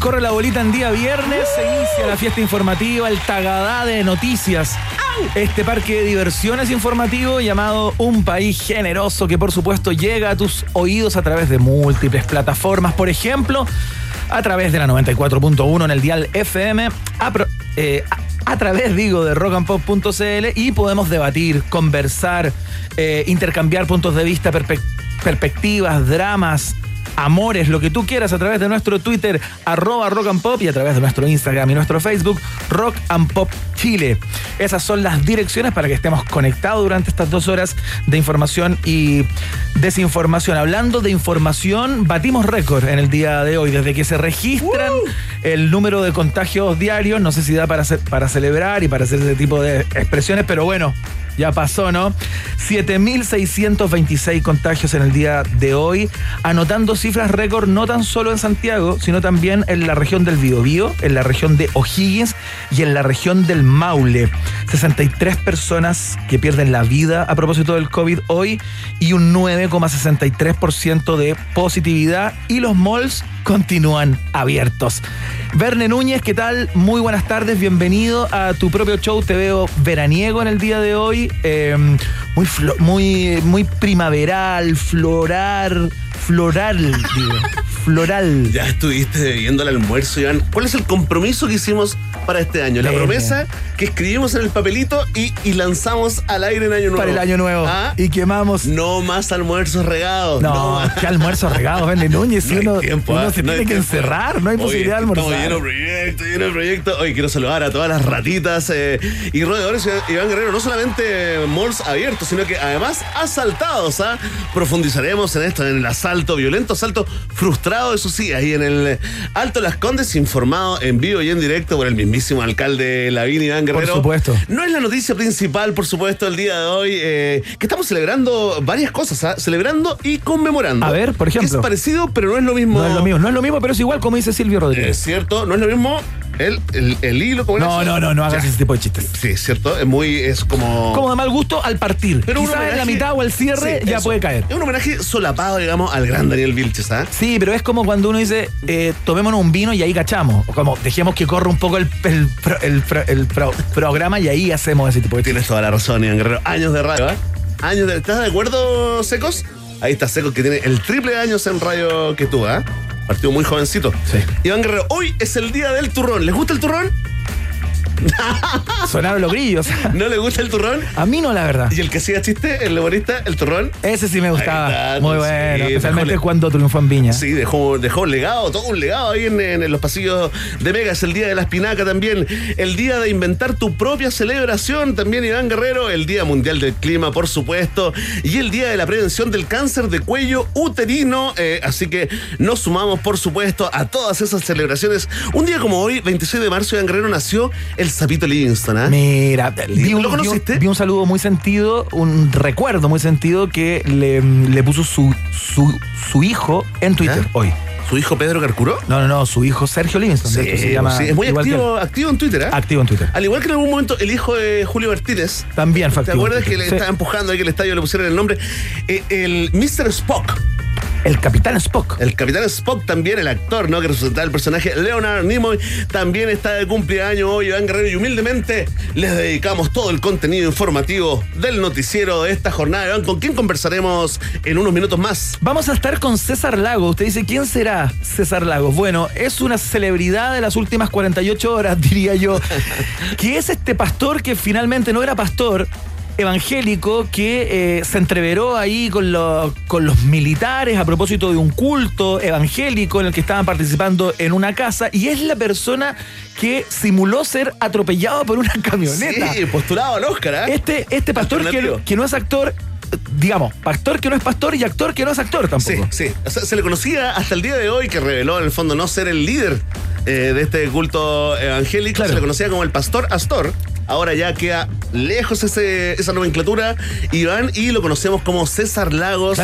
Corre la bolita en día viernes, se inicia la fiesta informativa, el tagadá de noticias. Este parque de diversiones informativo llamado Un País Generoso, que por supuesto llega a tus oídos a través de múltiples plataformas, por ejemplo, a través de la 94.1 en el dial FM, a, eh, a- a través, digo, de rockandpop.cl y podemos debatir, conversar, eh, intercambiar puntos de vista, perspectivas, dramas, amores, lo que tú quieras a través de nuestro Twitter, arroba rock and pop y a través de nuestro Instagram y nuestro Facebook, Rock and Pop Chile. Esas son las direcciones para que estemos conectados durante estas dos horas de información y desinformación. Hablando de información, batimos récord en el día de hoy. Desde que se registran el número de contagios diarios, no sé si da para, para celebrar y para hacer ese tipo de expresiones, pero bueno, ya pasó, ¿no? 7.626 contagios en el día de hoy, anotando cifras récord no tan solo en Santiago, sino también en la región del Biobío, en la región de O'Higgins y en la región del Maule. 63 personas que pierden la vida a propósito del COVID hoy y un 9,63% de positividad y los malls continúan abiertos. Verne Núñez, ¿qué tal? Muy buenas tardes, bienvenido a tu propio show. Te veo veraniego en el día de hoy, eh, muy, muy, muy primaveral, floral, floral, digo, floral. Ya estuviste viendo el almuerzo, Iván. ¿Cuál es el compromiso que hicimos para este año? La promesa que escribimos en el papelito y, y lanzamos al aire en Año Nuevo. Para el año nuevo. ¿Ah? Y quemamos. No más almuerzos regados. No, más. qué almuerzo regado, Verne Núñez. Si No uno, tiempo, uno ¿ah? se No hay tiene que tiempo. encerrar, no hay Oye, posibilidad de Estamos almorzar. llenos de proyectos, llenos de proyectos. Hoy quiero saludar a todas las ratitas eh, y roedores. Iván Guerrero, no solamente malls abiertos, sino que además asaltados. ¿ah? Profundizaremos en esto, en el asalto, violento asalto frustrado, eso sí, ahí en el Alto Las Condes, informado en vivo y en directo por el mismísimo alcalde Lavín Iván Guerrero. supuesto. No es la noticia principal, por supuesto, el día de hoy, eh, que estamos celebrando varias cosas, ¿ah? celebrando y conmemorando. A ver, por Que ejemplo. es parecido, pero no es lo mismo. No es lo mismo, no es lo mismo, pero es igual como dice Silvio Es Rodríguez. cierto, no es lo mismo el, el, el hilo como No, no, no, no hagas Ya. ese tipo de chistes. Sí, es cierto, es muy, es como... Como de mal gusto al partir. Pero un Quizás en la homenaje- mitad o el cierre Sí, ya eso. puede caer. Es un homenaje solapado, digamos, al gran Daniel Vilches, ¿ah? Sí, pero es como cuando uno dice, eh, tomémonos un vino y ahí cachamos. O como dejemos que corra un poco el, el pro- el pro- el pro- programa y ahí hacemos ese tipo de chistes. Tienes toda la razón, Iván Guerrero. Años de radio, ¿ah? Años de... ¿Estás de acuerdo, Secos? Ahí está Secos, que tiene el triple de años en radio que tú, ¿ah? Partido muy jovencito. Sí. Iván Guerrero, hoy es el día del turrón. ¿Les gusta el turrón? Sonaron los grillos. ¿No les gusta el turrón? A mí no, la verdad. ¿Y el que hacía chiste, el humorista, el turrón? Ese sí me gustaba. Muy bueno. Especialmente cuando triunfó en Viña. Sí, dejó, dejó un legado, todo un legado ahí en, en los pasillos de Mega. Es el día de la espinaca también. El día de inventar tu propia celebración también, Iván Guerrero. El Día Mundial del Clima, por supuesto. Y el Día de la Prevención del Cáncer de Cuello Uterino. Eh, así que nos sumamos, por supuesto, a todas esas celebraciones. Un día como hoy, 26 de marzo, Iván Guerrero nació el Sapito Livingston. ¿ah? Mira, vi un, ¿Lo vi un- conociste? vi un saludo muy sentido, un recuerdo muy sentido que le, le puso su, su, su hijo en Twitter ¿Ya? hoy. ¿Su hijo Pedro Carcuró? No, no, no, su hijo Sergio Livingston. hecho, se llama sí, es muy activo, activo en Twitter, ¿ah? Activo en Twitter. Al igual que en algún momento el hijo de Julio Martínez. También ¿Te en acuerdas que le Sí. estaba empujando ahí que el estadio le pusieran el nombre? Eh, el Mr. Spock. El Capitán Spock. El Capitán Spock también, el actor, ¿no? Que representaba el personaje Leonard Nimoy, también está de cumpleaños hoy, Iván Guerrero, y humildemente les dedicamos todo el contenido informativo del noticiero de esta jornada. Iván, ¿con quién conversaremos en unos minutos más? Vamos a estar con César Lagos. Usted dice, ¿quién será César Lagos? Bueno, es una celebridad de las últimas 48 horas, diría yo, que es este pastor que finalmente no era pastor, evangélico que eh, se entreveró ahí con, con los militares a propósito de un culto evangélico en el que estaban participando en una casa y es la persona que simuló ser atropellado por una camioneta. Sí, postulado al Oscar, ¿eh? Este, este pastor que, que no es actor digamos, pastor que no es pastor y actor que no es actor tampoco. Sí, sí. se le conocía hasta el día de hoy que reveló en el fondo no ser el líder eh, de este culto evangélico. Se le conocía como el pastor Astor. Ahora ya queda lejos esa nomenclatura, Iván, y lo conocemos como César Lagos,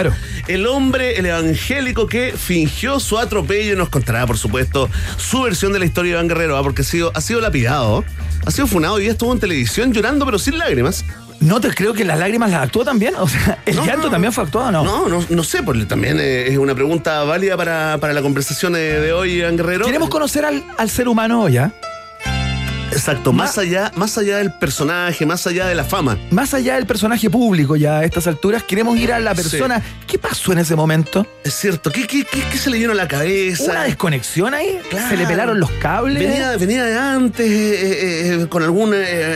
el hombre, el evangélico que fingió su atropello y nos contará, por supuesto, su versión de la historia de Iván Guerrero, ¿ah? porque ha sido, ha sido lapidado, ha sido funado y estuvo en televisión llorando, pero sin lágrimas. No te creo que las lágrimas las actuó también. O sea, ¿el llanto también fue actuado no? No, no, no sé, porque también eh, es una pregunta válida para, la conversación de, hoy, Iván Guerrero. Queremos conocer al, al ser humano hoy, ¿ah? Exacto, más allá, más allá del personaje, más allá de la fama. Más allá del personaje público ya a estas alturas, queremos ir a la persona. ¿Qué pasó en ese momento? Es cierto, ¿qué, qué, se le a la cabeza? ¿Una desconexión ahí? ¿Se le pelaron los cables? Venía, venía de antes, eh, eh, eh, con algún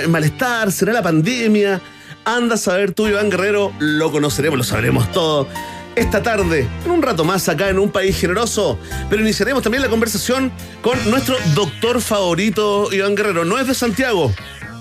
malestar, será la pandemia. Anda a saber tú, Iván Guerrero, lo conoceremos, lo sabremos todo esta tarde, en un rato más acá en un país generoso. Pero iniciaremos también la conversación con nuestro doctor favorito, Iván Guerrero. No es de Santiago,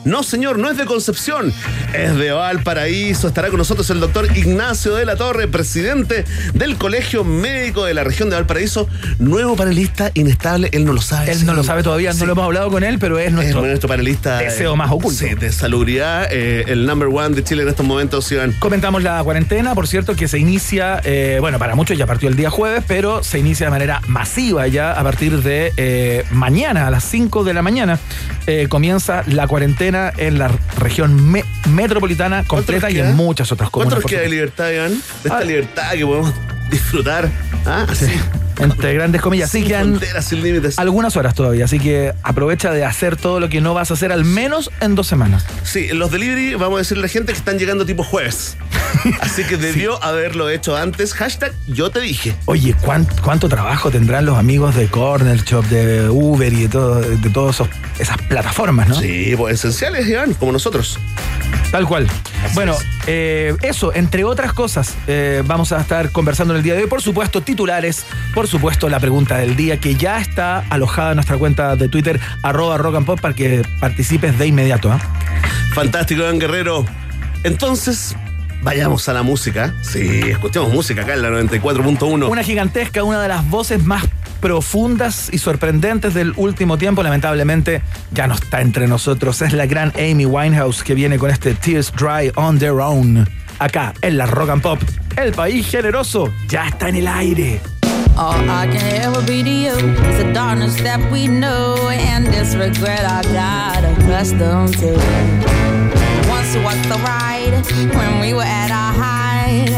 no, señor, no es de Concepción, es de Valparaíso. Estará con nosotros el doctor Ignacio de la Torre, presidente del Colegio Médico de la región de Valparaíso. Nuevo panelista inestable, él no lo sabe. Él no lo sabe todavía, no lo hemos hablado con él, pero es nuestro, nuestro panelista. Deseo más oculto. Sí, de salubridad, eh, el number one de Chile en estos momentos, Iván. Comentamos la cuarentena, por cierto, que se inicia, eh, bueno, para muchos ya partió el día jueves, pero se inicia de manera masiva ya a partir de eh, mañana, a las 5 de la mañana, comienza la cuarentena en la región metropolitana completa y en muchas otras comunas. ¿Cuánto queda de libertad, Iván? De esta ah. libertad que podemos disfrutar. ¿Ah? Sí entre grandes comillas. Así que han algunas horas todavía, así que aprovecha de hacer todo lo que no vas a hacer al menos en dos semanas. Sí, los delivery, vamos a decirle a la gente que están llegando tipo jueves. Así que debió haberlo hecho antes. Hashtag yo te dije. Oye, ¿cuánto, trabajo tendrán los amigos de Corner Shop, de Uber y de, todo, de todas esas plataformas, no? Sí, pues esenciales, Iván, como nosotros. Tal cual. Bueno, eh, eso, entre otras cosas, eh, vamos a estar conversando en el día de hoy. Por supuesto, titulares, por supuesto, la pregunta del día que ya está alojada en nuestra cuenta de Twitter, arroba rock and pop, para que participes de inmediato. ¿ah? Fantástico, Iván Guerrero. Entonces, Vayamos a la música. Sí, escuchemos música acá en la 94.1. Una gigantesca, una de las voces más profundas y sorprendentes del último tiempo. Lamentablemente ya no está entre nosotros. Es la gran Amy Winehouse que viene con este Tears Dry on Their Own. Acá en la Rock and Pop. El país generoso ya está en el aire. All I can ever be to you is the darkness that we know and this regret I got accustomed to. Once was the ride when we were at our height,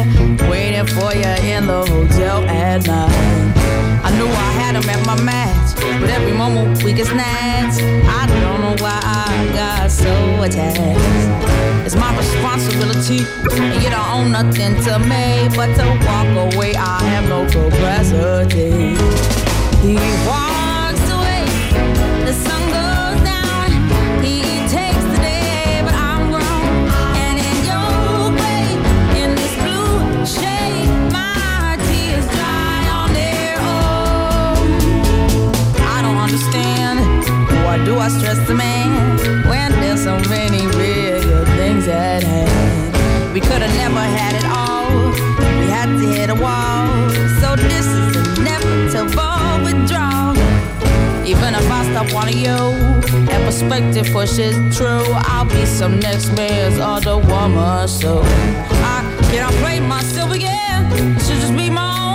waiting for you in the hotel at night. I knew I at my match, but every moment we get snatched. I don't know why I got so attached. It's my responsibility, and you don't own nothing to me but to walk away. I have no capacity. He walks Do stress the man when there's so many real good things at hand? We could have never had it all. We had to hit a wall. So this is inevitable withdrawal. Even if I stop wanting you, that perspective pushes true. I'll be some next man's other woman. So I can't play myself again. I should just be my own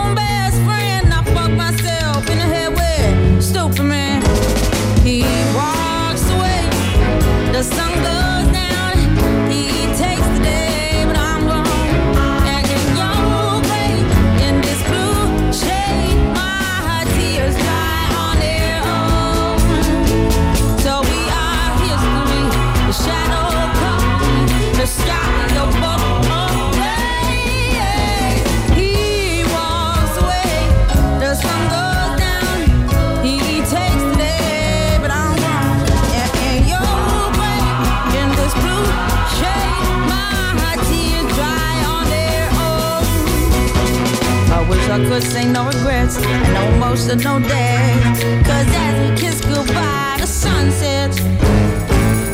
Could say no regrets, and no emotional debt. Cause as we kiss goodbye, the sun sets.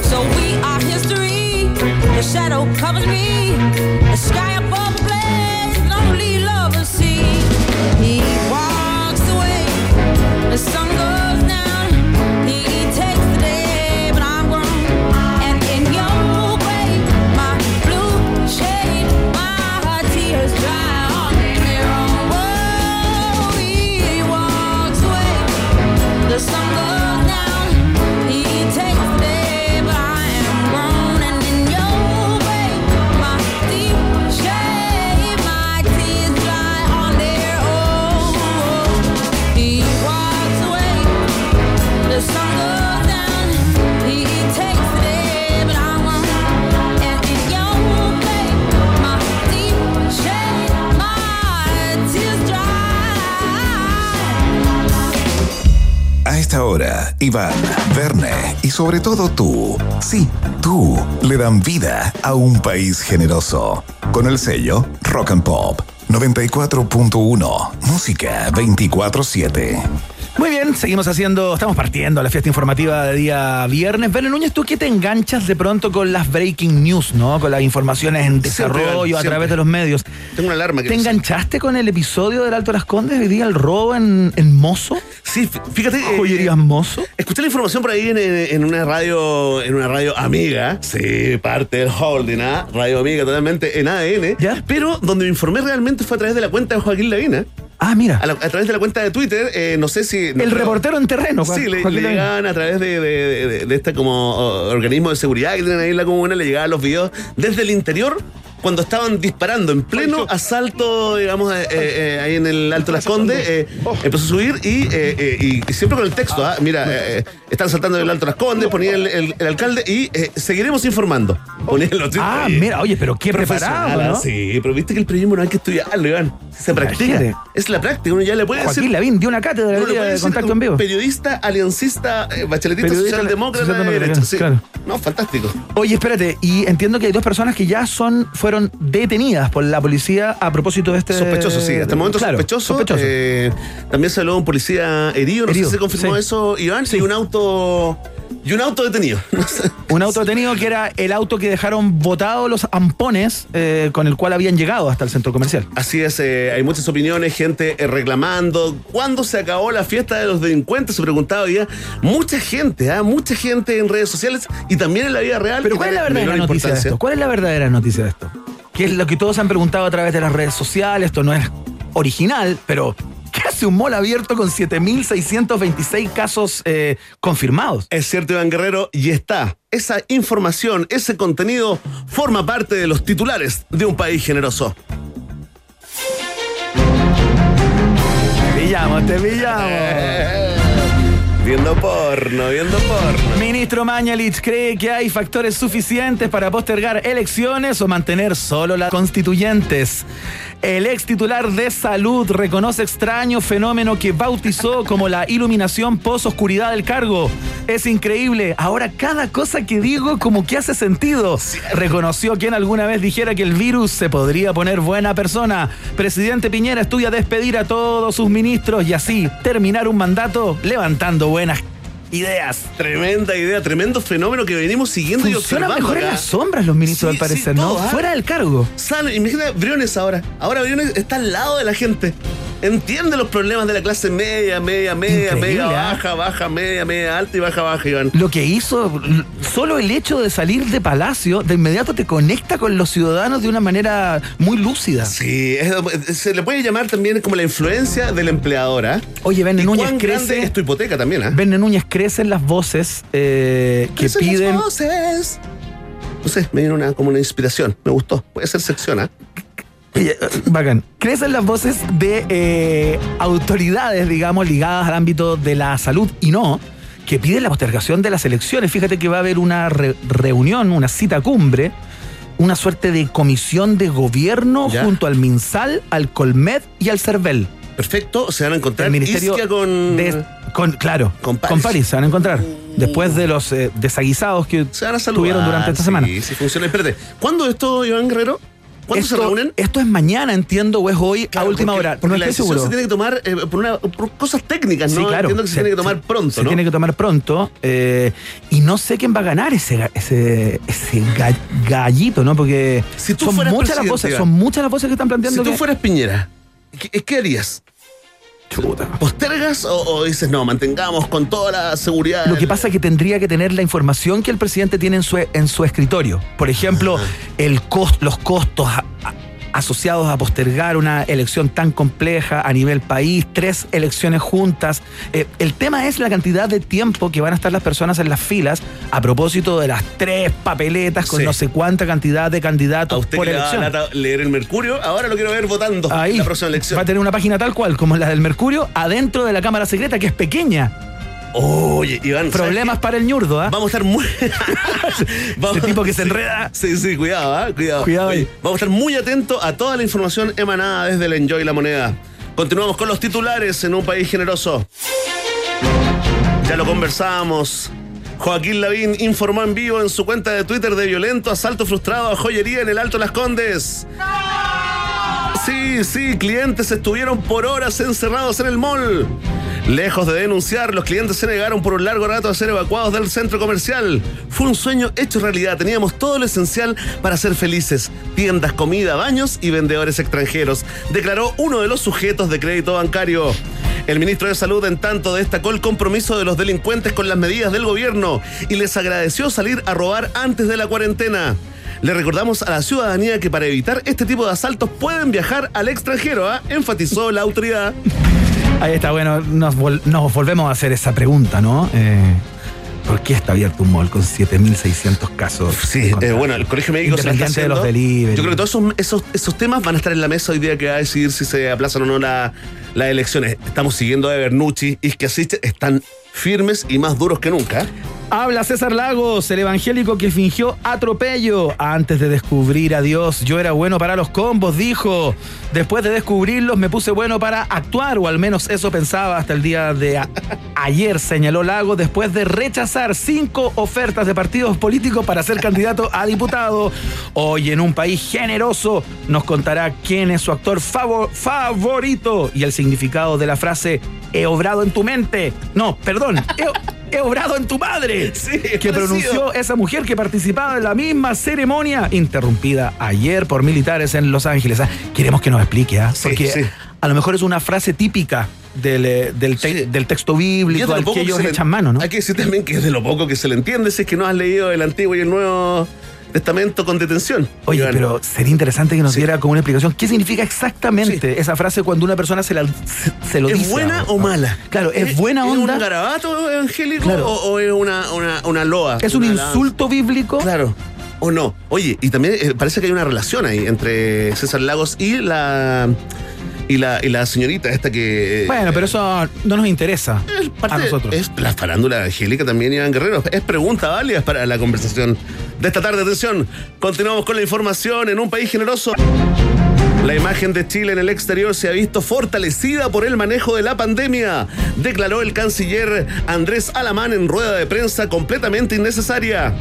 So we are history. The shadow covers me. The sky above A esta hora, Iván, Verne y sobre todo tú, sí, tú, le dan vida a un país generoso. Con el sello Rock and Pop 94.1, música 24-7. Muy bien, seguimos haciendo, estamos partiendo la fiesta informativa de día viernes. Verne Núñez, ¿tú qué te enganchas de pronto con las breaking news, no? Con las informaciones en Siempre, desarrollo a través de los medios. Tengo una alarma que ¿Te enganchaste con el episodio del Alto Las Condes hoy día, el robo en, en Mozo? Sí, fí- fíjate. eh, ¿Joyerías Mozo? Escuché la información por ahí en una radio, en una radio amiga, sí, parte del holding, ¿ah? radio amiga totalmente en ADN, ¿Ya? pero donde me informé realmente fue a través de la cuenta de Joaquín Lavina, Ah, mira. a, la- a través de la cuenta de Twitter, eh, no sé si... no el creo- reportero en terreno, Juan- Sí, le, llegaban a través de, de, de- de este como organismo de seguridad que tienen ahí en la comuna, le llegaban los videos desde el interior cuando estaban disparando en pleno asalto, digamos, eh, eh, ahí en el Alto Las Condes, eh, empezó a subir y, eh, eh, y siempre con el texto, ah, mira, eh, eh, están saltando el Alto Las Condes, ponía el, el- el alcalde y eh, seguiremos informando. Ponía los tweets Ah, ahí. mira, oye, pero qué preparado, ¿no? ah, Sí, pero viste que el periodismo no hay que estudiarlo, Iván. Se practica. Imagínate. Es la práctica, uno ya le puede Joaquín decir Lavín dio una cátedra de contacto en vivo. Periodista, aliancista, eh, bacheletista, Periodista, socialdemócrata de socialdemócrata, derecha. Sí. claro. No, fantástico. Oye, espérate, y entiendo que hay dos personas que ya son, fueron detenidas por la policía a propósito de este. Sospechoso, sí. Hasta el momento Claro, sospechoso. sospechoso. Eh, también se habló de un policía herido. No Herido, sé si se confirmó sí. eso, Iván. Sí, un auto. Y un auto detenido. Un auto detenido que era el auto que dejaron botados los ampones eh, con el cual habían llegado hasta el centro comercial. Así es, eh, hay muchas opiniones, gente eh, reclamando. ¿Cuándo se acabó la fiesta de los delincuentes? Se preguntaba día. Mucha gente, ¿ah? mucha gente en redes sociales y también en la vida real. Pero ¿cuál es la verdadera noticia de esto? ¿Cuál es la verdadera noticia de esto? Que es lo que todos han preguntado a través de las redes sociales. Esto no es original, pero casi un mall abierto con 7.626 casos eh, confirmados. Es cierto, Iván Guerrero, y está. Esa información, ese contenido forma parte de los titulares de un país generoso. Te pillamos, te pillamos. Eh, Viendo porno, viendo porno. Ministro Mañalich cree que hay factores suficientes para postergar elecciones o mantener solo las constituyentes. El ex titular de salud reconoce extraño fenómeno que bautizó como la iluminación post-oscuridad del cargo. Es increíble. Ahora cada cosa que digo como que hace sentido. Reconoció quien alguna vez dijera que el virus se podría poner buena persona. Presidente Piñera estudia despedir a todos sus ministros y así terminar un mandato levantando buenas ideas. Tremenda idea, tremendo fenómeno que venimos siguiendo y Funcionan observando. mejor en acá. las sombras los ministros, Sí, al sí, parecer, ¿no? ¿ah? Fuera del cargo. Sale, imagina Briones ahora. Ahora Briones está al lado de la gente. Entiende los problemas de la clase media, media, media, Increíble, media, ¿ah? baja, baja, media, media, alta y baja, baja, Iván. Lo que hizo, solo el hecho de salir de Palacio, de inmediato te conecta con los ciudadanos de una manera muy lúcida. Sí, es- se le puede llamar también como la influencia del empleador, ¿ah? Oye, Verne ¿Y Núñez crece. es tu hipoteca también, ¿ah? Verne Núñez crecen las voces eh, que Crecen las piden. voces. No sé, me vino una, como una inspiración. Me gustó. Puede ser sección, ¿ah? Eh, Bacán. Crecen las voces de eh, autoridades, digamos, ligadas al ámbito de la salud y no, que piden la postergación de las elecciones. Fíjate que va a haber una re- reunión, una cita cumbre, una suerte de comisión de gobierno Ya. junto al MinSal, al Colmed y al CERVEL. Perfecto, se van a encontrar El ministerio Isquia con... de- con- claro, con con París. París. se van a encontrar. Después de los eh, desaguisados que Se van a saludar. tuvieron durante esta sí, semana. Sí, funciona. Espérate, ¿cuándo esto, Iván Guerrero? ¿Cuándo se reúnen? Esto es mañana, entiendo, o es hoy a última hora. porque no la estoy seguro. se tiene que tomar eh, por, una- por cosas técnicas, ¿no? Sí, claro. Entiendo que se, tiene que tomar pronto, se ¿no? tiene que tomar pronto. eh, y no sé quién va a ganar ese, ese, ese ga- gallito, ¿no? Porque Si tú son muchas las voces, son muchas las voces que están planteando Si tú que- fueras Piñera, ¿qué, qué harías? Chuta. ¿Postergas o, o dices, no, mantengamos con toda la seguridad? Lo que pasa es que tendría que tener la información que el presidente tiene en su, en su escritorio. Por ejemplo, el cost, los costos a- a- asociados a postergar una elección tan compleja a nivel país, tres elecciones juntas. Eh, el tema es la cantidad de tiempo que van a estar las personas en las filas a propósito de las tres papeletas con Sí. no sé cuánta cantidad de a candidatos usted por que le da elección. lata leer el Mercurio, ahora lo quiero ver votando Ahí en la próxima elección. va a tener una página tal cual como la del Mercurio adentro de la Cámara Secreta, que es pequeña. Oye, Iván, ¿sabes Problemas para el ñurdo, ¿ah? qué? Vamos a estar muy. Ese tipo que se enreda. Sí, sí, cuidado, ¿ah? cuidado. Cuidado. Oye, Vamos a estar muy atentos a toda la información emanada desde el Enjoy la Moneda. Continuamos con los titulares en un país generoso. Ya lo conversamos. Joaquín Lavín informó en vivo en su cuenta de Twitter de violento asalto frustrado a joyería en el Alto Las Condes. Sí, sí, clientes estuvieron por horas encerrados en el mall. Lejos de denunciar, los clientes se negaron por un largo rato a ser evacuados del centro comercial. Fue un sueño hecho realidad. Teníamos todo lo esencial para ser felices. Tiendas, comida, baños y vendedores extranjeros, declaró uno de los sujetos de crédito bancario. El ministro de Salud, en tanto, destacó el compromiso de los delincuentes con las medidas del gobierno y les agradeció salir a robar antes de la cuarentena. Le recordamos a la ciudadanía que para evitar este tipo de asaltos pueden viajar al extranjero, ¿ah? enfatizó la autoridad. Ahí está, bueno, nos, vol- nos volvemos a hacer esa pregunta, ¿no? Eh, ¿Por qué está abierto un mall con 7.600 casos? Sí, eh, bueno, el Colegio Médico se está Independiente de los haciendo. delivery. Yo creo que todos esos, esos, esos temas van a estar en la mesa hoy día que va a decidir si se aplazan o no la- las elecciones. Estamos siguiendo a Bernucci y Asiste están firmes y más duros que nunca. Habla César Lagos, el evangélico que fingió atropello antes de descubrir a Dios. Yo era bueno para los combos, dijo. Después de descubrirlos me puse bueno para actuar, o al menos eso pensaba hasta el día de ayer, señaló Lagos, después de rechazar cinco ofertas de partidos políticos para ser candidato a diputado. Hoy en un país generoso nos contará quién es su actor favo- favorito y el significado de la frase he obrado en tu mente. No, perdón, he, he obrado en tu madre. Sí, que pronunció esa mujer que participaba en la misma ceremonia interrumpida ayer por militares en Los Ángeles. Ah, Queremos que nos explique, ¿ah? Sí, porque sí. a lo mejor es una frase típica del, eh, del, te- Sí. del texto bíblico al que ellos le- echan mano, ¿no? Hay que decir también que es de lo poco que se le entiende si es que no has leído el Antiguo y el Nuevo Testamento con detención. Oye, Iván. pero sería interesante que nos Sí. diera como una explicación qué significa exactamente esa frase cuando una persona se, la, se, se lo ¿Es dice. buena a- o mala? Claro, ¿es, buena ¿Es onda? un garabato evangélico Claro. o, o es una, una, una loa? ¿Es un alabanza? insulto bíblico? Claro. ¿O no? Oye, y también eh, parece que hay una relación ahí entre César Lagos y la y la, y la señorita esta que... eh, Bueno, pero eso no nos interesa es parte a de- nosotros. es la farándula angélica también, Iván Guerrero. Es pregunta válida para la conversación de esta tarde. Atención, continuamos con la información en un país generoso. La imagen de Chile en el exterior se ha visto fortalecida por el manejo de la pandemia, declaró el canciller Andrés Alamán en rueda de prensa completamente innecesaria.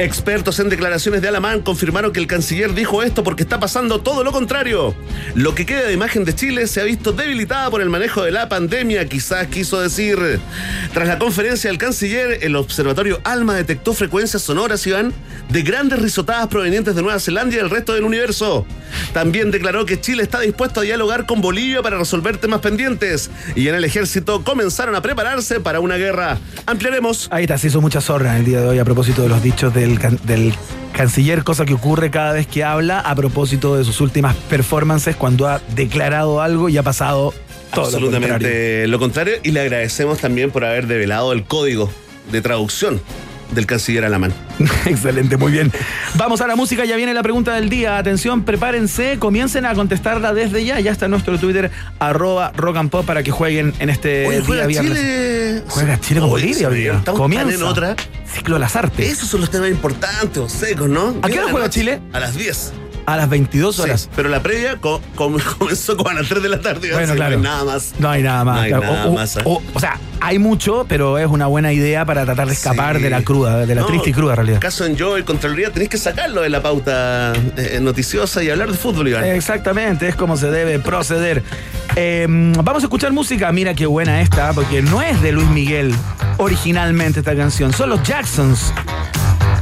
Expertos en declaraciones de Alamán confirmaron que el canciller dijo esto porque está pasando todo lo contrario. Lo que queda de imagen de Chile se ha visto debilitada por el manejo de la pandemia, quizás quiso decir. Tras la conferencia del canciller, el observatorio Alma detectó frecuencias sonoras, Iván, de grandes risotadas provenientes de Nueva Zelanda y el resto del universo. También declaró que Chile está dispuesto a dialogar con Bolivia para resolver temas pendientes. Y en el ejército comenzaron a prepararse para una guerra. Ampliaremos. Ahí está, se hizo mucha zorra el día de hoy a propósito de los dichos del, del canciller, cosa que ocurre cada vez que habla a propósito de sus últimas performances cuando ha declarado algo y ha pasado todo lo contrario. Absolutamente lo contrario. Y le agradecemos también por haber develado el código de traducción del canciller Alamán. Excelente, muy bien. Vamos a la música, ya viene la pregunta del día. Atención, prepárense, comiencen a contestarla desde ya. Ya está en nuestro Twitter, arroba rock and pop, para que jueguen en este Oye, día juega viernes. Chile. Juega Chile con Bolivia, tan Comienza. en otra. Ciclo de las artes. Esos son los temas importantes o secos, ¿no? ¿A qué hora juega noche, Chile? A las 10. A las 22 Sí, horas. pero la previa co- com- comenzó como a las 3 de la tarde. Bueno, claro. No hay nada más. No hay nada más. No hay claro. nada o, o- más, ¿eh? o- o sea, hay mucho, pero es una buena idea para tratar de escapar Sí. de la cruda, de la No, triste y cruda realidad. Caso en Joy, Contraloría, tenés que sacarlo de la pauta eh, noticiosa y hablar de fútbol, Iván. Exactamente, es como se debe proceder. Eh, vamos a escuchar música. Mira qué buena esta, porque no es de Luis Miguel originalmente esta canción. Son los Jacksons.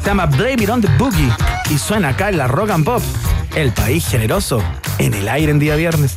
Llama Blame It on the Boogie y suena acá en la Rock and Pop. El país generoso en el aire en día viernes.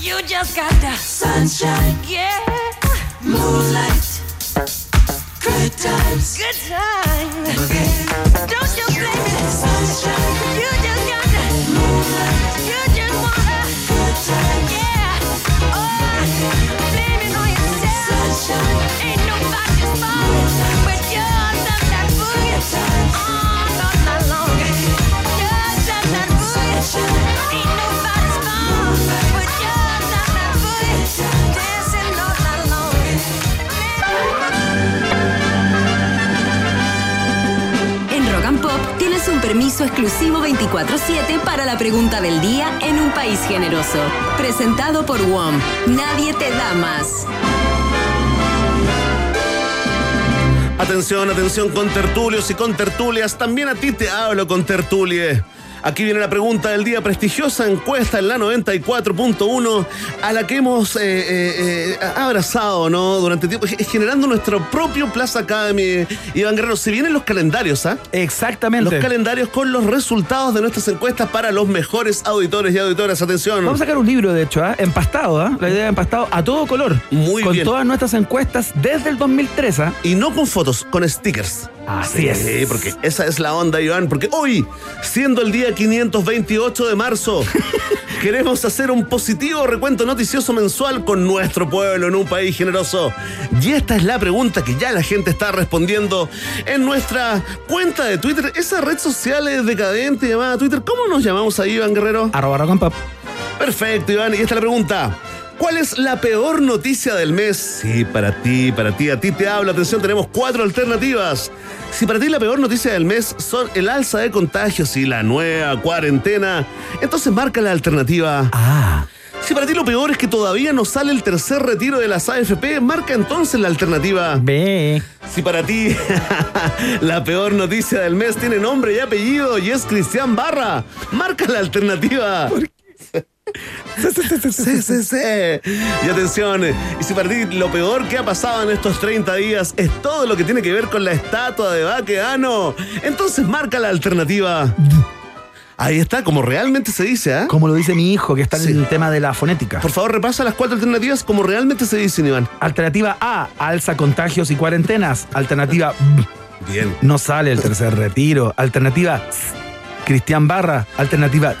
You just got the sunshine, yeah, moonlight, good times, good times. Don't you blame it, sunshine. You just got the moonlight, you just wanna good times, yeah. Oh, blame it on yourself, sunshine. Ain't nobody's fault, permiso exclusivo 24-7 para la pregunta del día en un país generoso. Presentado por WOM. Nadie te da más. Atención, atención con tertulios y con tertulias. También a ti te hablo con tertulie. Aquí viene la pregunta del día, prestigiosa encuesta en la 94.1, a la que hemos eh, eh, eh, abrazado, ¿no? Durante tiempo, ge- generando nuestro propio Plaza Academy. Iván Guerrero, se vienen los calendarios, ¿ah? Exactamente. Los calendarios con los resultados de nuestras encuestas para los mejores auditores y auditoras. Atención. Vamos a sacar un libro, de hecho, ¿ah? empastado, ¿ah? la idea de empastado a todo color. Muy con bien. todas nuestras encuestas desde el 2003. ¿ah? Y no con fotos, con stickers. Así Sí, es. porque esa es la onda, Iván. Porque hoy, siendo el día 528 de marzo, queremos hacer un positivo recuento noticioso mensual con nuestro pueblo en un país generoso. Y esta es la pregunta que ya la gente está respondiendo en nuestra cuenta de Twitter, esa red social es decadente llamada Twitter. ¿Cómo nos llamamos ahí, Iván Guerrero? Arroba. Perfecto, Iván. Y esta es la pregunta. ¿Cuál es la peor noticia del mes? Sí, para ti, para ti, a ti te habla. Atención, tenemos cuatro alternativas. Si para ti la peor noticia del mes son el alza de contagios y la nueva cuarentena, entonces marca la alternativa. Ah. Si para ti lo peor es que todavía no sale el tercer retiro de las AFP, marca entonces la alternativa. Ve. Si para ti la peor noticia del mes tiene nombre y apellido y es Cristian Barra, marca la alternativa. Sí, sí, sí. Y atención, y si para ti lo peor que ha pasado en estos 30 días es todo lo que tiene que ver con la estatua de Baqueano, entonces marca la alternativa. Ahí está, como realmente se dice, ¿ah? Como lo dice mi hijo, que está en Sí. el tema de la fonética. Por favor, repasa las cuatro alternativas como realmente se dicen, Iván. Alternativa A, alza contagios y cuarentenas. Alternativa B, Bien. no sale el tercer retiro. Alternativa C, Cristian Barra. Alternativa D,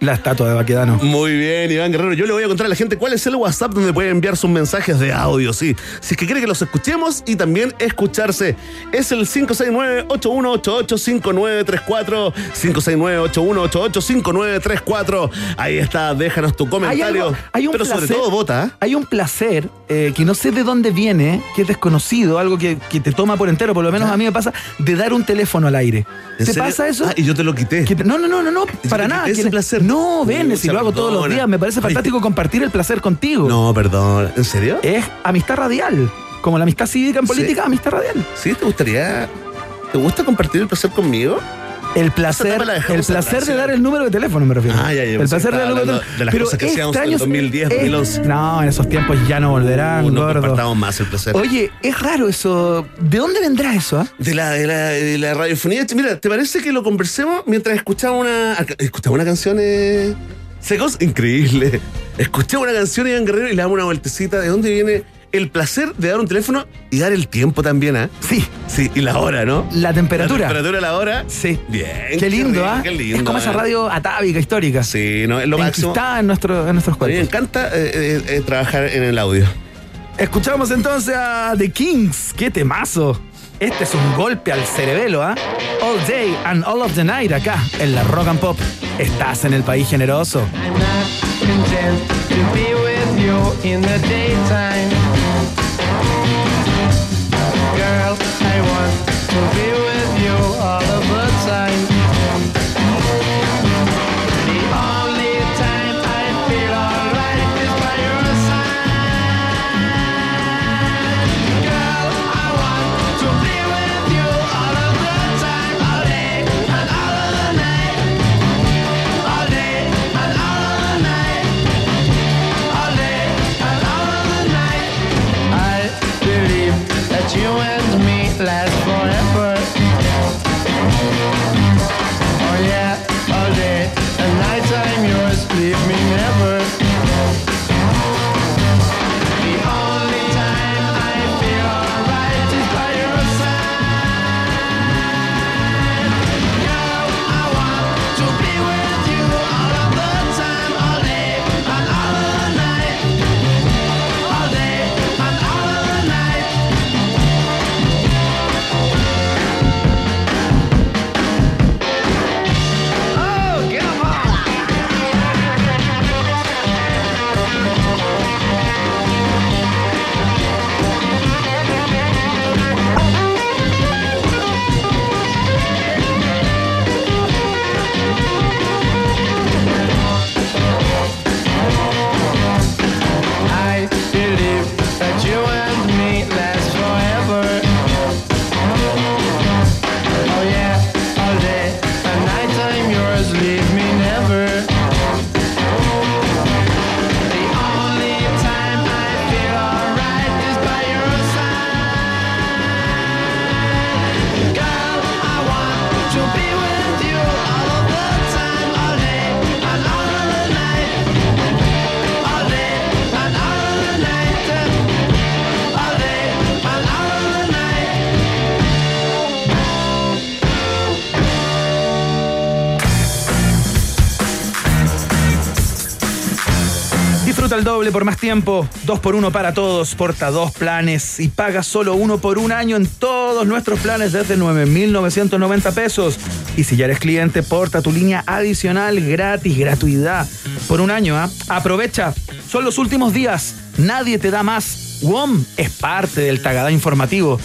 la estatua de Baquedano. Muy bien, Iván Guerrero. Yo le voy a contar a la gente cuál es el WhatsApp donde puede enviar sus mensajes de audio, sí. Si es que quiere que los escuchemos y también escucharse. Es el 569-8188-5934. 569-8188-5934. Ahí está, déjanos tu Hay, comentario. algo- hay un Pero placer, sobre todo vota. ¿eh? Hay un placer eh, que no sé de dónde viene, que es desconocido, algo que, que te toma por entero, por lo menos a mí me pasa, de dar un teléfono al aire. ¿En ¿Te serio? pasa eso? Ah, y yo te lo quité. Que no, no, no, no, no, para nada. ese placer. No, ven, si lo hago todos los días, me parece fantástico compartir el placer contigo. No, perdón. ¿En serio? Es amistad radial. Como la amistad cívica en Sí. política, amistad radial. ¿Sí? ¿Te gustaría... ¿Te gusta compartir el placer conmigo? El placer, la el placer de dar el número de teléfono, me refiero. Ah, ya, ya, El pues, placer de dar el número de teléfono. de las Pero cosas que es hacíamos en extraño- 2010, es- 2011. No, en esos tiempos ya no volverán, Uh, no gordo. más el placer. Oye, es raro eso. ¿De dónde vendrá eso? ah? De la, de, la, de la radiofonía. Mira, ¿te parece que lo conversemos mientras escuchamos una. Escuchamos una canción, eh? Secos? Increíble. Escuchamos una canción, Iván Guerrero, y le damos una vueltecita. ¿De dónde viene el placer de dar un teléfono y dar el tiempo también, ah? Sí, Sí, y la hora, ¿no? la temperatura. La temperatura, la hora. Sí. Bien. Qué lindo, ¿ah? Qué lindo. Es como esa ¿eh? radio atávica, histórica. Sí, no, es lo máximo. Está en, nuestro, en nuestros A mí me cuerpos. encanta eh, eh, eh, trabajar en el audio. Escuchamos entonces a The Kings. ¡Qué temazo! Este es un golpe al cerebelo, ¿ah? All day and all of the night acá, en la Rock and Pop. Estás en el país generoso. I'm not content to be with you in the daytime. To be El doble por más tiempo, dos por uno para todos, porta dos planes y paga solo uno por un año en todos nuestros planes desde 9,990 pesos. Y si ya eres cliente, porta tu línea adicional gratis, gratuidad por un año. ¿ah? Aprovecha, son los últimos días, nadie te da más. WOM es parte del Tagadá informativo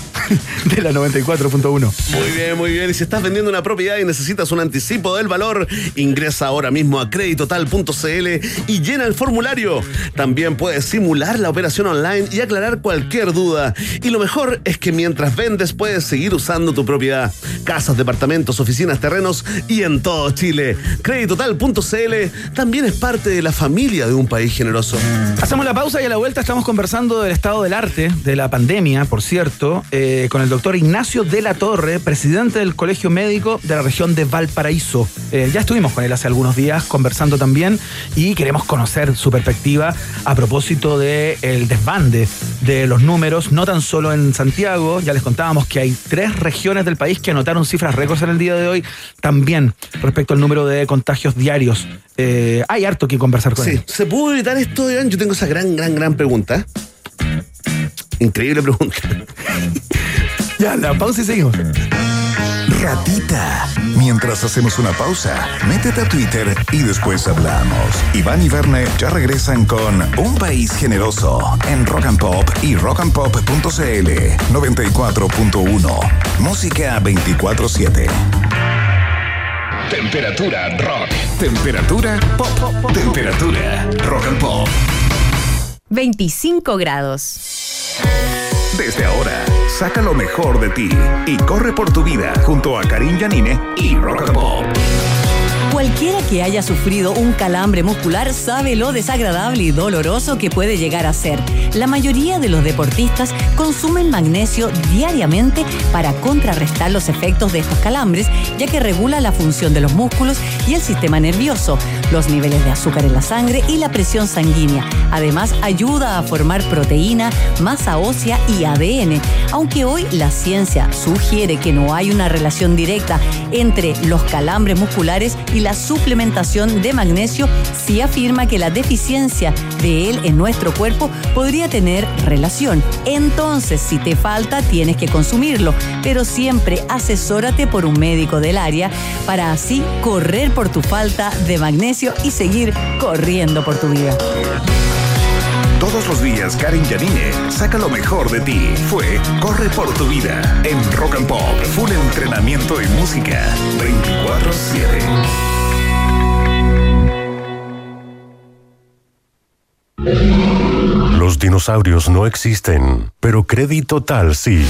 de la 94.1. Muy bien, muy bien. Y si estás vendiendo una propiedad y necesitas un anticipo del valor, ingresa ahora mismo a creditotal.cl y llena el formulario. También puedes simular la operación online y aclarar cualquier duda. Y lo mejor es que mientras vendes puedes seguir usando tu propiedad. Casas, departamentos, oficinas, terrenos y en todo Chile. Creditotal.cl también es parte de la familia de un país generoso. Hacemos la pausa y a la vuelta estamos conversando del estado del arte, de la pandemia, por cierto, eh, con el doctor Ignacio de la Torre, presidente del Colegio Médico de la región de Valparaíso. Eh, ya estuvimos con él hace algunos días conversando también y queremos conocer su perspectiva a propósito del desbande de los números, no tan solo en Santiago, ya les contábamos que hay tres regiones del país que anotaron cifras récords en el día de hoy, también respecto al número de contagios diarios. Eh, hay harto que conversar con Sí, él. ¿se pudo evitar esto, Iván? Yo tengo esa gran, gran, gran pregunta. Increíble pregunta. Ya, la pausa y seguimos. Ratita. Mientras hacemos una pausa, métete a Twitter y después hablamos. Iván y Verne ya regresan con Un País Generoso en Rock and Pop y rockandpop.cl 94.1. Música 24-7. Temperatura rock. Temperatura pop. Temperatura rock and pop. 25 grados. Desde ahora, saca lo mejor de ti y corre por tu vida junto a Karim Yanine y Rock and. Cualquiera que haya sufrido un calambre muscular sabe lo desagradable y doloroso que puede llegar a ser. La mayoría de los deportistas consumen magnesio diariamente para contrarrestar los efectos de estos calambres, ya que regula la función de los músculos y el sistema nervioso, los niveles de azúcar en la sangre y la presión sanguínea. Además, ayuda a formar proteína, masa ósea y ADN. Aunque hoy la ciencia sugiere que no hay una relación directa entre los calambres musculares y la suplementación de magnesio, sí afirma que la deficiencia de él en nuestro cuerpo podría tener relación. Entonces, si te falta, tienes que consumirlo, pero siempre asesórate por un médico del área para así correr por tu falta de magnesio y seguir corriendo por tu vida. Todos los días, Karim Yanine saca lo mejor de ti. Fue Corre por tu vida en Rock and Pop. Full entrenamiento y música 24-7. Los dinosaurios no existen, pero Crédito Total sí.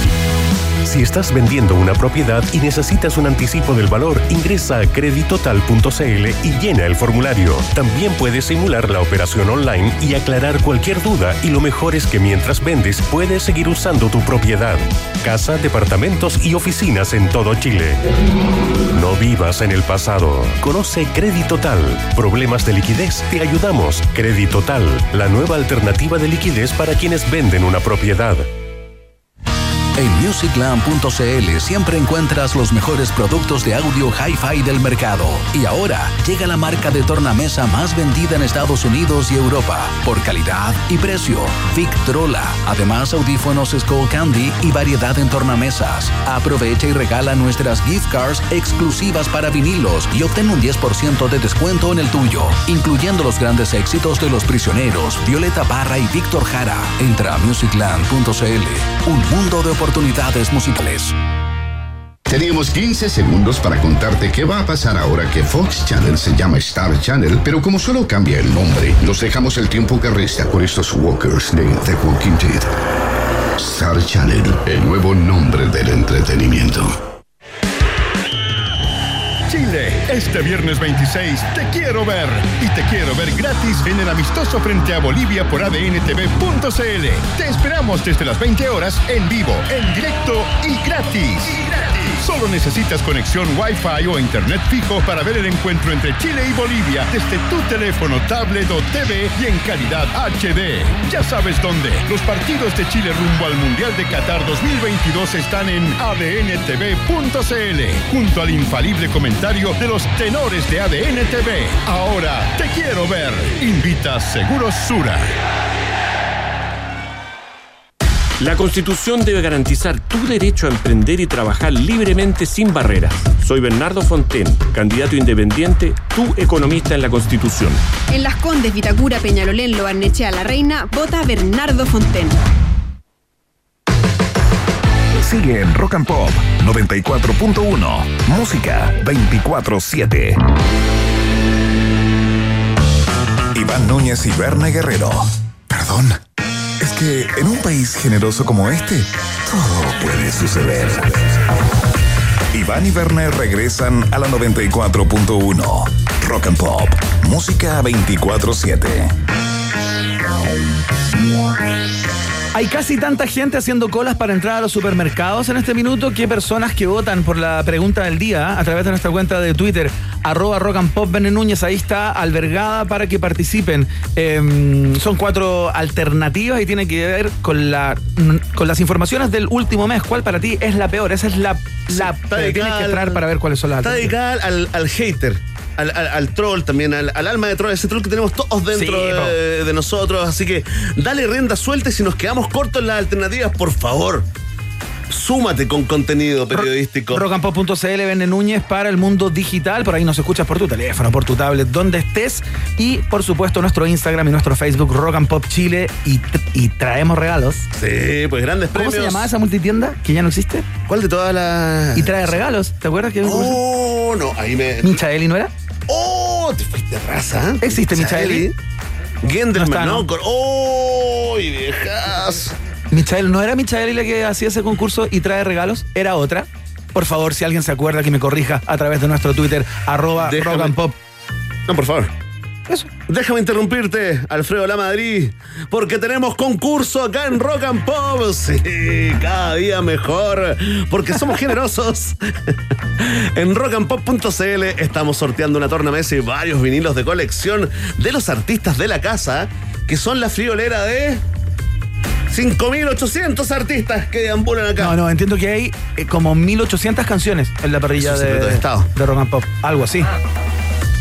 Si estás vendiendo una propiedad y necesitas un anticipo del valor, ingresa a creditotal.cl y llena el formulario. También puedes simular la operación online y aclarar cualquier duda y lo mejor es que mientras vendes puedes seguir usando tu propiedad. Casa, departamentos y oficinas en todo Chile. No vivas en el pasado. Conoce Creditotal. Problemas de liquidez, te ayudamos. Creditotal, la nueva alternativa de liquidez para quienes venden una propiedad. En musicland.cl siempre encuentras los mejores productos de audio hi-fi del mercado. Y ahora llega la marca de tornamesa más vendida en Estados Unidos y Europa por calidad y precio. Victrola. Además, audífonos Skull Candy y variedad en tornamesas. Aprovecha y regala nuestras gift cards exclusivas para vinilos y obtén un 10% de descuento en el tuyo, incluyendo los grandes éxitos de Los Prisioneros, Violeta Parra y Víctor Jara. Entra a musicland.cl. Un mundo de oportunidades musicales. Teníamos 15 segundos para contarte qué va a pasar ahora que Fox Channel se llama Star Channel, pero como solo cambia el nombre, nos dejamos el tiempo que resta con estos walkers de The Walking Dead. Star Channel, el nuevo nombre del entretenimiento. Este viernes 26 te quiero ver y te quiero ver gratis en el amistoso frente a Bolivia por adntv.cl. Te esperamos desde las 20 horas en vivo, en directo y gratis. Y gratis. Solo necesitas conexión Wi-Fi o internet fijo para ver el encuentro entre Chile y Bolivia desde tu teléfono, tablet o TV y en calidad HD. Ya sabes dónde. Los partidos de Chile rumbo al Mundial de Qatar 2022 están en adntv.cl junto al infalible comentario de los tenores de ADN TV. Ahora te quiero ver. Invita Seguros Sura. La Constitución debe garantizar tu derecho a emprender y trabajar libremente sin barreras. Soy Bernardo Fonten, candidato independiente, tu economista en la Constitución. En Las Condes, Vitacura, Peñalolén, Loarnechea, La Reina, vota Bernardo Fonten. Sigue en Rock and Pop 94.1. Música 24-7. Iván Núñez y Berna Guerrero. Perdón. Es que en un país generoso como este, todo puede suceder. Iván y Werner regresan a la 94.1. Rock and Pop. Música 24-7. Hay casi tanta gente haciendo colas para entrar a los supermercados en este minuto que personas que votan por la pregunta del día a través de nuestra cuenta de Twitter, arroba rock and pop Núñez, ahí está albergada para que participen. Em, son cuatro alternativas y tiene que ver con, la, con las informaciones del último mes. ¿Cuál para ti es la peor? Esa es la, la que tienes que entrar para ver cuáles son las Está dedicada al, al hater. Al, al- al troll también, al, al alma de troll, ese troll que tenemos todos dentro Sí, de, de nosotros. Así que dale rienda suelta y si nos quedamos cortos en las alternativas, por favor, súmate con contenido periodístico. Rockandpop.cl, Bene Núñez para el mundo digital. Por ahí nos escuchas por tu teléfono, por tu tablet, donde estés. Y por supuesto, nuestro Instagram y nuestro Facebook, Rock and Pop Chile. Y, y traemos regalos. Sí, pues grandes ¿Cómo premios. se llamaba esa multitienda que ya no existe? ¿Cuál de todas las.? Y trae regalos. ¿Te acuerdas que Oh, no, ahí me. Michaeli no era? ¡Oh! Te fuiste raza. ¿Existe Michaeli? Gendelman, No está, ¿no? ¡Oh! Y viejas. Michael, ¿no era Michaeli la que hacía ese concurso y trae regalos? ¿Era otra? Por favor, si alguien se acuerda, que me corrija a través de nuestro Twitter, arroba Déjame- rock and pop. No, por favor. Déjame interrumpirte, Alfredo La Madrid, porque tenemos concurso acá en Rock and Pop. Sí, cada día mejor, porque somos generosos. en rockandpop.cl estamos sorteando una tornamesa y varios vinilos de colección de los artistas de la casa, que son la friolera de 5.800 artistas que deambulan acá. No, no, entiendo que hay eh, como 1800 canciones en la parrilla Eso de, de Estado. de Rock and Pop. Algo así.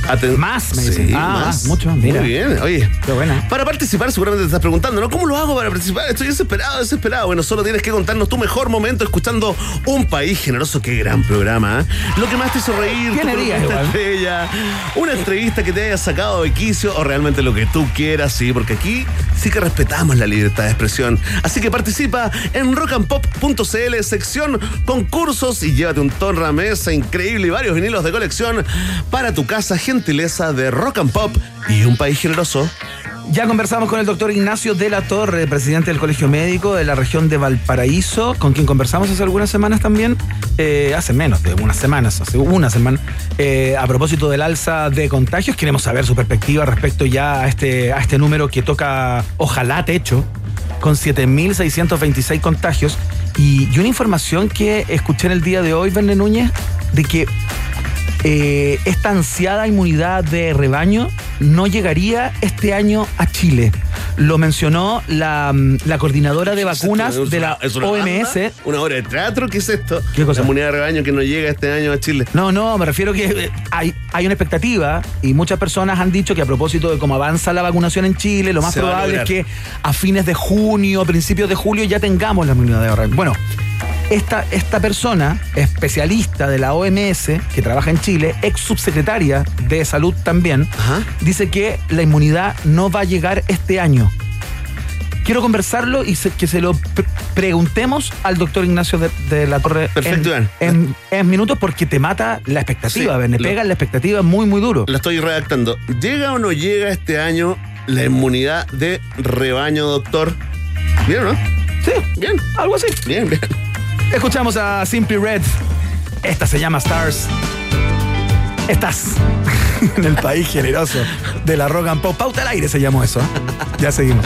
Aten- Más, me Sí, dicen. Ah, más. mucho, mira. Muy bien, oye. Qué buena. Para participar, seguramente te estás preguntando, ¿no? ¿Cómo lo hago para participar? Estoy desesperado, desesperado. Bueno, solo tienes que contarnos tu mejor momento escuchando Un País Generoso. Qué gran programa. ¿eh? Lo que más te hizo reír, tu estrella, una entrevista que te haya sacado de quicio o realmente lo que tú quieras, sí, porque aquí sí que respetamos la libertad de expresión. Así que participa en rockandpop.cl, sección concursos y llévate un torna mesa increíble y varios vinilos de colección para tu casa, gentileza de Rock and Pop y Un País Generoso. Ya conversamos con el doctor Ignacio de la Torre, presidente del Colegio Médico de la región de Valparaíso, con quien conversamos hace algunas semanas también, eh, hace menos de unas semanas, hace una semana, eh, a propósito del alza de contagios. Queremos saber su perspectiva respecto ya a este, a este número que toca, ojalá, techo, con 7.626 contagios. Y, y una información que escuché en el día de hoy, Verne Núñez, de que eh, esta ansiada inmunidad de rebaño no llegaría este año a Chile. Lo mencionó la, mm, la coordinadora de vacunas ¿Es de la es una OMS. banda? ¿Una obra de teatro? ¿Qué es esto? ¿Qué cosa? La inmunidad de rebaño que no llega este año a Chile. No, no, me refiero que eh, hay, hay una expectativa y muchas personas han dicho que a propósito de cómo avanza la vacunación en Chile, lo más Se probable es que a fines de junio, principios de julio ya tengamos la inmunidad de rebaño. Bueno, esta, esta persona, especialista de la OMS, que trabaja en Chile, ex subsecretaria de salud también, dice que la inmunidad no va a llegar este año. Quiero conversarlo y se- que se lo pre- preguntemos al doctor Ignacio de, de la Torre Perfecto, en, en- en minutos porque te mata la expectativa, Sí, lo- pega la expectativa muy, muy duro. La estoy redactando. ¿Llega o no llega este año la inmunidad de rebaño, doctor? ¿Bien o no? Sí, Bien. algo así. Bien, bien. Escuchamos a Simply Red. Esta se llama Stars. Estás en el país generoso de la rock and pop. Pauta al aire se llamó eso. ¿eh? Ya seguimos.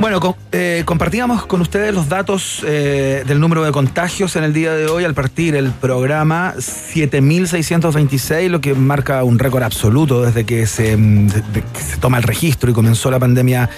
Bueno, eh, compartíamos con ustedes los datos eh, del número de contagios en el día de hoy. Al partir el programa 7.626, lo que marca un récord absoluto desde que se, mm, de- se toma el registro y comenzó la pandemia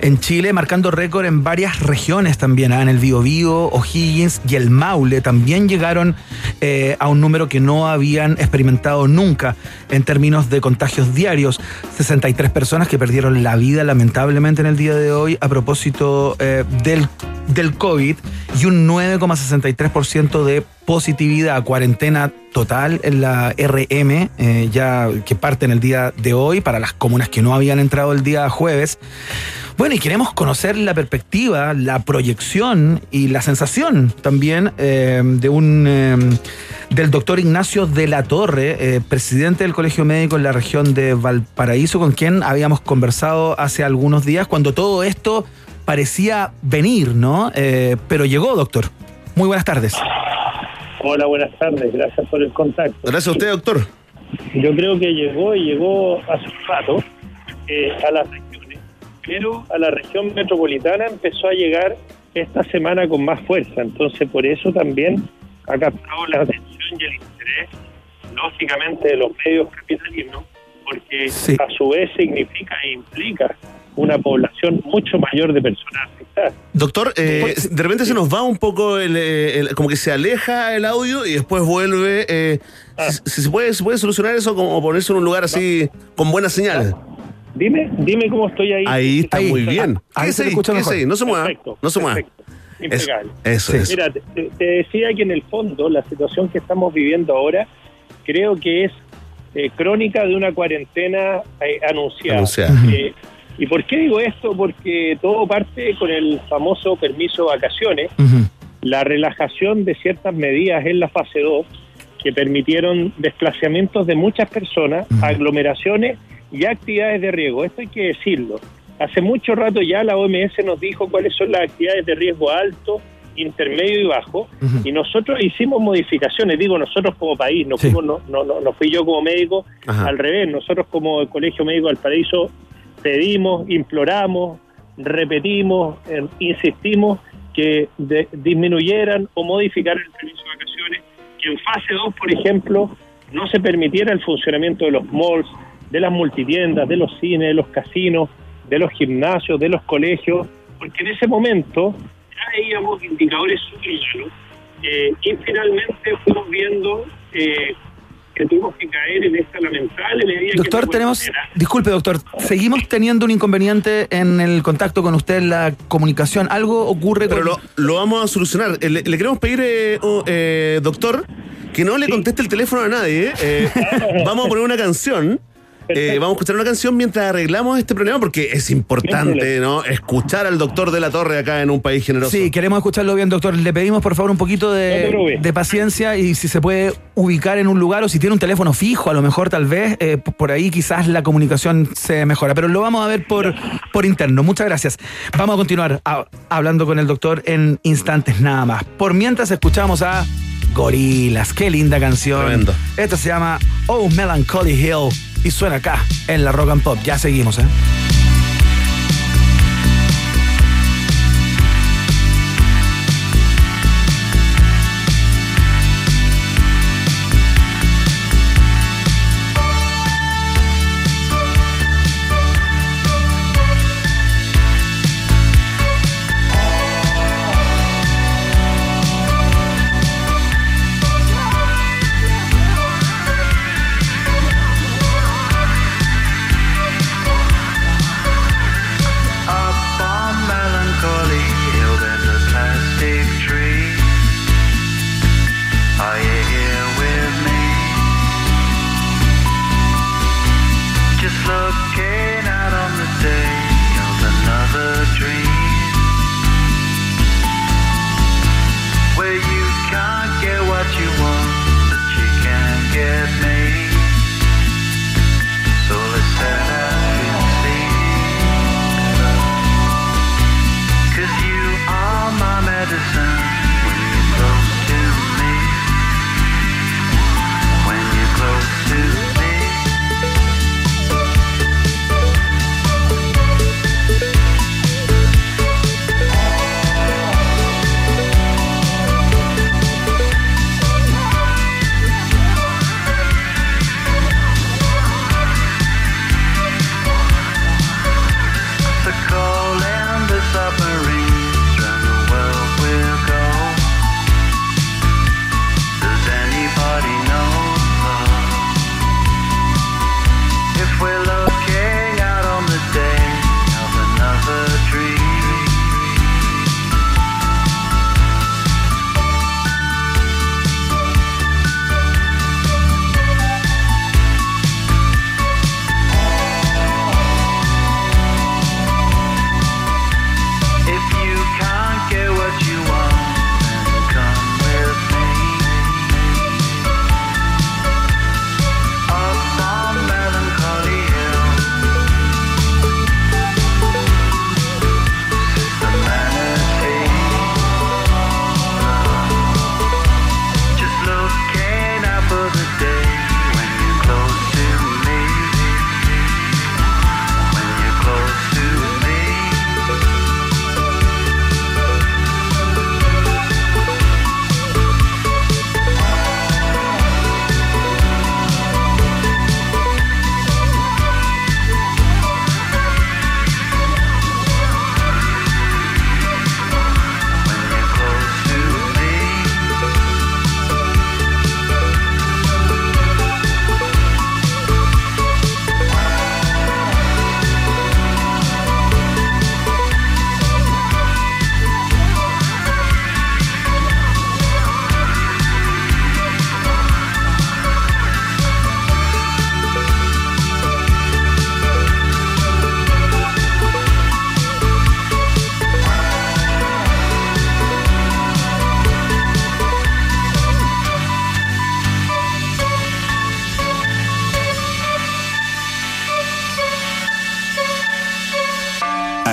en Chile, marcando récord en varias regiones también, ah, en el Biobío, O'Higgins y el Maule también llegaron eh, a un número que no habían experimentado nunca en términos de contagios diarios. 63 personas que perdieron la vida lamentablemente en el día de hoy a propósito eh, del, del COVID y un 9,63% de positividad, cuarentena total en la RM, eh, ya que parte en el día de hoy para las comunas que no habían entrado el día jueves. Bueno, y queremos conocer la perspectiva, la proyección y la sensación también eh, de un eh, del doctor Ignacio de la Torre, presidente del Colegio Médico en la región de Valparaíso, con quien habíamos conversado hace algunos días cuando todo esto parecía venir, ¿no? Pero llegó, doctor. Muy buenas tardes. Hola, buenas tardes. Gracias por el contacto. Gracias a usted, doctor. Yo creo que llegó y llegó hace un rato eh, a las regiones, pero a la región metropolitana empezó a llegar esta semana con más fuerza. Entonces, por eso también ha captado la atención y el interés, lógicamente, de los medios capitalinos, porque a su vez significa e implica una población mucho mayor de personas. Doctor, eh, de repente se nos va un poco, el, eh, el- como que se aleja el audio y después vuelve. eh, si, si se, puede, ¿Se puede solucionar eso como ponerse en un lugar así con buena señal? Dime, dime cómo estoy ahí. Ahí está muy bien. Ahí Quédese se escucha ahí, no se mueva. Perfecto, no se mueva. Impecable. Eso, eso. Mira, te, te decía que en el fondo la situación que estamos viviendo ahora creo que es eh, crónica de una cuarentena eh, anunciada. Anunciada. ¿Y por qué digo esto? Porque todo parte con el famoso permiso de vacaciones, la relajación de ciertas medidas en la fase 2 que permitieron desplazamientos de muchas personas, aglomeraciones y actividades de riesgo. Esto hay que decirlo. Hace mucho rato ya la OMS nos dijo cuáles son las actividades de riesgo alto, intermedio y bajo, y nosotros hicimos modificaciones, digo nosotros como país, no, fuimos- no, no, no, no fui yo como médico, Ajá. al revés, nosotros como el Colegio Médico del Paraíso pedimos, imploramos, repetimos, eh, insistimos que disminuyeran o modificaran el permiso de vacaciones, que en fase 2, por ejemplo, no se permitiera el funcionamiento de los malls, de las multitiendas, de los cines, de los casinos, de los gimnasios, de los colegios, porque en ese momento ya veíamos indicadores súper eh, y finalmente fuimos viendo eh, que tuvimos que caer en esta lamentable medida que Doctor, de tenemos. manera- Disculpe, doctor. Seguimos teniendo un inconveniente en el contacto con usted, en la comunicación. Algo ocurre Pero con. lo, lo vamos a solucionar. Eh, Le, le queremos pedir, eh, oh, eh, doctor, que no le conteste el teléfono a nadie. eh. vamos a poner una canción. Eh, vamos a escuchar una canción mientras arreglamos este problema porque es importante, ¿no? Escuchar al doctor de la Torre acá en un país generoso. Sí, queremos escucharlo bien, doctor. Le pedimos, por favor, un poquito de, paciencia y si se puede ubicar en un lugar o si tiene un teléfono fijo, a lo mejor, tal vez, eh, por ahí quizás la comunicación se mejora. Pero lo vamos a ver por, por interno. Muchas gracias. Vamos a continuar a- hablando con el doctor en instantes nada más. Por mientras escuchamos a Gorilas. Qué linda canción. Tremendo. Esta se llama Oh Melancholy Hill y suena acá en la Rock and Pop. Ya seguimos, ¿eh?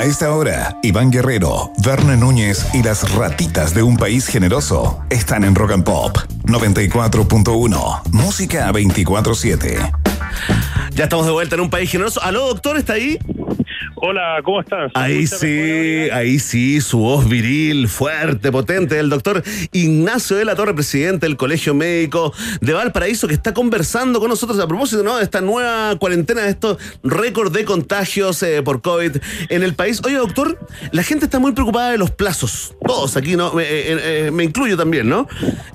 A esta hora, Iván Guerrero, Verne Núñez y las ratitas de un país generoso están en Rock and Pop 94.1. Música 24-7. Ya estamos de vuelta en un país generoso. ¿Aló, doctor? ¿Está ahí? Hola, ¿cómo están? Ahí sí, ahí sí, su voz viril, fuerte, potente, del doctor Ignacio de la Torre, presidente del Colegio Médico de Valparaíso, que está conversando con nosotros a propósito ¿no? de esta nueva cuarentena, de estos récords de contagios eh, por COVID en el país. Oye, doctor, la gente está muy preocupada de los plazos. Todos aquí, ¿no? Me, eh, eh, me incluyo también, ¿no?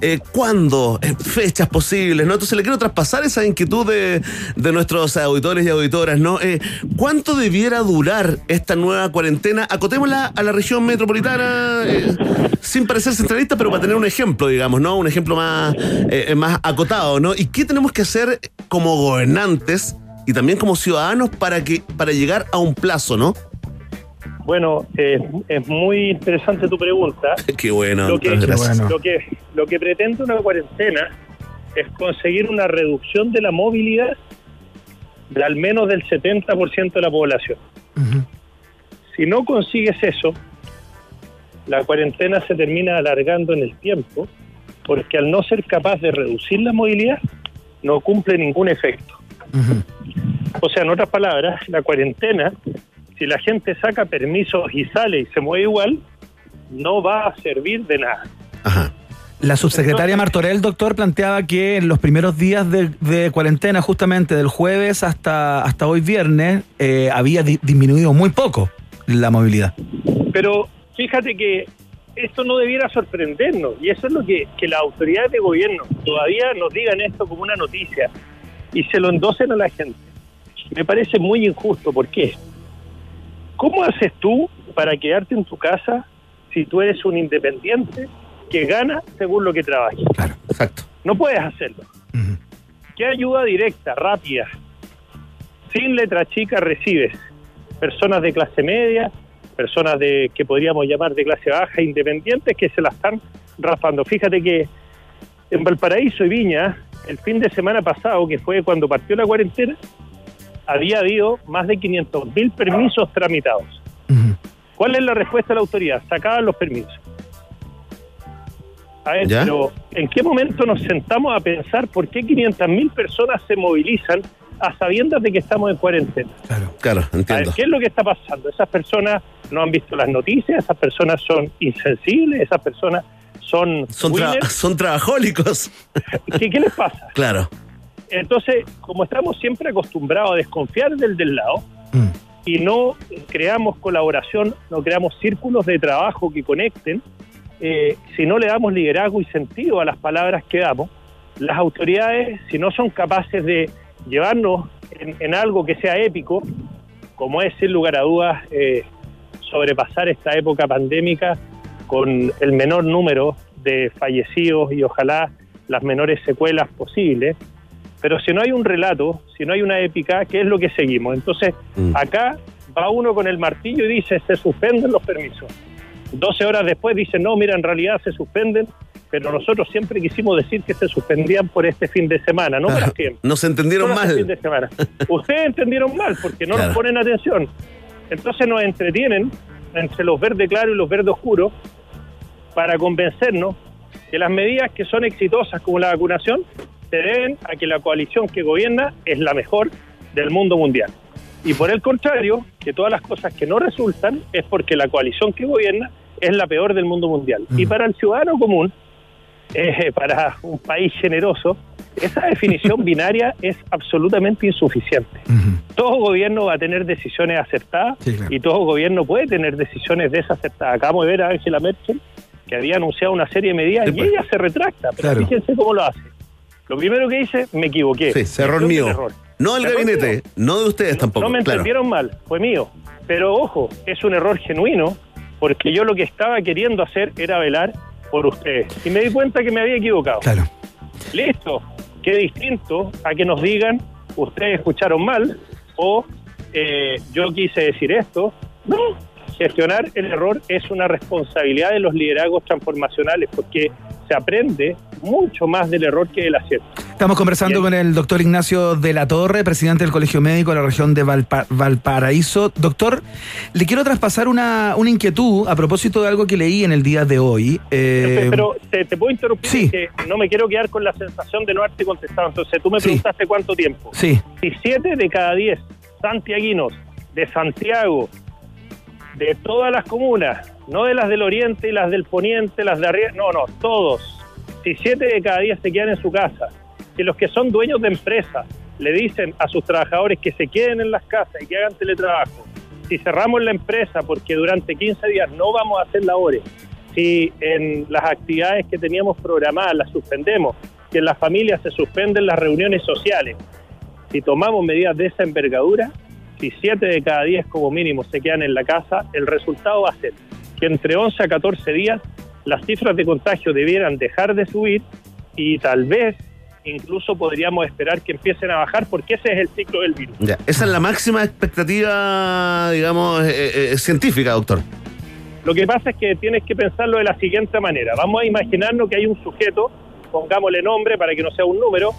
Eh, ¿Cuándo? Fechas posibles, ¿no? Entonces le quiero traspasar esa inquietud de, de nuestros auditores y auditoras, ¿no? ¿Cuánto debiera durar esta nueva cuarentena? Acotémosla a la región metropolitana, eh, sin parecer centralista, pero para tener un ejemplo, digamos, ¿no? Un ejemplo más, eh, más acotado, ¿no? ¿Y qué tenemos que hacer como gobernantes y también como ciudadanos para, que, para llegar a un plazo, ¿no? Bueno, eh, es muy interesante tu pregunta. Qué bueno, lo, que, gracias. lo, que, lo que pretende una cuarentena es conseguir una reducción de la movilidad de al menos del 70% de la población. Si no consigues eso, la cuarentena se termina alargando en el tiempo, porque al no ser capaz de reducir la movilidad, no cumple ningún efecto. O sea, en otras palabras, la cuarentena, si la gente saca permisos y sale y se mueve igual, no va a servir de nada. La subsecretaria Martorell, doctor, planteaba que en los primeros días de, de cuarentena, justamente del jueves hasta, hasta hoy viernes, eh, había di- disminuido muy poco la movilidad. Pero fíjate que esto no debiera sorprendernos y eso es lo que, que las autoridades de gobierno todavía nos digan esto como una noticia y se lo endosen a la gente. Me parece muy injusto. ¿Por qué? ¿Cómo haces tú para quedarte en tu casa si tú eres un independiente que gana según lo que trabajas? Claro, exacto. No puedes hacerlo. ¿Qué ayuda directa, rápida, sin letra chica recibes? Personas de clase media, personas de que podríamos llamar de clase baja, independientes, que se la están raspando. Fíjate que en Valparaíso y Viña, el fin de semana pasado, que fue cuando partió la cuarentena, había habido más de 500 mil permisos tramitados. ¿Cuál es la respuesta de la autoridad? Sacaban los permisos. A ver, ¿Ya? pero ¿en qué momento nos sentamos a pensar por qué 500 mil personas se movilizan a sabiendas de que estamos en cuarentena? Claro, A ver, entiendo. ¿qué es lo que está pasando? Esas personas no han visto las noticias, esas personas son insensibles, esas personas son... Son, tra- son trabajólicos. ¿Qué, qué les pasa? Claro. Entonces, como estamos siempre acostumbrados a desconfiar del del lado y no creamos colaboración, no creamos círculos de trabajo que conecten, eh, si no le damos liderazgo y sentido a las palabras que damos, las autoridades, si no son capaces de llevarnos en, en algo que sea épico, como es sin lugar a dudas eh, sobrepasar esta época pandémica con el menor número de fallecidos y ojalá las menores secuelas posibles, pero si no hay un relato, si no hay una épica, ¿qué es lo que seguimos? Entonces, Mm. acá va uno con el martillo y dice, se suspenden los permisos. 12 horas después dice, no, mira, en realidad se suspenden, pero nosotros siempre quisimos decir que se suspendían por este fin de semana, no para siempre. Nos entendieron Solo mal. fin de semana. Ustedes entendieron mal porque no Claro. nos ponen atención. Entonces nos entretienen entre los verdes claros y los verdes oscuros para convencernos que las medidas que son exitosas como la vacunación se deben a que la coalición que gobierna es la mejor del mundo mundial. Y por el contrario, que todas las cosas que no resultan es porque la coalición que gobierna es la peor del mundo mundial. Y para el ciudadano común, eh, para un país generoso, esa definición binaria es absolutamente insuficiente. Todo gobierno va a tener decisiones acertadas y todo gobierno puede tener decisiones desacertadas. Acabamos de ver a Angela Merkel que había anunciado una serie de medidas y ella se retracta. Pero Claro. fíjense cómo lo hace. Lo primero que dice, me equivoqué. Sí, error mío. error. No del gabinete, no de ustedes tampoco. No me claro. entendieron mal, fue mío. Pero ojo, es un error genuino, porque yo lo que estaba queriendo hacer era velar por ustedes. Y me di cuenta que me había equivocado. Claro. Listo. Qué distinto a que nos digan, ustedes escucharon mal, o eh, yo quise decir esto. No, gestionar el error es una responsabilidad de los liderazgos transformacionales, porque se aprende mucho más del error que del acierto. Estamos conversando con el doctor Ignacio de la Torre, presidente del Colegio Médico de la región de Valpa- Valparaíso. Doctor, le quiero traspasar una, una inquietud a propósito de algo que leí en el día de hoy. Eh, Pero te, te puedo interrumpir Sí. no me quiero quedar con la sensación de no haberte contestado. Entonces, tú me Sí. preguntaste cuánto tiempo. sí, Si siete de cada diez santiaguinos de Santiago, de todas las comunas, no de las del oriente y las del poniente, las de arriba, no, no, todos. Si siete de cada diez se quedan en su casa, si los que son dueños de empresas le dicen a sus trabajadores que se queden en las casas y que hagan teletrabajo, si cerramos la empresa porque durante 15 días no vamos a hacer labores, si en las actividades que teníamos programadas las suspendemos, que en las familias se suspenden las reuniones sociales, si tomamos medidas de esa envergadura, si 7 de cada 10 como mínimo se quedan en la casa, el resultado va a ser que entre 11 a 14 días las cifras de contagio debieran dejar de subir y tal vez incluso podríamos esperar que empiecen a bajar porque ese es el ciclo del virus. Ya, esa es la máxima expectativa, digamos, eh, eh, científica, doctor. Lo que pasa es que tienes que pensarlo de la siguiente manera. Vamos a imaginarnos que hay un sujeto, pongámosle nombre para que no sea un número,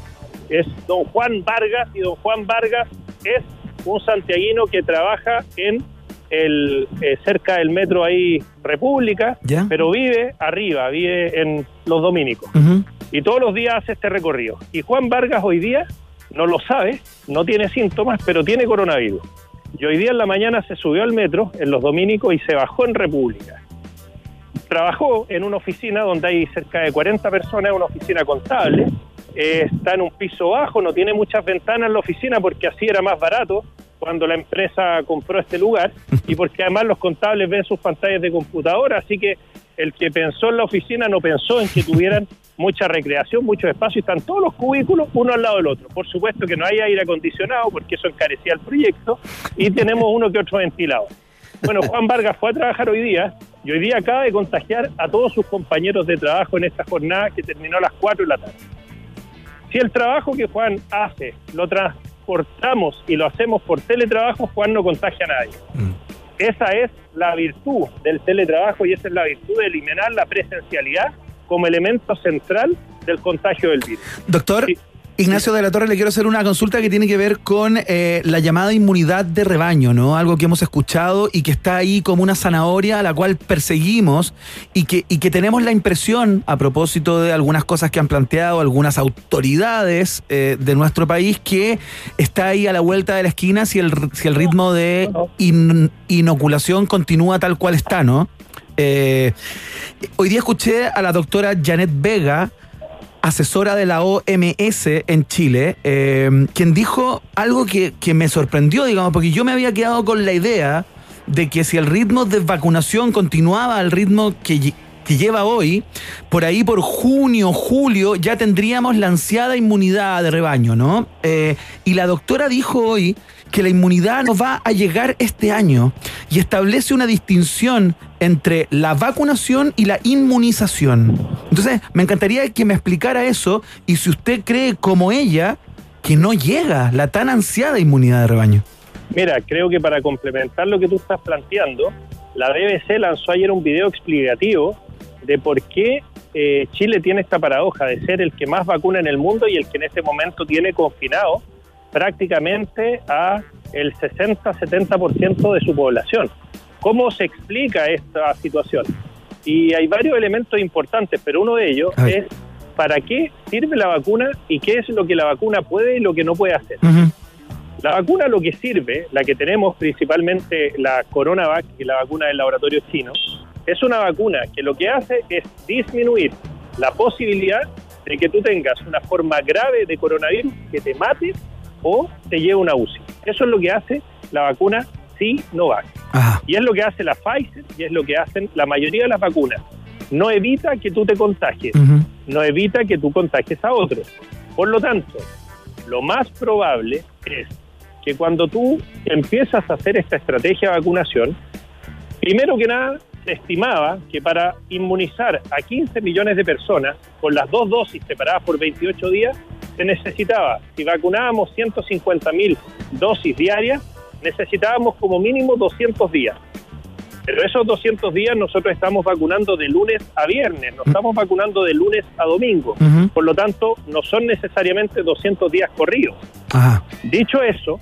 es don Juan Vargas y don Juan Vargas es un santiaguino que trabaja en el eh, cerca del metro ahí República, ¿Ya? pero vive arriba, vive en Los Dominicos y todos los días hace este recorrido. Y Juan Vargas hoy día no lo sabe, no tiene síntomas, pero tiene coronavirus. Y hoy día en la mañana se subió al metro en Los Dominicos y se bajó en República. Trabajó en una oficina donde hay cerca de 40 personas, una oficina contable. Eh, está en un piso bajo, no tiene muchas ventanas en la oficina porque así era más barato cuando la empresa compró este lugar y porque además los contables ven sus pantallas de computadora, así que el que pensó en la oficina no pensó en que tuvieran mucha recreación, mucho espacio, y están todos los cubículos uno al lado del otro. Por supuesto que no hay aire acondicionado porque eso encarecía el proyecto y tenemos uno que otro ventilado. Bueno, Juan Vargas fue a trabajar hoy día y hoy día acaba de contagiar a todos sus compañeros de trabajo en esta jornada que terminó a las 4 de la tarde. Si el trabajo que Juan hace lo transportamos y lo hacemos por teletrabajo, Juan no contagia a nadie. Esa es la virtud del teletrabajo y esa es la virtud de eliminar la presencialidad como elemento central del contagio del virus. Doctor, Sí. Ignacio de la Torre, le quiero hacer una consulta que tiene que ver con eh, la llamada inmunidad de rebaño, ¿no? Algo que hemos escuchado y que está ahí como una zanahoria a la cual perseguimos y que, y que tenemos la impresión, a propósito de algunas cosas que han planteado algunas autoridades eh, de nuestro país, que está ahí a la vuelta de la esquina si el, si el ritmo de in- inoculación continúa tal cual está, ¿no? Eh, hoy día escuché a la doctora Janet Vega, asesora de la OMS en Chile, eh, quien dijo algo que, que me sorprendió, digamos, porque yo me había quedado con la idea de que si el ritmo de vacunación continuaba al ritmo que, que lleva hoy, por ahí por junio, julio, ya tendríamos la ansiada inmunidad de rebaño, ¿no? Eh, y la doctora dijo hoy que la inmunidad no va a llegar este año y establece una distinción entre la vacunación y la inmunización. Entonces, me encantaría que me explicara eso y si usted cree como ella que no llega la tan ansiada inmunidad de rebaño. Mira, creo que para complementar lo que tú estás planteando, la BBC lanzó ayer un video explicativo de por qué eh, Chile tiene esta paradoja de ser el que más vacuna en el mundo y el que en este momento tiene confinado prácticamente a el 60-70% de su población. ¿Cómo se explica esta situación? Y hay varios elementos importantes, pero uno de ellos es para qué sirve la vacuna y qué es lo que la vacuna puede y lo que no puede hacer. La vacuna lo que sirve, la que tenemos principalmente la CoronaVac y la vacuna del laboratorio chino, es una vacuna que lo que hace es disminuir la posibilidad de que tú tengas una forma grave de coronavirus que te mate o te lleve una UCI. Eso es lo que hace la vacuna Sinovac. Ajá. Y es lo que hace la Pfizer y es lo que hacen la mayoría de las vacunas. No evita que tú te contagies, no evita que tú contagies a otros. Por lo tanto, lo más probable es que cuando tú empiezas a hacer esta estrategia de vacunación, primero que nada, se estimaba que para inmunizar a 15 millones de personas con las dos dosis separadas por 28 días, se necesitaba, si vacunábamos 150 mil dosis diarias, necesitábamos como mínimo 200 días. Pero esos 200 días nosotros estamos vacunando de lunes a viernes, no estamos vacunando de lunes a domingo. Ujú. Por lo tanto, no son necesariamente 200 días corridos. Ajá. Dicho eso,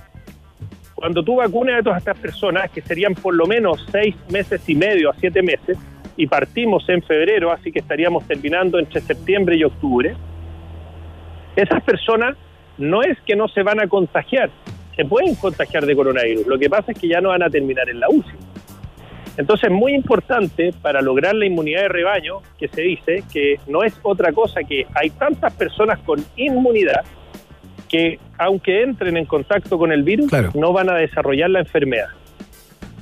cuando tú vacunas a todas estas personas, que serían por lo menos seis meses y medio a siete meses, y partimos en febrero, así que estaríamos terminando entre septiembre y octubre, esas personas no es que no se van a contagiar, se pueden contagiar de coronavirus, lo que pasa es que ya no van a terminar en la UCI. Entonces es muy importante para lograr la inmunidad de rebaño que se dice que no es otra cosa que hay tantas personas con inmunidad que aunque entren en contacto con el virus no van a desarrollar la enfermedad.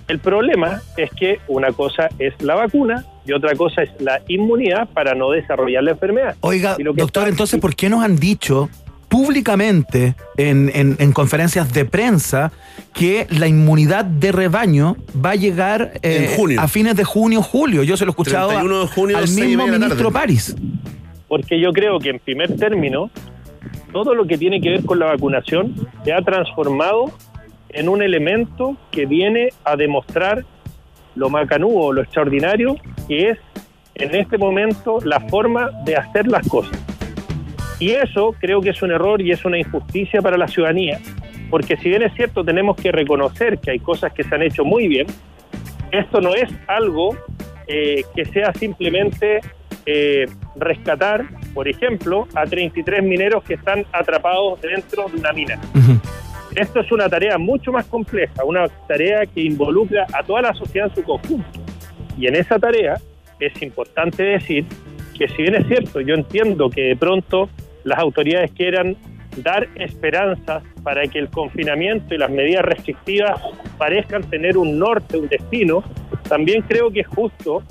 El problema es que una cosa es la vacuna y otra cosa es la inmunidad para no desarrollar la enfermedad. Oiga, Y lo que doctor, está- entonces, ¿por qué nos han dicho públicamente en, en- en conferencias de prensa que la inmunidad de rebaño va a llegar eh, En junio. a fines de junio, julio? Yo se lo he escuchado a- 31 de junio, al mismo ministro. París. porque yo creo que en primer término todo lo que tiene que ver con la vacunación se ha transformado en un elemento que viene a demostrar lo macanudo, lo extraordinario que es en este momento la forma de hacer las cosas. Y eso creo que es un error y es una injusticia para la ciudadanía, porque si bien es cierto tenemos que reconocer que hay cosas que se han hecho muy bien, esto no es algo eh, que sea simplemente eh, rescatar, por ejemplo, a 33 mineros que están atrapados dentro de una mina. Esto es una tarea mucho más compleja, una tarea que involucra a toda la sociedad en su conjunto. Y en esa tarea es importante decir que si bien es cierto, yo entiendo que de pronto las autoridades quieran dar esperanzas para que el confinamiento y las medidas restrictivas parezcan tener un norte, un destino, también creo que es justo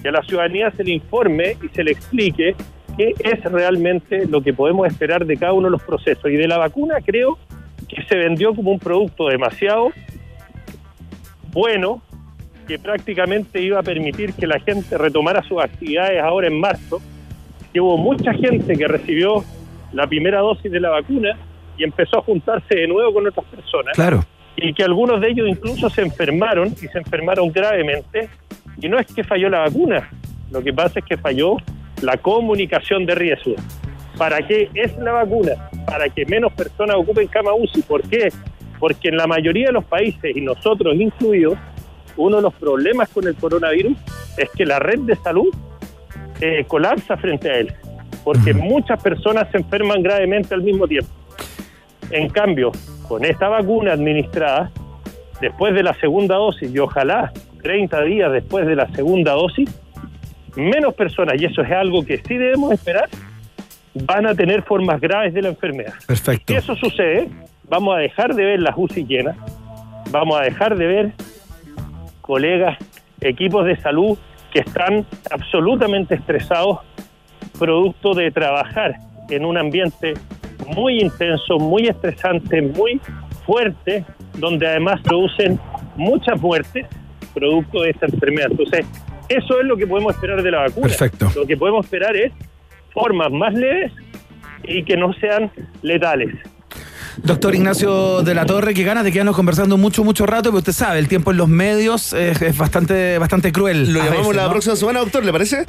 que a la ciudadanía se le informe y se le explique qué es realmente lo que podemos esperar de cada uno de los procesos. Y de la vacuna creo que se vendió como un producto demasiado bueno, que prácticamente iba a permitir que la gente retomara sus actividades ahora en marzo, que hubo mucha gente que recibió la primera dosis de la vacuna y empezó a juntarse de nuevo con otras personas Claro. y que algunos de ellos incluso se enfermaron y se enfermaron gravemente. Y no es que falló la vacuna, lo que pasa es que falló la comunicación de riesgo. ¿Para qué es la vacuna? Para que menos personas ocupen cama UCI. ¿Por qué? Porque en la mayoría de los países, y nosotros incluidos, uno de los problemas con el coronavirus es que la red de salud eh, colapsa frente a él, porque muchas personas se enferman gravemente al mismo tiempo. En cambio, con esta vacuna administrada, después de la segunda dosis, y ojalá 30 días después de la segunda dosis, menos personas, y eso es algo que sí debemos esperar, van a tener formas graves de la enfermedad. Perfecto. Si eso sucede, vamos a dejar de ver las UCI llenas, vamos a dejar de ver colegas, equipos de salud que están absolutamente estresados, producto de trabajar en un ambiente muy intenso, muy estresante, muy fuerte, donde además producen muchas muertes producto de esta enfermedad. Entonces, eso es lo que podemos esperar de la vacuna. Perfecto. Lo que podemos esperar es formas más leves y que no sean letales. Doctor Ignacio de la Torre, que ganas de quedarnos conversando mucho, mucho rato, pero usted sabe, el tiempo en los medios es, es bastante, bastante cruel. Lo llamamos veces, la ¿no? próxima semana, doctor, ¿le parece?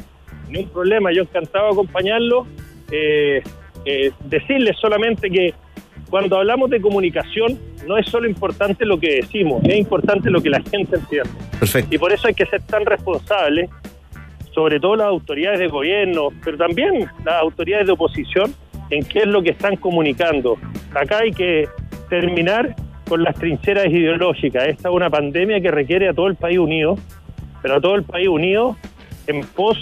Ni un problema, yo encantado de acompañarlo. Eh, eh, decirles solamente que cuando hablamos de comunicación no es solo importante lo que decimos, es importante lo que la gente entiende. Perfecto. Y por eso hay que ser tan responsables, sobre todo las autoridades de gobierno, pero también las autoridades de oposición, en qué es lo que están comunicando. Acá hay que terminar con las trincheras ideológicas. Esta es una pandemia que requiere a todo el país unido, pero a todo el país unido en pos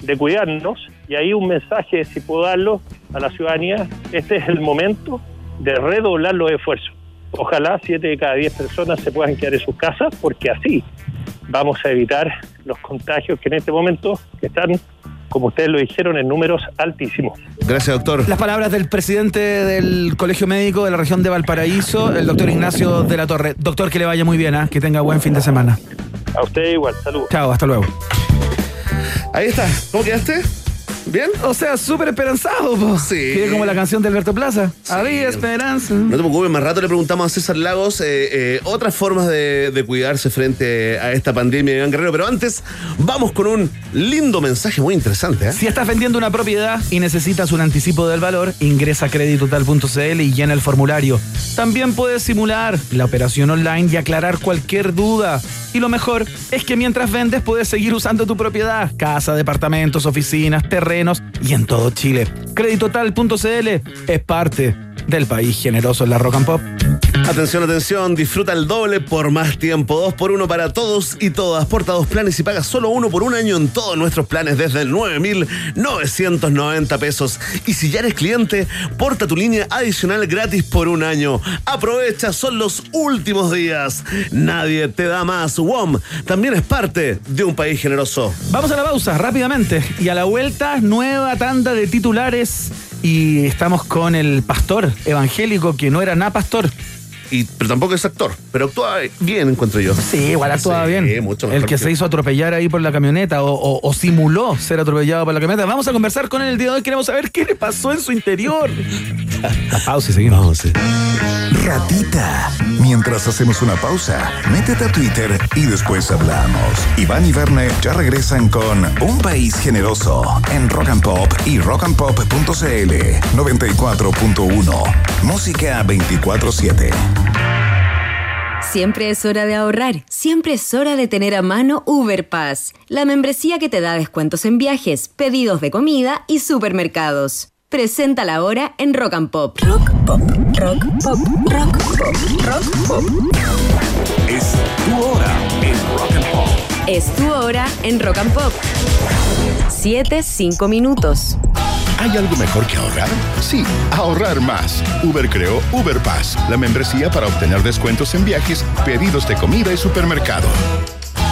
de cuidarnos. Y ahí un mensaje, si puedo darlo a la ciudadanía, este es el momento de redoblar los esfuerzos. Ojalá siete de cada diez personas se puedan quedar en sus casas, porque así vamos a evitar los contagios que en este momento están, como ustedes lo dijeron, en números altísimos. Gracias, doctor. Las palabras del presidente del Colegio Médico de la región de Valparaíso, el doctor Ignacio de la Torre. Doctor, que le vaya muy bien, ¿ah? que tenga buen fin de semana. A ustedes igual, saludos. Chao, hasta luego. Ahí está. ¿Cómo quedaste? ¿Bien? O sea, súper esperanzado, po. Sí. Que como la canción de Alberto Plaza. Había esperanza. No te preocupes, más rato le preguntamos a César Lagos eh, eh, otras formas de, de cuidarse frente a esta pandemia de Iván Guerrero. Pero antes, vamos con un lindo mensaje muy interesante. ¿eh? Si estás vendiendo una propiedad y necesitas un anticipo del valor, ingresa a creditotal.cl y llena el formulario. También puedes simular la operación online y aclarar cualquier duda. Y lo mejor es que mientras vendes puedes seguir usando tu propiedad, casa, departamentos, oficinas, terrenos y en todo Chile. Creditotal.cl es parte del país generoso en la Rock and Pop. Atención, atención, disfruta el doble por más tiempo. Dos por uno para todos y todas. Porta dos planes y paga solo uno por un año en todos nuestros planes desde el 9,990 pesos. Y si ya eres cliente, porta tu línea adicional gratis por un año. Aprovecha, son los últimos días. Nadie te da más. WOM también es parte de un país generoso. Vamos a la pausa rápidamente y a la vuelta nueva tanda de titulares y estamos con el pastor evangélico que no era nada pastor. Y, pero tampoco es actor, pero actúa bien, encuentro yo. Sí, igual actuaba Sí, bien. mucho el mejor que que- se hizo atropellar ahí por la camioneta o, o- o simuló ser atropellado por la camioneta. Vamos a conversar con él el día de hoy. Queremos saber qué le pasó en su interior. La pausa y seguimos. Vamos, sí. Ratita. Mientras hacemos una pausa, métete a Twitter y después hablamos. Iván y Verne ya regresan con Un País Generoso en Rock and Pop y rockandpop.cl 94.1. Música 24-7. Siempre es hora de ahorrar, siempre es hora de tener a mano Uber Pass, la membresía que te da descuentos en viajes, pedidos de comida y supermercados. Preséntala ahora en Rock and Pop. Rock Pop, Rock Pop, Rock Pop, Rock Pop. Es tu hora en Rock and Pop. Es tu hora en Rock and Pop. 7, 5 minutos. ¿Hay algo mejor que ahorrar? Sí, ahorrar más. Uber creó Uber Pass, la membresía para obtener descuentos en viajes, pedidos de comida y supermercado.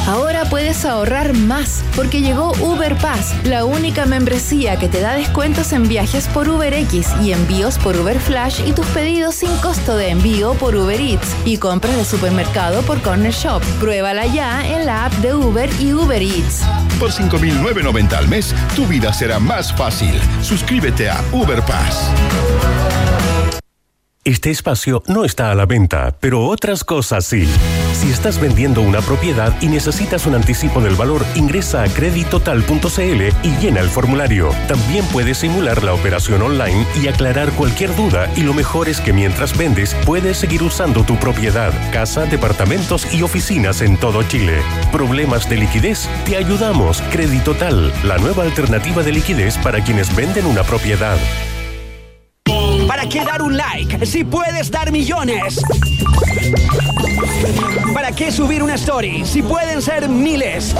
Ahora puedes ahorrar más porque llegó Uber Pass, la única membresía que te da descuentos en viajes por UberX y envíos por Uber Flash y tus pedidos sin costo de envío por Uber Eats y compras de supermercado por Corner Shop. Pruébala ya en la app de Uber y Uber Eats. Por 5.990 al mes, tu vida será más fácil. Suscríbete a Uber Pass. Este espacio no está a la venta, pero otras cosas sí. Si estás vendiendo una propiedad y necesitas un anticipo del valor, ingresa a creditotal.cl y llena el formulario. También puedes simular la operación online y aclarar cualquier duda y lo mejor es que mientras vendes puedes seguir usando tu propiedad, casa, departamentos y oficinas en todo Chile. ¿Problemas de liquidez? Te ayudamos. Creditotal, la nueva alternativa de liquidez para quienes venden una propiedad. ¿Para qué dar un like si puedes dar millones? ¿Para qué subir una story si pueden ser miles?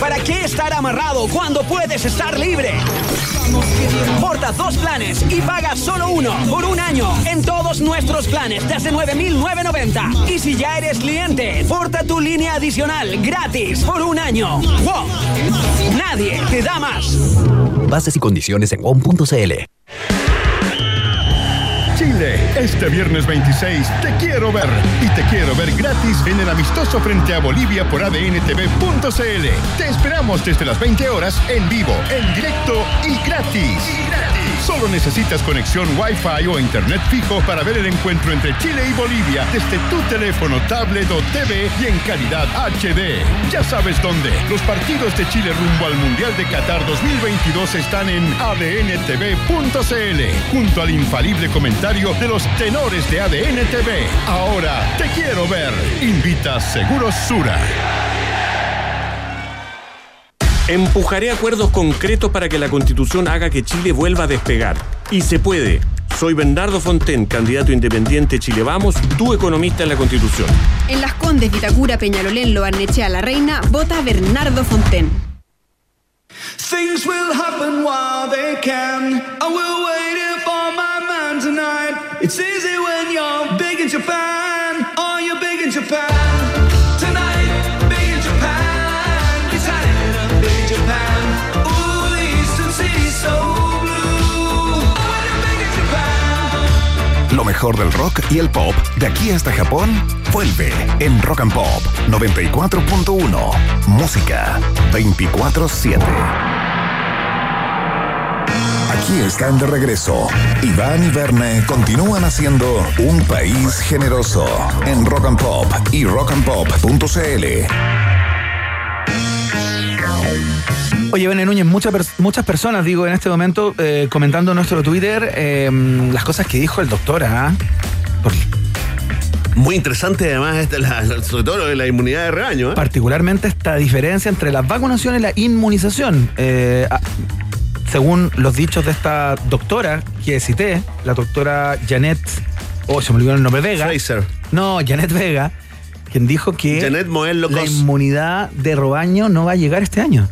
¿Para qué estar amarrado cuando puedes estar libre? Porta dos planes y paga solo uno por un año en todos nuestros planes desde 9,990. Y si ya eres cliente, porta tu línea adicional gratis por un año. ¡Wow! Nadie te da más. Bases y condiciones en WOM.cl. Chile, este viernes 26 te quiero ver y te quiero ver gratis en el amistoso frente a Bolivia por adntv.cl. Te esperamos desde las 20 horas en vivo, en directo y gratis. Solo necesitas conexión Wi-Fi o internet fijo para ver el encuentro entre Chile y Bolivia desde tu teléfono, tablet o TV y en calidad HD. Ya sabes dónde. Los partidos de Chile rumbo al Mundial de Qatar 2022 están en adntv.cl junto al infalible comentario de los tenores de ADN TV. Ahora te quiero ver. Invita Seguros Sura. Empujaré acuerdos concretos para que la Constitución haga que Chile vuelva a despegar. Y se puede. Soy Bernardo Fonten, candidato independiente Chile Vamos, tu economista en la Constitución. En Las Condes, Vitacura, Peñalolén, Lobarnechea, La Reina, vota Bernardo Fonten. Things will happen while they can. I will wait here for my man tonight. It's easy when you're big in Japan. Are you big in Japan? mejor del rock y el pop de aquí hasta Japón, vuelve en Rock and Pop 94.1. Música 24-7. Aquí están de regreso. Iván y Verne continúan haciendo un país generoso en Rock and Pop y rockandpop.cl. Oye, Bene Núñez, muchas muchas personas, digo, en este momento, eh, comentando en nuestro Twitter eh, las cosas que dijo el doctor, ¿ah? Muy interesante además, esta, la- sobre todo lo de la inmunidad de rebaño. ¿eh? Particularmente esta diferencia entre la vacunación y la inmunización. Eh, a- según los dichos de esta doctora que cité, la doctora Janet, oh, se me olvidó el nombre, Vega. Fraser. No, Janet Vega, quien dijo que Janet Moel la inmunidad de rebaño no va a llegar este año.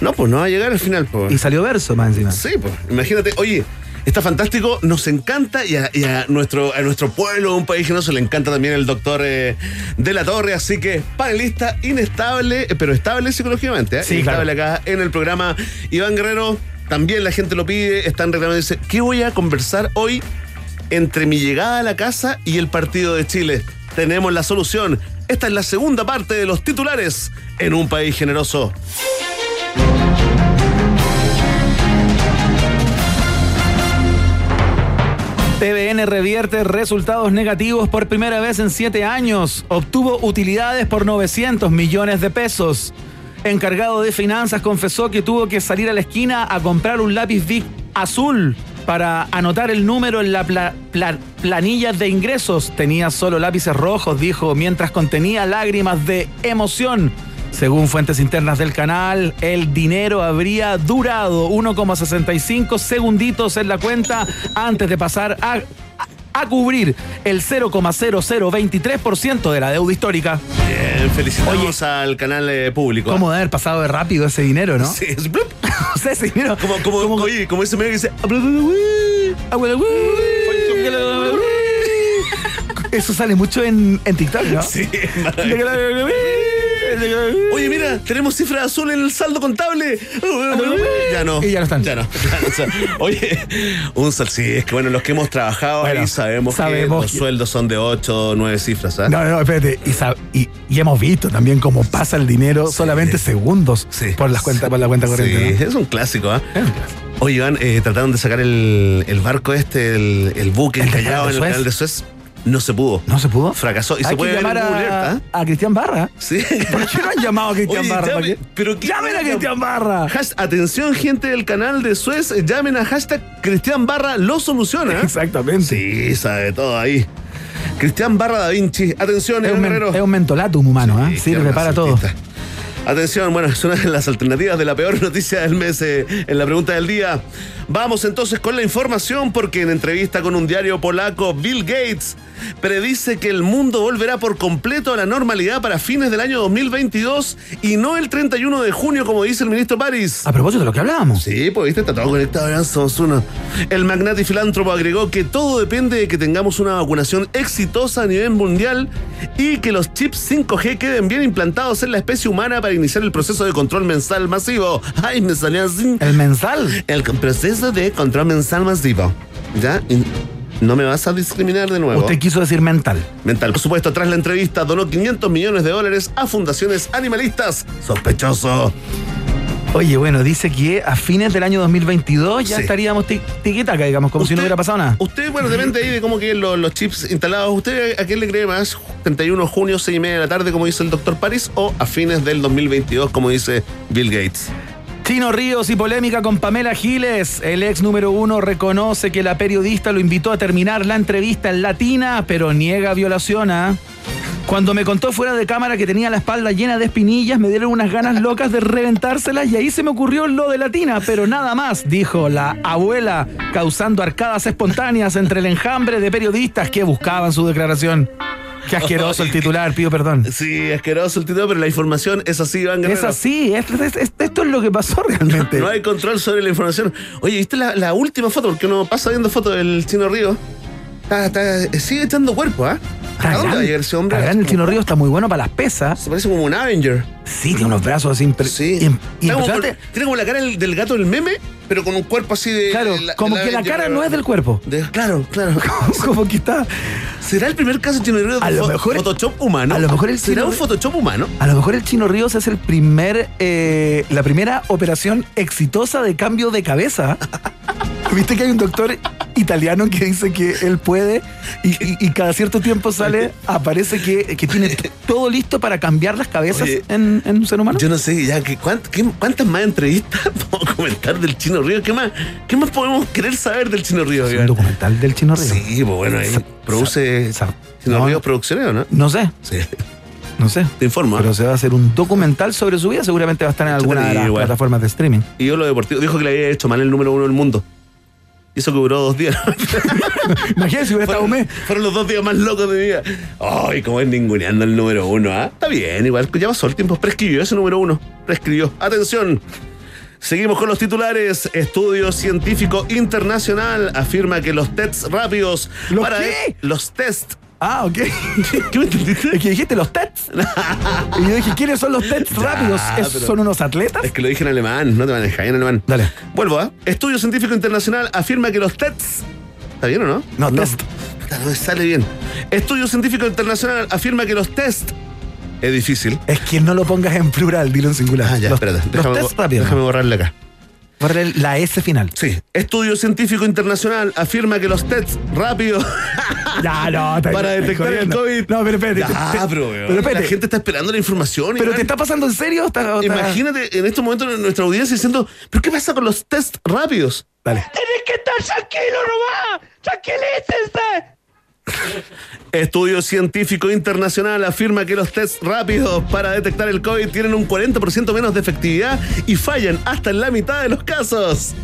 No, pues no va a llegar al final. Pues. Y salió verso más encima. Sí, pues imagínate, oye, está fantástico, nos encanta y a, y a nuestro, a nuestro pueblo, un país generoso, le encanta también el doctor eh, de la Torre, así que panelista inestable, eh, pero estable psicológicamente, ¿eh? Sí, inestable acá en el programa. Iván Guerrero, también la gente lo pide, están reclamando, dice, ¿qué voy a conversar hoy entre mi llegada a la casa y el partido de Chile? Tenemos la solución. Esta es la segunda parte de los titulares en un país generoso. TVN revierte resultados negativos por primera vez en siete años. Obtuvo utilidades por 900 millones de pesos. Encargado de finanzas confesó que tuvo que salir a la esquina a comprar un lápiz Bic azul para anotar el número en la pla- pla- planilla de ingresos. Tenía solo lápices rojos, dijo, mientras contenía lágrimas de emoción. Según fuentes internas del canal, el dinero habría durado 1,65 segunditos en la cuenta antes de pasar a, a- a cubrir el 0,0023% de la deuda histórica. Bien, felicitamos al canal eh, público. ¿Cómo de haber pasado de rápido ese dinero, no? Sí, es blup. o sea, ese dinero. Como, como, oye, como ese medio que dice. Eso sale mucho en, en TikTok, ¿no? Sí, Oye, mira, tenemos cifra azul en el saldo contable. Ya no. Y ya no están. Ya no. Ya Oye, un sal, sí, es que bueno, los que hemos trabajado Bueno, ahí sabemos, sabemos que los sueldos son de 8 o 9 cifras. ¿ah? No, no, espérate. Y, sab- y- y hemos visto también cómo pasa el dinero solamente segundos por, las cuentas, por la cuenta corriente. Sí, ¿no? es un clásico, ¿ah? Oye, Iván, eh, trataron de sacar el, el barco este, el, el buque ¿El del encallado en el canal de Suez. No se pudo. ¿No se pudo? Fracasó. Y Hay se puede que ver en llamar Earth, a, ¿ah? a Cristian Barra. Sí. ¿Por qué no han llamado a Cristian Oye, Barra? llame- ¿Para qué? pero ¿qué- llamen a Cristian Barra. Atención, gente del canal de Suez, llamen a hashtag Cristian Barra, lo soluciona. Exactamente. Sí, sabe todo ahí. Cristian Barra Da Vinci, atención, Es un, Guerrero. es un mentolatum humano. Sí, Sirve para todo. Atención, bueno, es una de las alternativas de la peor noticia del mes eh, en la pregunta del día. Vamos entonces con la información porque en entrevista con un diario polaco, Bill Gates predice que el mundo volverá por completo a la normalidad para fines del año 2022 y no el 31 de junio como dice el ministro París. A propósito de lo que hablábamos. Sí, pues viste, está todo conectado, ya somos uno. El magnate y filántropo agregó que todo depende de que tengamos una vacunación exitosa a nivel mundial y que los chips 5G queden bien implantados en la especie humana para iniciar el proceso de control mensal masivo. Ay, me salió así. ¿El mensal? El proceso de control mensal masivo. ¿Ya? Y no me vas a discriminar de nuevo. Usted quiso decir mental. Mental. Por supuesto, tras la entrevista, donó 500 millones de dólares a fundaciones animalistas. Sospechoso. Oye, bueno, dice que a fines del año 2022 ya Sí. estaríamos ti- tiquitaca, digamos, como si no hubiera pasado nada. Usted, bueno, depende ahí de cómo queden los, los chips instalados. ¿Usted a quién le cree más? ¿31 de junio, 6 y media de la tarde, como dice el doctor Paris? ¿O a fines del 2022, como dice Bill Gates? Chino Ríos y polémica con Pamela Giles. El ex número uno reconoce que la periodista lo invitó a terminar la entrevista en latina, pero niega violación. ¿ah? Cuando me contó fuera de cámara que tenía la espalda llena de espinillas, me dieron unas ganas locas de reventárselas y ahí se me ocurrió lo de latina, pero nada más, dijo la abuela, causando arcadas espontáneas entre el enjambre de periodistas que buscaban su declaración. Qué asqueroso el titular, pido perdón. Sí, asqueroso el título, pero la información es así, Iván Es Guerrero. así, es- es- es- esto es lo que pasó realmente. No hay control sobre la información. Oye, ¿viste la, la última foto? Porque uno pasa viendo fotos del Chino Río. Está, está- sigue echando cuerpo, ¿ah? ¿A dónde va a llegar ese hombre? En el Chino Río está muy bueno para las pesas. Se parece como un Avenger. Sí, tiene unos brazos así impre- Sí. im- Está como impresionantes. con- tiene como la cara del, del gato del meme, pero con un cuerpo así de. Claro, como que la cara no es del cuerpo. de- claro, claro. como que está. ¿Será el primer caso de Chino Río A de lo fo- mejor- Photoshop humano? a lo mejor el ¿Será un Photoshop humano? A lo mejor el Chino Ríos es el primer, eh, la primera operación exitosa de cambio de cabeza. Viste que hay un doctor italiano que dice que él puede y, y- y cada cierto tiempo sale, aparece que, que tiene todo listo para cambiar las cabezas Oye, en, en un ser humano. Yo no sé, ya, que cuánt- qué- ¿cuántas más entrevistas podemos comentar del Chino Río? ¿Qué más, ¿Qué más podemos querer saber del Chino Río? Es un documental del Chino Río. Sí, pues bueno, ahí Sa- produce sa- Chino no. Río Producciones, ¿o ¿no? No sé, Sí, no sé. te informo. ¿eh? Pero se va a hacer un documental sobre su vida, seguramente va a estar en alguna de las igual. plataformas de streaming. Y yo lo deportivo, dijo que le había hecho mal el número uno del mundo. Y eso que duró dos días. Imagínate si hubiera estado un mes. Fueron los dos días más locos de mi vida. Ay, como es ninguneando el número uno, ¿ah? Está bien, igual, ya pasó el tiempo. Prescribió ese número uno. Prescribió. Atención. Seguimos con los titulares. Estudio científico internacional afirma que los tests rápidos. ¿Los qué? Los tests. Ah, ok. ¿Qué me entendiste? Es que dijiste los TETs. y yo dije, ¿quiénes son los TETs rápidos? ¿Es- pero- ¿Son unos atletas? Es que lo dije en alemán, no te manejas en alemán. Dale. Vuelvo, ¿ah? Estudio científico internacional afirma que los tests. ¿Está bien o no? No, test. No me sale bien. Estudio científico internacional afirma que los test. Es difícil. Es que no lo pongas en plural, dilo en singular. Ah, ya, los, espérate. los Déjame, déjame borrarle acá. Borra la S final. Sí. Estudio científico internacional afirma que los tests rápidos Ya, no, te- para te- detectar el. COVID. No, pero espérate. Ya, te- te- pero, espérate. la gente está esperando la información. ¿Pero Iván. te está pasando en serio? está- Imagínate en estos momentos nuestra audiencia diciendo, ¿pero qué pasa con los test rápidos? Dale. Tienes que estar tranquilo nomás. Tranquilícense. Estudio científico internacional afirma que los tests rápidos para detectar el COVID tienen un 40% menos de efectividad y fallan hasta en la mitad de los casos.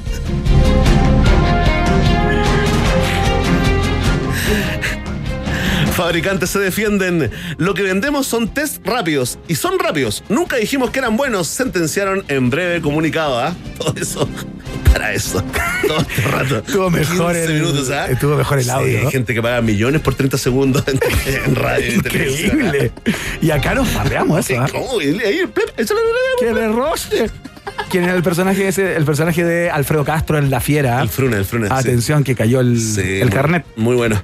Fabricantes se defienden. Lo que vendemos son test rápidos y son rápidos. Nunca dijimos que eran buenos. Sentenciaron en breve comunicado. ¿ah? Todo eso para eso. Todo este rato. Estuvo mejor 15 el- minutos, ¿ah? estuvo mejor el Sí, audio, hay ¿no? gente que paga millones por 30 segundos en, en radio y televisión. ¿ah? Increíble. Y acá nos parreamos eso, ¿ah? ¿Cómo? ¡Que le roste! ¿Quién era el personaje ese? El personaje de Alfredo Castro en La Fiera. El Fruna, el Fruna. sí. Atención, que cayó el, Sí, el carnet. Muy bueno.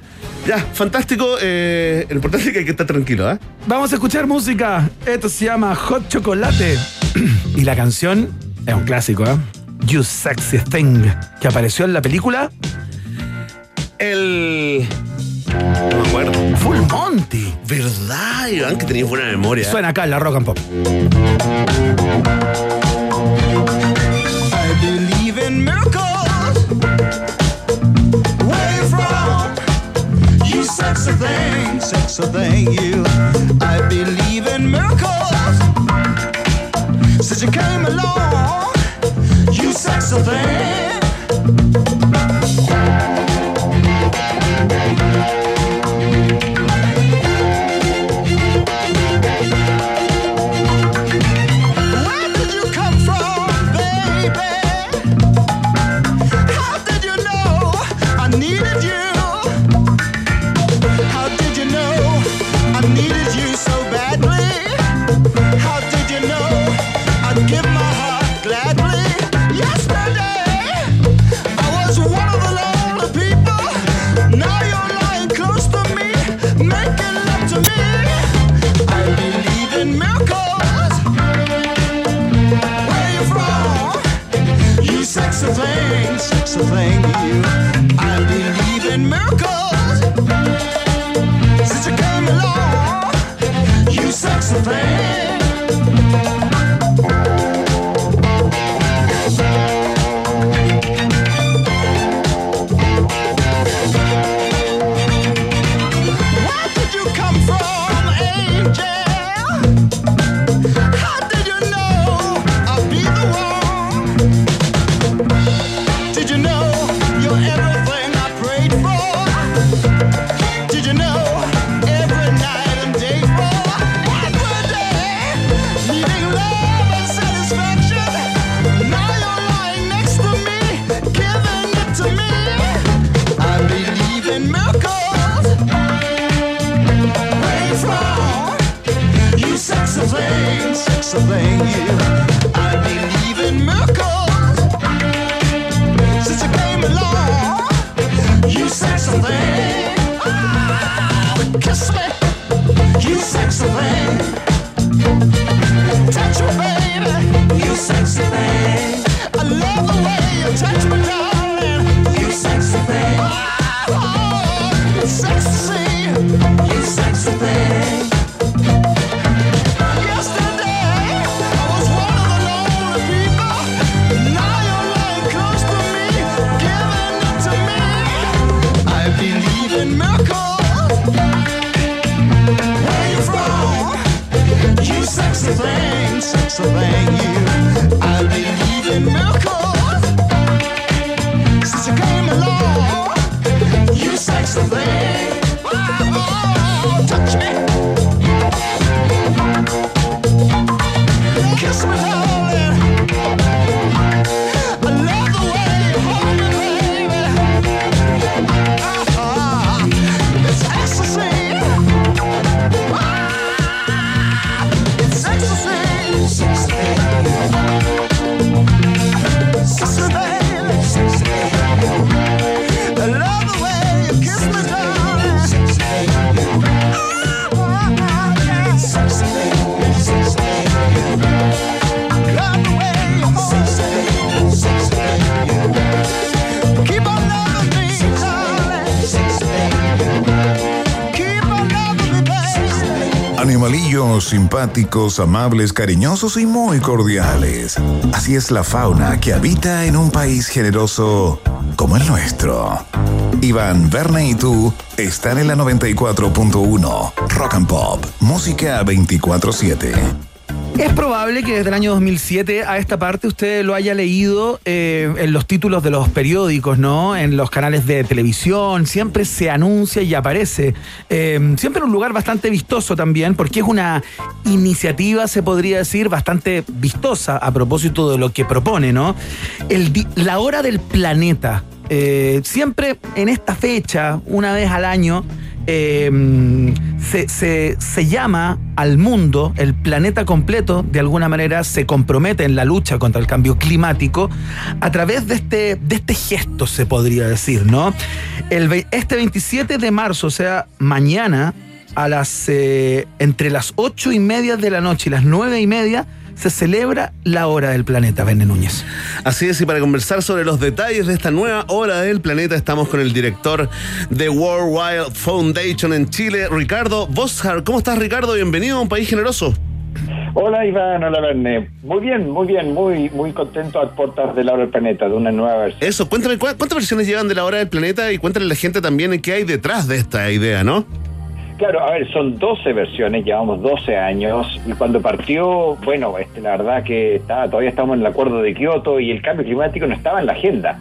Ya, fantástico. eh, lo importante es que hay que estar tranquilo, ¿ah? Vamos a escuchar música. Esto se llama Hot Chocolate. y la canción es un clásico, ¿eh? You Sexy Thing, que apareció en la película El. No me acuerdo. Full Monty. ¿Verdad, Iván? Que tenías buena memoria. Suena acá en la Rock and Pop. I believe in miracles. Where you from? You sexy thing, sexy thing, you. I believe in miracles. Since you came along, you simpáticos, amables, cariñosos y muy cordiales. Así es la fauna que habita en un país generoso como el nuestro. Iván, Verne y tú están en la 94.1 Rock and Pop, música 24/7. Es probable que desde el año 2007 a esta parte usted lo haya leído eh, en los títulos de los periódicos, ¿no? En los canales de televisión, siempre se anuncia y aparece. Eh, siempre en un lugar bastante vistoso también, porque es una iniciativa, se podría decir, bastante vistosa a propósito de lo que propone, ¿no? El la hora del planeta. Eh, siempre en esta fecha, una vez al año, eh, se, se- llama al mundo, el planeta completo, de alguna manera se compromete en la lucha contra el cambio climático a través de este, de este gesto, se podría decir, ¿no? El, este 27 de marzo, o sea, mañana, a las, eh, entre las 8 y media de la noche y las 9 y media, se celebra la hora del planeta, Verne Núñez. Así es, y para conversar sobre los detalles de esta nueva hora del planeta, estamos con el director de World Wild Foundation en Chile, Ricardo Boschar. ¿Cómo estás, Ricardo? Bienvenido a un país generoso. Hola Iván, hola Verne. Muy bien, muy bien, muy muy contento a puertas de la hora del planeta, de una nueva versión. Eso, cuéntame, ¿cu- ¿cuántas versiones llevan de la hora del planeta? Y cuéntale a la gente también qué hay detrás de esta idea, ¿no? Claro, a ver, son 12 versiones, llevamos 12 años y cuando partió, bueno, este, la verdad que está, todavía estamos en el acuerdo de Kioto y el cambio climático no estaba en la agenda.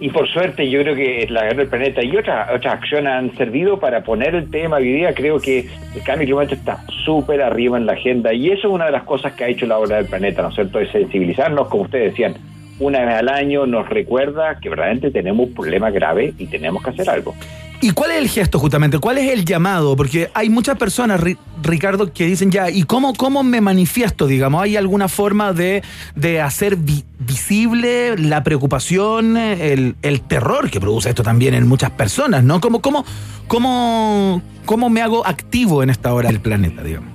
Y por suerte yo creo que la guerra del planeta y otras otras acciones han servido para poner el tema hoy día. Creo que el cambio climático está súper arriba en la agenda y eso es una de las cosas que ha hecho la hora del planeta, ¿no es cierto? Es sensibilizarnos, como ustedes decían, una vez al año nos recuerda que verdaderamente tenemos un problema grave y tenemos que hacer algo. ¿Y cuál es el gesto justamente? ¿Cuál es el llamado? Porque hay muchas personas, Ri- Ricardo, que dicen ya, ¿y cómo, cómo me manifiesto? Digamos, ¿hay alguna forma de, de hacer vi- visible la preocupación, el, el terror que produce esto también en muchas personas, ¿no? ¿Cómo, cómo, cómo, cómo me hago activo en esta hora del planeta, digamos?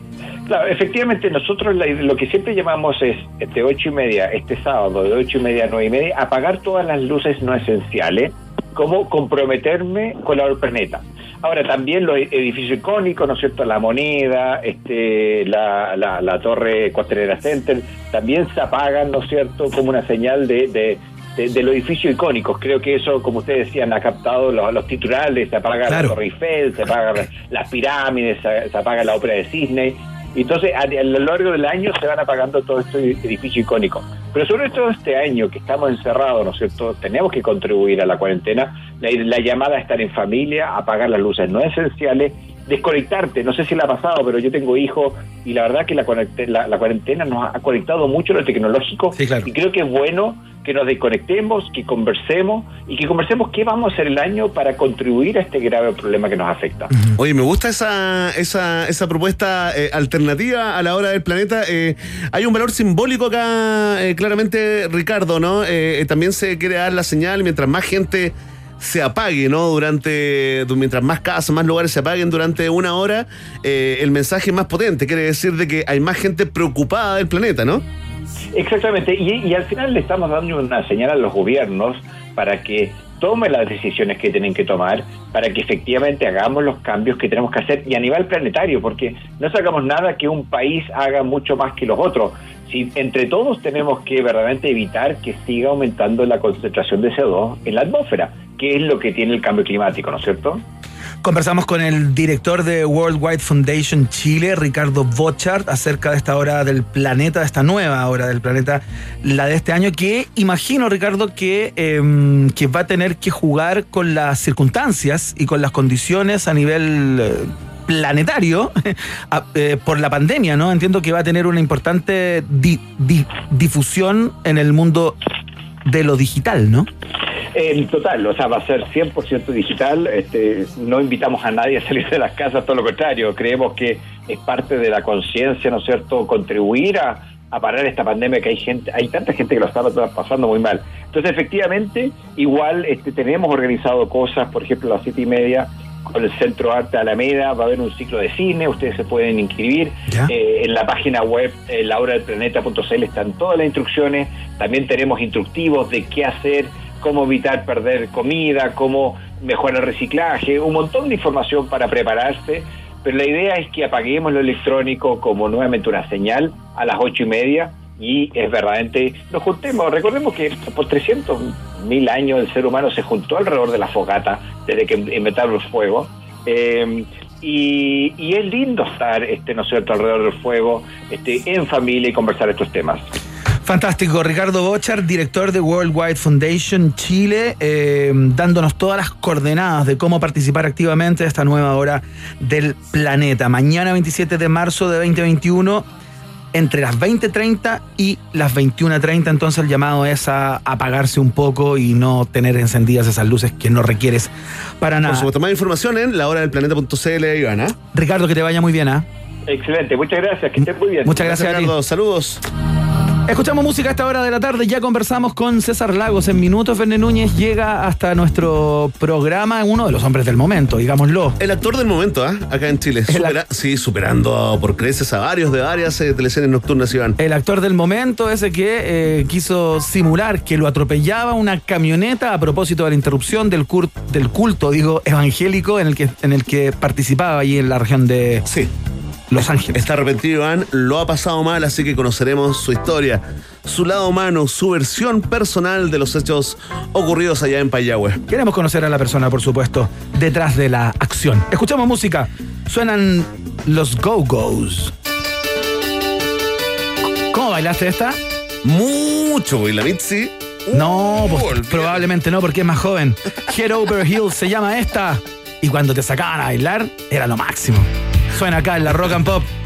Claro, efectivamente nosotros lo que siempre llamamos es de ocho y media, este sábado de ocho y media a nueve y media, apagar todas las luces no esenciales, como comprometerme con la del planeta. Ahora también los edificios icónicos, ¿no es cierto? La moneda, este, la, la, la torre Costanera Center, también se apagan, ¿no es cierto? Como una señal de, de, de- de los edificios icónicos. Creo que eso, como ustedes decían, ha captado los, los titulares, se apaga Claro. la Torre Eiffel, se apagan las pirámides, se, se apaga la ópera de Disney. Entonces, a, a lo largo del año se van apagando todos estos edificios icónicos. Pero sobre todo este año que estamos encerrados, ¿no es cierto? Tenemos que contribuir a la cuarentena. La, la llamada a estar en familia, apagar las luces no esenciales, desconectarte. No sé si le ha pasado, pero yo tengo hijos y la verdad que la, la, la cuarentena nos ha conectado mucho lo tecnológico. Y creo que es bueno que nos desconectemos, que conversemos y que conversemos qué vamos a hacer el año para contribuir a este grave problema que nos afecta. Oye, me gusta esa, esa, esa propuesta eh, alternativa a la hora del planeta. Eh, hay un valor simbólico acá, eh, claramente, Ricardo, ¿no? También se quiere dar la señal mientras más gente se apague, ¿no? Durante, du- mientras más casas, más lugares se apaguen durante una hora, eh, el mensaje más potente. Quiere decir de que hay más gente preocupada del planeta, ¿no? Exactamente, y al final le estamos dando una señal a los gobiernos para que tomen las decisiones que tienen que tomar, para que efectivamente hagamos los cambios que tenemos que hacer y a nivel planetario, porque no sacamos nada que un país haga mucho más que los otros. Si entre todos tenemos que verdaderamente evitar que siga aumentando la concentración de CO2 en la atmósfera, que es lo que tiene el cambio climático, ¿no es cierto? Conversamos con el director de World Wide Foundation Chile, Ricardo Bochart, acerca de esta hora del planeta, de esta nueva hora del planeta, la de este año, que imagino, Ricardo, que, em, que va a tener que jugar con las circunstancias y con las condiciones a nivel eh, planetario eh, por la pandemia, ¿no? Entiendo que va a tener una importante di- di- difusión en el mundo de lo digital, ¿no? En total, o sea, va a ser 100% digital. Este, no invitamos a nadie a salir de las casas, todo lo contrario. Creemos que es parte de la conciencia, ¿no es cierto?, contribuir a, parar esta pandemia que hay gente, hay tanta gente que lo está pasando muy mal. Entonces, efectivamente, igual este, tenemos organizado cosas, por ejemplo, a las siete y media con el Centro Arte Alameda va a haber un ciclo de cine, ustedes se pueden inscribir. Eh, en la página web eh, lauradelplaneta.cl están todas las instrucciones, también tenemos instructivos de qué hacer, cómo evitar perder comida, cómo mejorar el reciclaje, un montón de información para prepararse. Pero la idea es que apaguemos lo electrónico como nuevamente una señal a las ocho y media y es verdaderamente nos juntemos. Recordemos que por 300 mil años el ser humano se juntó alrededor de la fogata desde que inventaron el fuego. Eh, y, es lindo estar, este, ¿no es cierto?, alrededor del fuego, este, en familia y conversar estos temas. Fantástico, Ricardo Bochar, director de World Wide Foundation Chile, eh, dándonos todas las coordenadas de cómo participar activamente de esta nueva hora del planeta. Mañana 27 de marzo de 2021, entre las 20.30 y las 21.30, entonces el llamado es a apagarse un poco y no tener encendidas esas luces que no requieres para Por nada. supuesto, más información en la hora del planeta.cl, Ivana. Ricardo, que te vaya muy bien, ¿ah? Excelente, muchas gracias, que estén muy bien. Muchas gracias, a ti. Ricardo. Saludos. Escuchamos música a esta hora de la tarde, ya conversamos con César Lagos. En minutos, Verne Núñez llega hasta nuestro programa, uno de los hombres del momento, digámoslo. El actor del momento, ¿ah? Acá en Chile. Supera- sí, superando por creces a varios de varias eh, teleseries nocturnas, Iván. El actor del momento, ese que eh, quiso simular que lo atropellaba una camioneta a propósito de la interrupción del culto, digo, evangélico en el que, en el que participaba allí en la región de Sí. Los Ángeles. Está arrepentido Iván, lo ha pasado mal, así que conoceremos su historia, su lado humano, su versión personal de los hechos ocurridos allá en Payahue. Queremos conocer a la persona, por supuesto, detrás de la acción. Escuchamos música. Suenan los Go-Go's. ¿Cómo bailaste esta? Mucho, y la Mitzi. No, pues, olvídate. probablemente no, porque es más joven. Head Over Heels se llama esta. Y cuando te sacaban a bailar, era lo máximo. Suena acá en la Rock and Pop.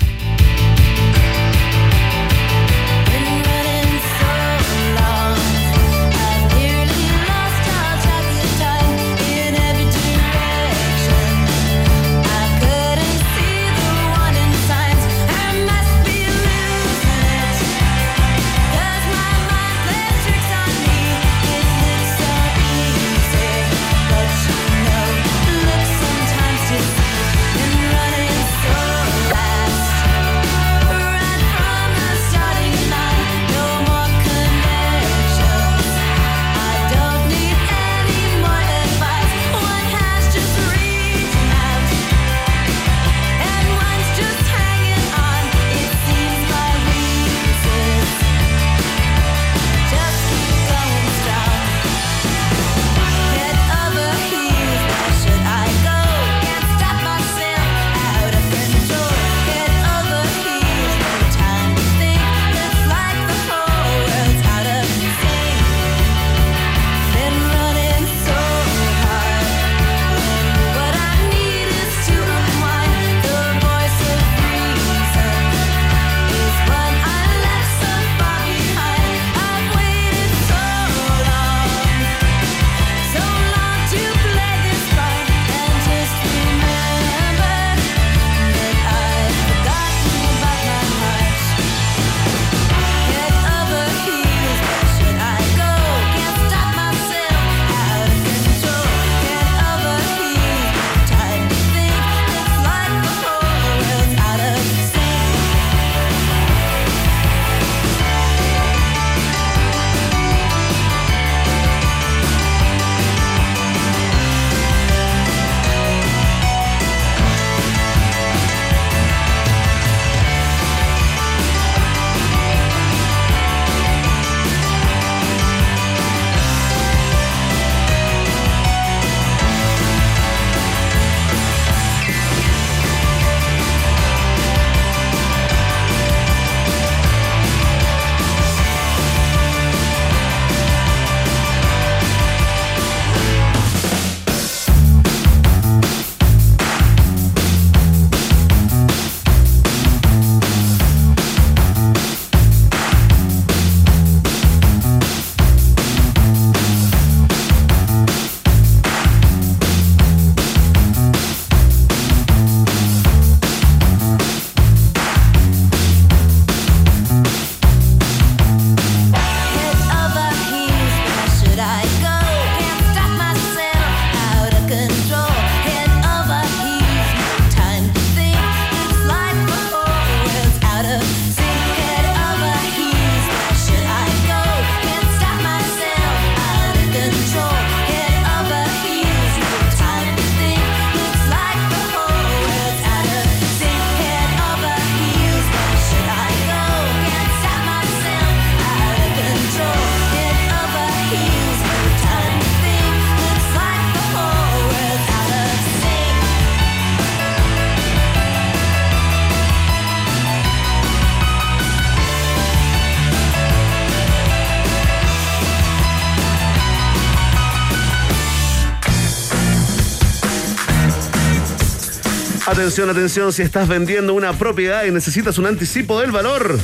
Atención, atención, si estás vendiendo una propiedad y necesitas un anticipo del valor.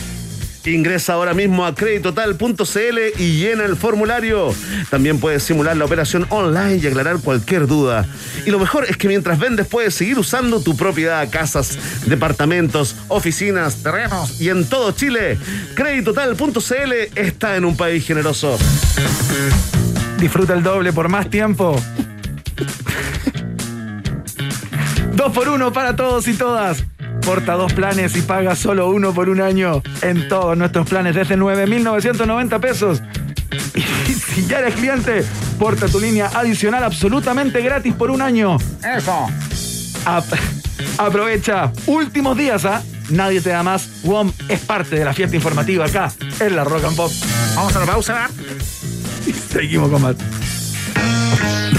Ingresa ahora mismo a creditotal.cl y llena el formulario. También puedes simular la operación online y aclarar cualquier duda. Y lo mejor es que mientras vendes puedes seguir usando tu propiedad, casas, departamentos, oficinas, terrenos y en todo Chile. Creditotal.cl está en un país generoso. Disfruta el doble por más tiempo. Dos por uno para todos y todas. Porta dos planes y paga solo uno por un año en todos nuestros planes desde 9.990 pesos. Y si ya eres cliente, porta tu línea adicional absolutamente gratis por un año. Eso. aprovecha. Últimos días, ¿ah? Nadie te da más. WOM es parte de la fiesta informativa acá en la Rock and Pop. Vamos a la pausa. Y seguimos con más.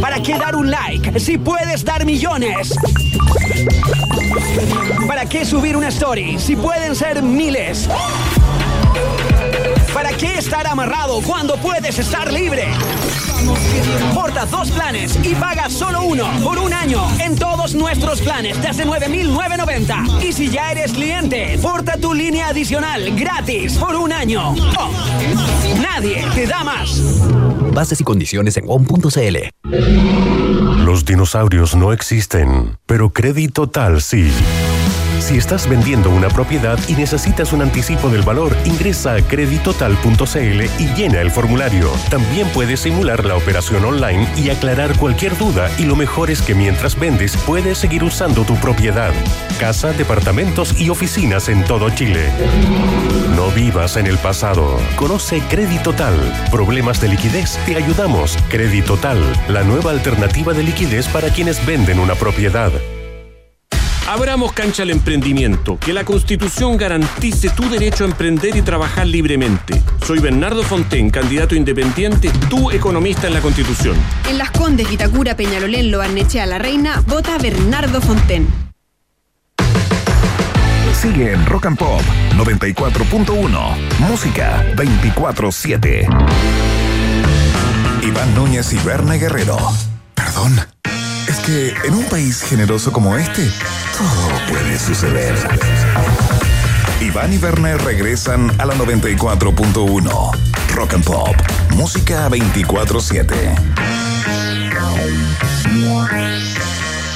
¿Para qué dar un like si puedes dar millones? ¿Para qué subir una story si pueden ser miles? ¿Para qué estar amarrado cuando puedes estar libre? Porta dos planes y paga solo uno por un año en todos nuestros planes desde 9.990. Y si ya eres cliente, porta tu línea adicional gratis por un año. Oh, nadie te da más. Bases y condiciones en WOM.cl. Los dinosaurios no existen, pero Crédito Tal sí. Si estás vendiendo una propiedad y necesitas un anticipo del valor, ingresa a creditotal.cl y llena el formulario. También puedes simular la operación online y aclarar cualquier duda y lo mejor es que mientras vendes puedes seguir usando tu propiedad. Casa, departamentos y oficinas en todo Chile. No vivas en el pasado. Conoce Creditotal. Problemas de liquidez, te ayudamos. Creditotal, la nueva alternativa de liquidez para quienes venden una propiedad. Abramos cancha al emprendimiento, que la Constitución garantice tu derecho a emprender y trabajar libremente. Soy Bernardo Fonten, candidato independiente, tu economista en la Constitución. En Las Condes, Vitacura, Peñalolén, Loarnechea, La Reina, vota Bernardo Fonten. Sigue en Rock and Pop 94.1. Música 24-7. Iván Núñez y Berna Guerrero. Perdón. Es que en un país generoso como este, todo puede suceder. Iván y Werner regresan a la 94.1. Rock and Pop. Música 24-7.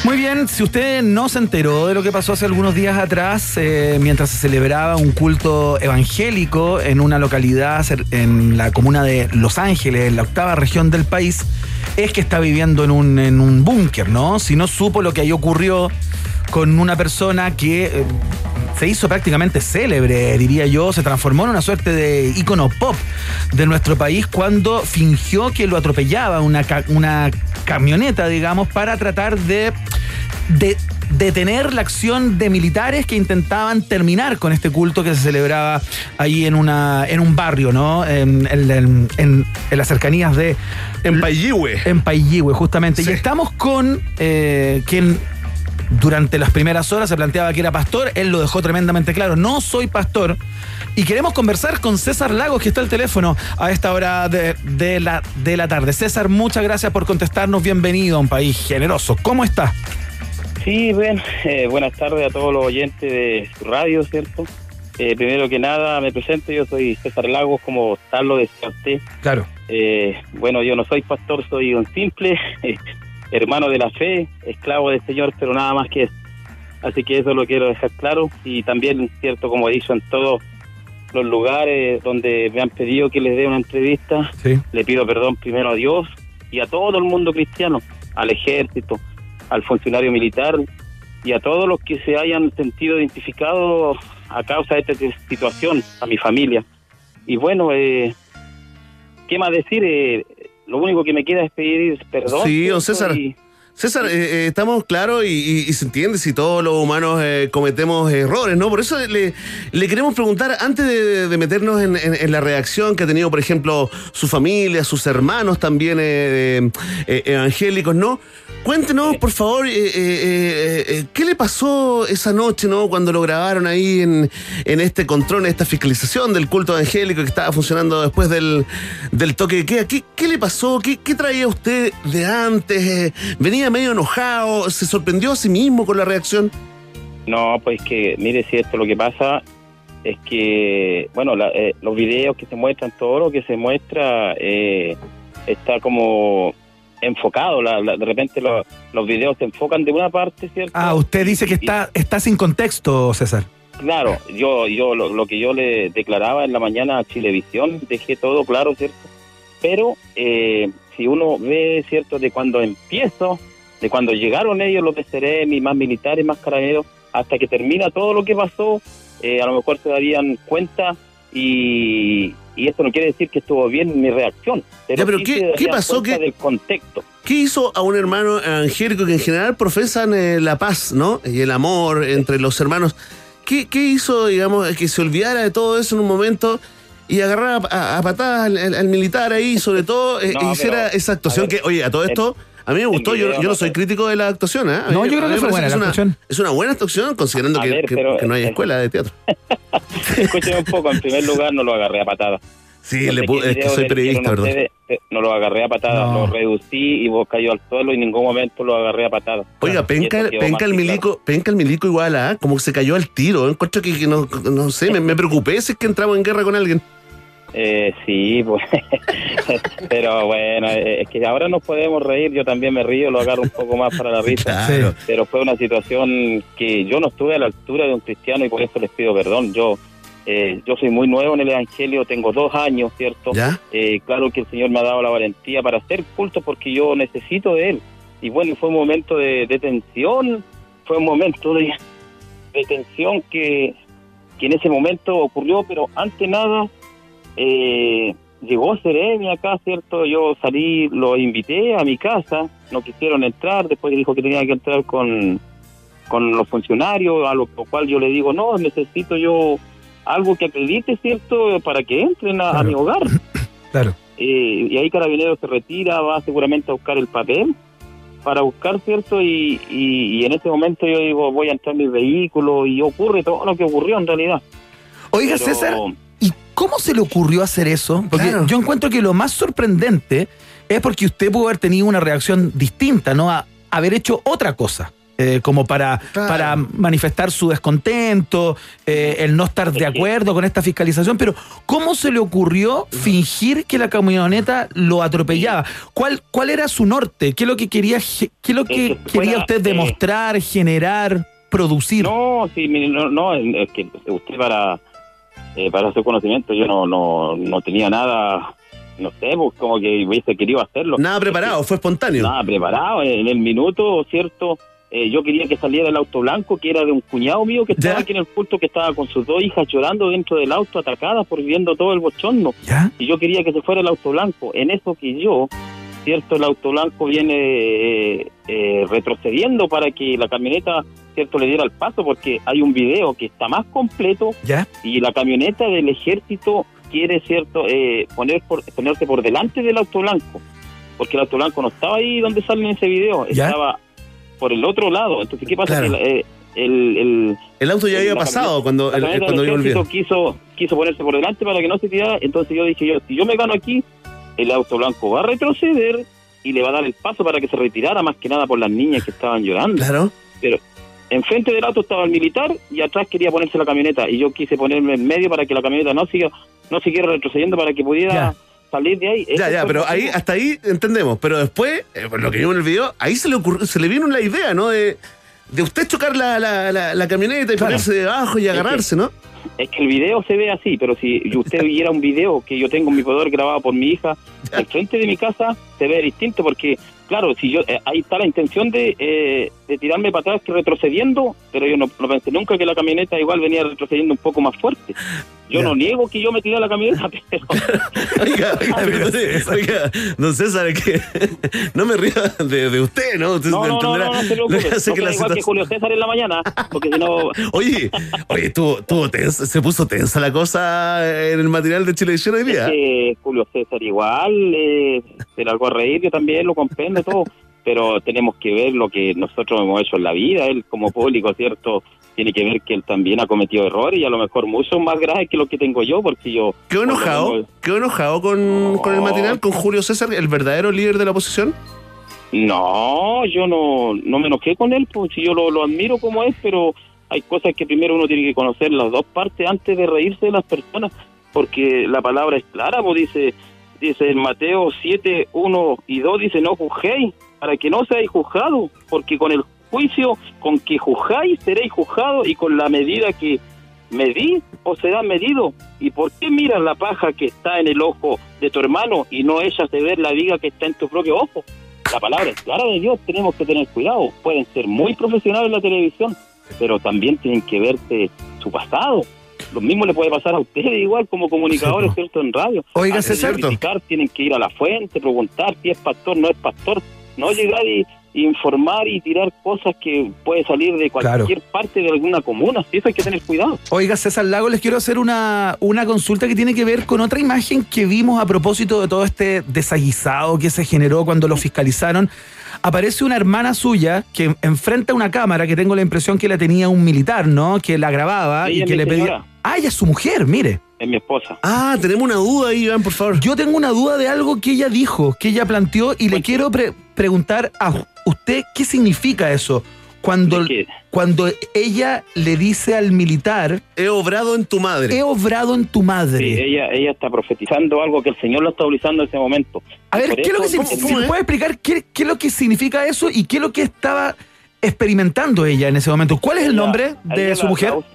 Muy bien, si usted no se enteró de lo que pasó hace algunos días atrás, eh, mientras se celebraba un culto evangélico en una localidad en la comuna de Los Ángeles, en la octava región del país, es que está viviendo en un, en un búnker, ¿no? Si no supo lo que ahí ocurrió con una persona que eh, se hizo prácticamente célebre, diría yo, se transformó en una suerte de ícono pop de nuestro país cuando fingió que lo atropellaba una, ca- una camioneta, digamos, para tratar de, de detener la acción de militares que intentaban terminar con este culto que se celebraba ahí en una en un barrio, ¿no? En, en- en- en- en las cercanías de... En Payihue. En Payihue, justamente. Sí. Y estamos con eh, quien durante las primeras horas se planteaba que era pastor, él lo dejó tremendamente claro, no soy pastor. Y queremos conversar con César Lagos, que está al teléfono a esta hora de, de la, de la tarde. César, muchas gracias por contestarnos, bienvenido a un país generoso. ¿Cómo está? Sí, bien, eh, buenas tardes a todos los oyentes de su radio, ¿cierto? Eh, primero que nada, me presento, yo soy César Lagos, como tal lo decía usted. Claro. Eh, bueno, yo no soy pastor, soy un simple hermano de la fe, esclavo del Señor, pero nada más que eso. Así que eso lo quiero dejar claro. Y también, cierto, como he dicho en todos los lugares donde me han pedido que les dé una entrevista, Sí. le pido perdón primero a Dios y a todo el mundo cristiano, al ejército, al funcionario militar y a todos los que se hayan sentido identificados a causa de esta situación, a mi familia. Y bueno, eh, ¿qué más decir? Eh, lo único que me queda es pedir perdón. Sí, don. César. Y- César, eh, eh, estamos claros y, y- y se entiende si todos los humanos eh, cometemos errores, ¿no? Por eso le, le queremos preguntar, antes de, de meternos en, en- en la reacción que ha tenido, por ejemplo, su familia, sus hermanos también eh, eh, evangélicos, ¿no? Cuéntenos, por favor, eh, eh, eh, eh, ¿qué le pasó esa noche, ¿no? Cuando lo grabaron ahí en, en este control, en esta fiscalización del culto evangélico que estaba funcionando después del, del toque de queda. ¿Qué, qué le pasó? ¿Qué, qué traía usted de antes? Eh, ¿Venía medio enojado? ¿Se sorprendió a sí mismo con la reacción? No, pues que, mire, si esto lo que pasa es que, bueno, la- eh, los videos que se muestran, todo lo que se muestra eh, está como enfocado. La, la- de repente lo- los videos se enfocan de una parte, ¿cierto? Ah, usted dice que está, está sin contexto, César. Claro, yo, yo lo, lo que yo le declaraba en la mañana a Chilevisión, dejé todo claro, ¿cierto? Pero eh, si uno ve, ¿cierto?, de cuando empiezo, de cuando llegaron ellos, los Ceremi, más militares, más carabineros, hasta que termina todo lo que pasó, eh, a lo mejor se darían cuenta y, y esto no quiere decir que estuvo bien mi reacción. Pero, Ya, pero sí ¿qué- qué pasó del contexto. ¿Qué hizo a un hermano evangélico que en general profesan eh, la paz, ¿no? Y el amor entre los hermanos. ¿Qué, qué hizo, digamos, que se olvidara de todo eso en un momento y agarrara a, a patadas al, al- al militar ahí, sobre todo, eh, No, hiciera pero, esa actuación ver, que, oye, a todo esto, a mí me gustó, yo, yo no soy crítico de la actuación, ¿eh? A mí- No, yo creo a que fue buena es la una- actuación. Es una buena actuación, considerando A que, ver, que- pero- que no hay escuela de teatro. Escúcheme un poco, en primer lugar no lo agarré a patadas. Sí, No le sé pu- qué es que soy periodista, ustedes, eh, No lo agarré a patadas, No. lo reducí y vos cayó al suelo y en ningún momento lo agarré a patadas. Oiga, penca, el milico, penca el milico igual, ¿ah? Como que se cayó al tiro. Encuentro que, que no, no sé, me, me preocupé si es que entramos en guerra con alguien. Eh, sí, pues. pero bueno, eh, es que ahora nos podemos reír, yo también me río, lo agarro un poco más para la risa. Claro. Pero fue una situación que yo no estuve a la altura de un cristiano y por eso les pido perdón. Yo eh, yo soy muy nuevo en el Evangelio, tengo dos años, ¿cierto? ¿Ya? Eh, claro que el Señor me ha dado la valentía para hacer culto porque yo necesito de Él. Y bueno, fue un momento de, de tensión, fue un momento de, de tensión que, que en ese momento ocurrió, pero ante nada eh, llegó Seremi acá, ¿cierto? Yo salí, lo invité a mi casa, no quisieron entrar, después dijo que tenía que entrar con, con los funcionarios, a lo cual yo le digo, no, necesito yo algo que acredite, ¿cierto? Para que entren a, a mi hogar. Claro. Eh, y ahí Carabinero se retira, va seguramente a buscar el papel para buscar, ¿cierto? Y, y, y en ese momento yo digo, voy a entrar en mi vehículo y ocurre todo lo que ocurrió en realidad. Oiga, Pero- César, ¿y cómo se le ocurrió hacer eso? Porque Claro. yo encuentro que lo más sorprendente es porque usted pudo haber tenido una reacción distinta, ¿no? A haber hecho otra cosa. eh, como para, Claro. para manifestar su descontento, eh, el no estar de acuerdo con esta fiscalización, pero ¿cómo se le ocurrió fingir que la camioneta lo atropellaba? ¿Cuál, cuál era su norte? ¿Qué es lo que quería, qué es lo que que quería usted eh, demostrar, generar, producir? No, sí, mire, no, no, es que usted para, eh, para su conocimiento yo no, no, no tenía nada, no sé, pues como que hubiese querido hacerlo. Nada preparado, fue espontáneo. Nada preparado, en el minuto, ¿cierto? Eh, yo quería que saliera el auto blanco, que era de un cuñado mío que estaba ¿Ya? aquí en el culto, que estaba con sus dos hijas llorando dentro del auto, atacadas por viendo todo el bochorno. ¿Ya? Y yo quería que se fuera el auto blanco. En eso que yo, ¿cierto? El auto blanco viene eh, eh, retrocediendo para que la camioneta, ¿cierto? Le diera el paso, porque hay un video que está más completo ¿Ya? y la camioneta del ejército quiere, ¿cierto? Eh, poner por, ponerse por delante del auto blanco. Porque el auto blanco no estaba ahí donde sale en ese video, ¿Ya? estaba por el otro lado. Entonces, ¿qué pasa? Claro. Que eh, el, el, El auto ya el- había pasado cuando, la el- cuando quiso, quiso ponerse por delante para que no se tirara. Entonces yo dije, yo si yo me gano aquí, el auto blanco va a retroceder y le va a dar el paso para que se retirara, más que nada por las niñas que estaban llorando. Claro. Pero enfrente del auto estaba el militar y atrás quería ponerse la camioneta. Y yo quise ponerme en medio para que la camioneta no siga no siguiera retrocediendo para que pudiera Ya. salir de ahí. Ya, ya, pero ahí, hasta ahí entendemos. Pero después, eh, por lo que vimos en el video, ahí se le ocurrió, se le vino la idea, ¿no? De, de usted chocar la, la, la, la camioneta y Claro. ponerse debajo y agarrarse, ¿no? Es que el video se ve así, pero si usted viera un video que yo tengo en mi poder grabado por mi hija, al frente de mi casa, se ve distinto porque claro, si yo eh, ahí está la intención de, eh, de tirarme para atrás que retrocediendo, pero yo no, no pensé nunca que la camioneta igual venía retrocediendo un poco más fuerte. Yo no niego que yo me tiré a la camioneta, pero Oiga, oiga, perdone, oiga, don César, que no me ría de, de usted, ¿no? Usted no, no, no, entenderá no, no se lo preocupe. que No que igual que situación- Julio César en la mañana, porque si no... Oye, oye, tuvo tensa- se puso tensa la cosa en el material de Chilevisión hoy día. Es que Julio César igual, eh, se largó a reír, yo también lo comprendo todo, pero tenemos que ver lo que nosotros hemos hecho en la vida, él como público, ¿cierto? Tiene que ver que él también ha cometido errores y a lo mejor mucho más graves que lo que tengo yo, porque yo... ¿Quedó enojado? ¿Quedó enojado con, con el matinal, con Julio César, el verdadero líder de la oposición? No, yo no, no me enojé con él, pues si yo lo, lo admiro como es, pero hay cosas que primero uno tiene que conocer las dos partes antes de reírse de las personas, porque la palabra es clara, pues dice, dice en Mateo 7, 1 y 2, dice no juzguéis, para que no seáis juzgados, porque con el juicio con que juzgáis seréis juzgados y con la medida que medís os será medido. ¿Y por qué miras la paja que está en el ojo de tu hermano y no echas de ver la viga que está en tu propio ojo? La palabra es clara de Dios, tenemos que tener cuidado. Pueden ser muy profesionales en la televisión, pero también tienen que verse su pasado. Lo mismo le puede pasar a ustedes igual como comunicadores, ¿cierto? En radio. Oiga, César. criticar, tienen que ir a la fuente, preguntar si es pastor, no es pastor. No llegar y informar y tirar cosas que puede salir de cualquier parte de alguna comuna. Eso hay que tener cuidado. Oiga, César Lago, les quiero hacer una, una consulta que tiene que ver con otra imagen que vimos a propósito de todo este desaguisado que se generó cuando lo fiscalizaron. Aparece una hermana suya que enfrenta una cámara que tengo la impresión que la tenía un militar, ¿no? Que la grababa Ella y es que le pedía. señora. Ah, ella es su mujer, mire. Es mi esposa. Ah, tenemos una duda ahí, Iván, por favor. Yo tengo una duda de algo que ella dijo, que ella planteó, y le quiero pre- preguntar a usted qué significa eso. Cuando, cuando ella le dice al militar. He obrado en tu madre. He obrado en tu madre. Sí, ella, ella está profetizando algo que el Señor lo está utilizando en ese momento. A ver, ¿qué es lo que significa? Si me puede explicar qué, qué es lo que significa eso y qué es lo que estaba experimentando ella en ese momento. ¿Cuál es el nombre de su la- mujer? la-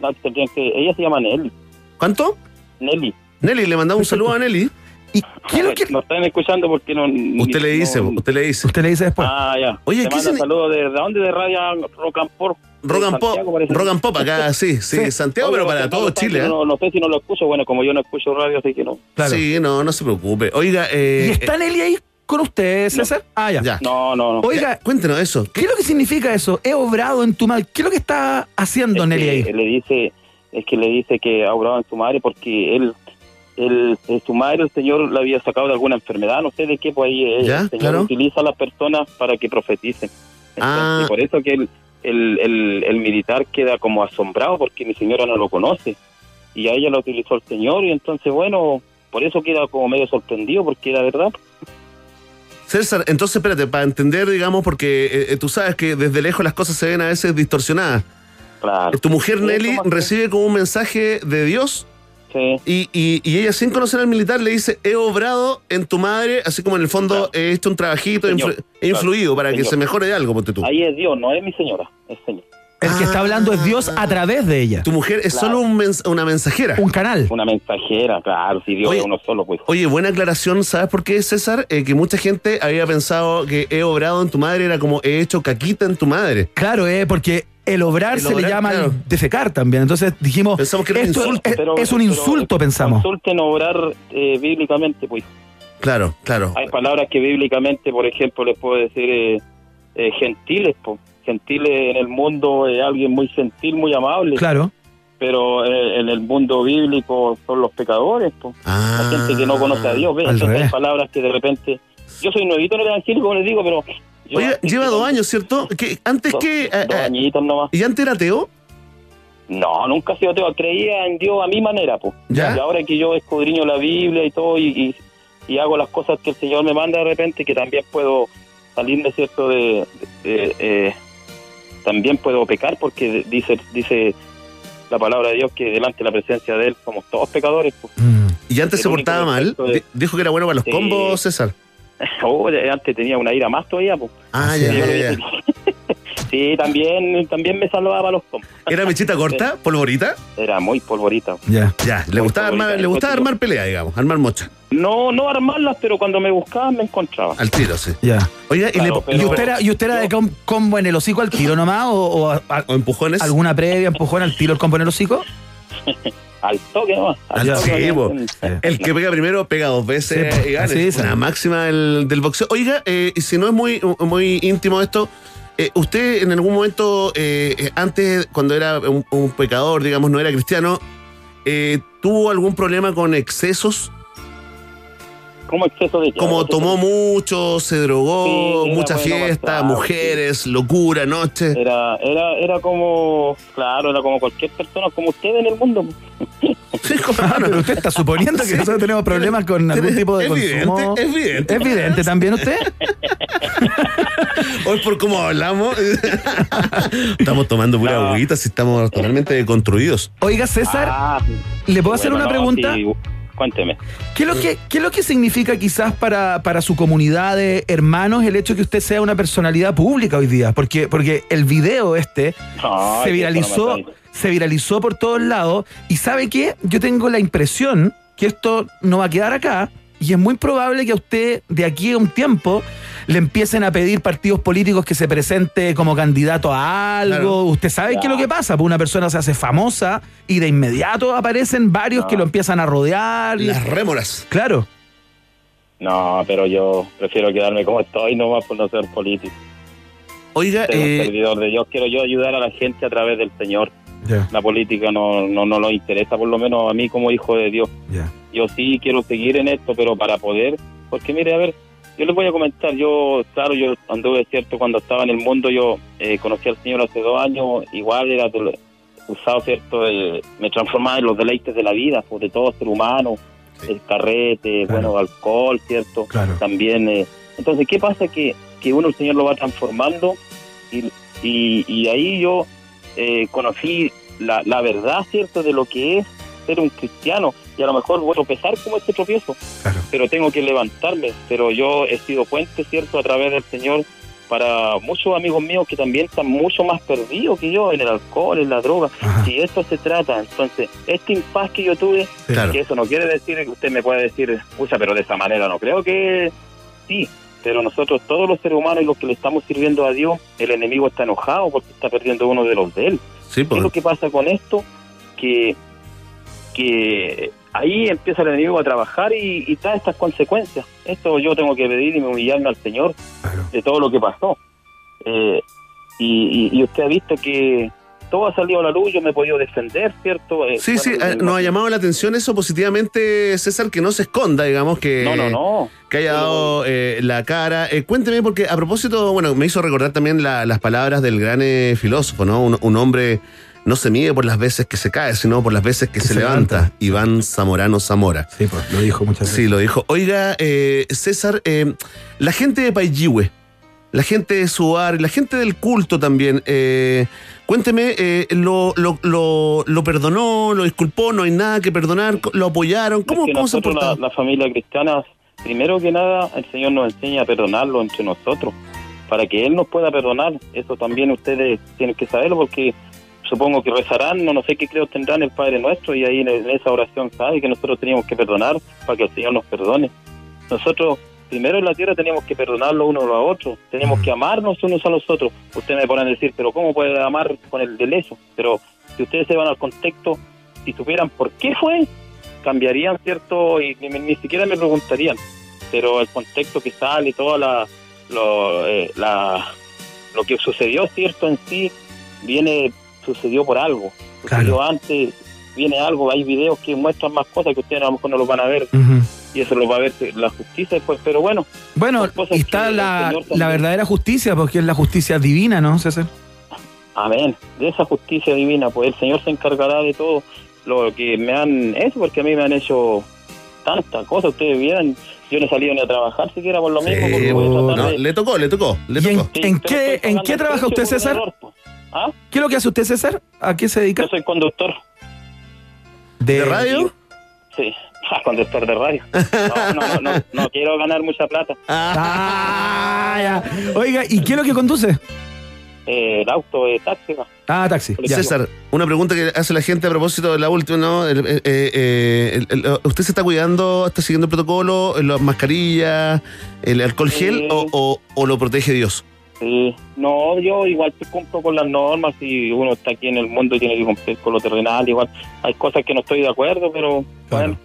no, tendrían que- ella se llama Nelly. ¿Cuánto? Nelly. Nelly, le mandamos un saludo a Nelly. ¿Y qué lo que... No están escuchando porque no... Usted le dice, usted le dice. Usted le dice después. Ah, ya. Oye, Te ¿qué signi- saludos de, ¿de dónde? De Radio Rock and Pop. Rock and Pop, Rock and Pop acá, sí, sí, Santiago, pero para todo Chile. ¿eh? No, no sé si no lo escucho, bueno, como yo no escucho radio, así que no. Sí, no, no se preocupe. Oiga, eh, ¿Y está Nelly ahí con usted, César? Ah, ya. Ya. No, no, no. Oiga, cuéntenos eso. ¿Qué es lo que significa eso? He obrado en tu madre. ¿Qué es lo que está haciendo Es Nelly ahí? le dice, es que le dice que ha obrado en su madre porque él, él, en su madre el Señor la había sacado de alguna enfermedad, no sé de qué, pues ahí eh, Ya, el Señor claro. utiliza a las personas para que profeticen. Entonces, Ah. por eso que el, el, el, el militar queda como asombrado porque mi señora no lo conoce y a ella la utilizó el Señor y entonces bueno, por eso queda como medio sorprendido porque era verdad. César, entonces espérate, para entender, digamos, porque eh, eh, tú sabes que desde lejos las cosas se ven a veces distorsionadas. Claro. Tu mujer Sí, Nelly recibe como un mensaje de Dios y, y- y ella sin conocer al militar le dice, he obrado en tu madre, así como en el fondo he hecho un trabajito, Señor, he influido claro, para que se mejore de algo, ponte tú. Ahí es Dios, no es mi señora, es Señor. El que está hablando es Dios a través de ella. Tu mujer es Claro. solo un mens- una mensajera. Un canal. Una mensajera, claro, si Dios Oye, es uno solo, pues. Oye, buena aclaración, ¿sabes por qué, César? Eh, que mucha gente había pensado que he obrado en tu madre era como he hecho caquita en tu madre. Claro, eh, porque el obrar El se le llama claro. defecar también. Entonces dijimos, Pensamos que era un esto insulto. es, Pero- es un pero insulto, pensamos. Consulten obrar eh, bíblicamente, pues. Claro, claro. Hay palabras que bíblicamente, por ejemplo, les puedo decir eh, eh, gentiles, pues. Gentiles en el mundo es alguien muy gentil, muy amable. Claro. Pero eh, en el mundo bíblico son los pecadores, pues. Ah, La gente que no conoce a Dios, ¿ves? Entonces hay palabras que de repente... Yo soy nuevito en el evangelio, como les digo, pero... yo- Oye, lleva dos años, ¿cierto? Que antes Dos- que... eh, dos eh, añitos nomás. ¿Y antes era ateo? No, nunca he sido ateo. Creía en Dios a mi manera, pues. ¿Ya? Y ahora que yo escudriño la Biblia y todo y, y- y hago las cosas que el Señor me manda de repente, que también puedo salirme, ¿cierto? De, de- eh, también puedo pecar porque dice dice la palabra de Dios que delante de la presencia de Él somos todos pecadores. Pues. ¿Y antes El se portaba mal? de- Dijo que era bueno para los Sí. combos, César. Oh, antes tenía una ira más todavía, pues. Ah, Sí, ya, ya, ya. Sí, también, también me salvaba los combos. ¿Era mechita corta? ¿Polvorita? Era muy polvorita. Ya. Ya, le gustaba armar, le gustaba armar pelea, digamos, armar mocha. No, no armarlas, pero cuando me buscaban me encontraban. Al tiro, sí. Ya. Oiga, y, le- ¿Y usted era, y usted era de com- combo en el hocico al tiro nomás? ¿O, o a- a- empujones? ¿Alguna previa empujón al tiro el combo en el hocico? Al toque nomás. Al toque, sí, nomás. El que pega primero pega dos veces Sí, y gana. Así Es una máxima del, del boxeo. Oiga, eh, y si no es muy, muy íntimo esto, eh, usted en algún momento, eh, eh, antes, cuando era un, un pecador, digamos, no era cristiano, eh, ¿tuvo algún problema con excesos? ¿Cómo exceso de? Como tomó mucho, se drogó, Sí, mucha bueno, fiesta, claro, mujeres, locura, noche. Era, era, era como, claro, era como cualquier persona, como usted en el mundo. Ah, pero usted está suponiendo que nosotros tenemos problemas con algún tipo de Es consumo. evidente, es evidente. ¿Es evidente también usted? Hoy por cómo hablamos, estamos tomando pura No. agüita si estamos totalmente construidos. Oiga, César, Ah, ¿le puedo hacer una no, pregunta? Cuénteme. ¿Qué es lo que, qué es lo que significa quizás para, para su comunidad de hermanos el hecho que usted sea una personalidad pública hoy día? Porque, porque el video este se viralizó, se viralizó por todos lados. Y ¿sabe qué? Yo tengo la impresión que esto no va a quedar acá. Y es muy probable que a usted, de aquí a un tiempo, le empiecen a pedir partidos políticos que se presente como candidato a algo. Claro. Usted sabe Ya. qué es lo que pasa. Pues una persona se hace famosa y de inmediato aparecen varios No. que lo empiezan a rodear. Las rémoras. Claro. No, pero yo prefiero quedarme como estoy nomás por no ser político. Oiga, eh, servidor de Dios. Quiero yo ayudar a la gente a través del Señor. La política no, no, no nos interesa, por lo menos a mí como hijo de Dios. Yo sí quiero seguir en esto, pero para poder, porque mire, a ver, yo les voy a comentar, yo, claro, yo anduve, cierto, cuando estaba en el mundo, yo eh, conocí al Señor hace dos años, igual era usado, cierto, de- me transformaba en los deleites de la vida, pues, de todo ser humano, el carrete, bueno, alcohol, cierto, Claro. también. eh, entonces, ¿qué pasa? Que, que uno el Señor lo va transformando y, y, y ahí yo eh, conocí la, la verdad, ¿cierto?, de lo que es ser un cristiano. Y a lo mejor voy a tropezar como este tropiezo, pero tengo que levantarme. Pero yo he sido puente, ¿cierto?, a través del Señor para muchos amigos míos que también están mucho más perdidos que yo en el alcohol, en la droga. Si esto se trata, entonces, este impas que yo tuve, Claro. que eso no quiere decir que usted me puede decir, pucha, pero de esa manera no creo que sí. Pero nosotros, todos los seres humanos y los que le estamos sirviendo a Dios, el enemigo está enojado porque está perdiendo uno de los de él. Sí, ¿Qué es lo que pasa con esto? Que, que ahí empieza el enemigo a trabajar y, y trae estas consecuencias. Esto yo tengo que pedir y humillarme al Señor de todo lo que pasó. Eh, y, y- y usted ha visto que todo ha salido a la luz, yo me he podido defender, ¿cierto? Eh, Sí, sí, eh, nos ha llamado la atención eso positivamente, César, que no se esconda, digamos, que, No, no, no. que haya dado eh, la cara. Eh, cuénteme, porque a propósito, bueno, me hizo recordar también la- las palabras del gran eh, filósofo, ¿no? Un, un hombre no se mide por las veces que se cae, sino por las veces que, se, levanta. Iván Zamorano Zamora. Sí, pues lo dijo muchas veces. Sí, lo dijo. Oiga, eh, César, eh, la gente de Paillihue, la gente de Suar, la gente del culto también, eh, cuénteme, eh, lo, lo, lo, lo perdonó, lo disculpó, no hay nada que perdonar, lo apoyaron? ¿Cómo, Es que cómo se la, la familia cristiana, primero que nada, el Señor nos enseña a perdonarlo entre nosotros, para que Él nos pueda perdonar. Eso también ustedes tienen que saberlo, porque supongo que rezarán, no, no sé qué creo tendrán el Padre Nuestro, y ahí en, en esa oración sabe que nosotros teníamos que perdonar para que el Señor nos perdone. Nosotros, primero en la tierra, teníamos que perdonarlo unos a los otros, tenemos que amarnos unos a los otros. Ustedes me podrán decir, pero ¿cómo puede amar con el del eso? Pero si ustedes se van al contexto, si supieran por qué fue, cambiarían, ¿cierto? Y ni, ni siquiera me preguntarían. Pero el contexto que sale, toda la lo, eh, la, lo que sucedió, ¿cierto? En sí, viene, sucedió por algo. Sucedió antes, viene algo, hay videos que muestran más cosas que ustedes a lo mejor no los van a ver. Y eso lo va a ver la justicia después, pero bueno. Bueno, está la, la verdadera justicia, porque es la justicia divina, ¿no, César? Amén. De esa justicia divina, pues el Señor se encargará de todo lo que me han hecho, porque a mí me han hecho tantas cosas. Ustedes vieran, yo no he salido ni a trabajar siquiera por lo mismo. porque voy a tratar No, de- le tocó, le tocó, le ¿Y en, tocó. en qué, en qué trabaja usted, César? ¿Ah? ¿Qué es lo que hace usted, César? ¿A qué se dedica? Yo soy conductor. ¿De, radio? Sí, ah, conductor de radio. No, no, no, no, no quiero ganar mucha plata. Ah, ya. Oiga, ¿y qué es lo que conduce? eh, el auto de taxi. ¿no? Ah, taxi. ya. César, una pregunta que hace la gente a propósito de la última, ¿no? El- eh, eh, el- el- ¿Usted se está cuidando, está siguiendo el protocolo, las mascarillas, el alcohol gel Sí. o, o- o lo protege Dios? Sí. No, yo igual te cumplo con las normas y uno está aquí en el mundo y tiene que cumplir con lo terrenal. Igual hay cosas que no estoy de acuerdo, pero bueno,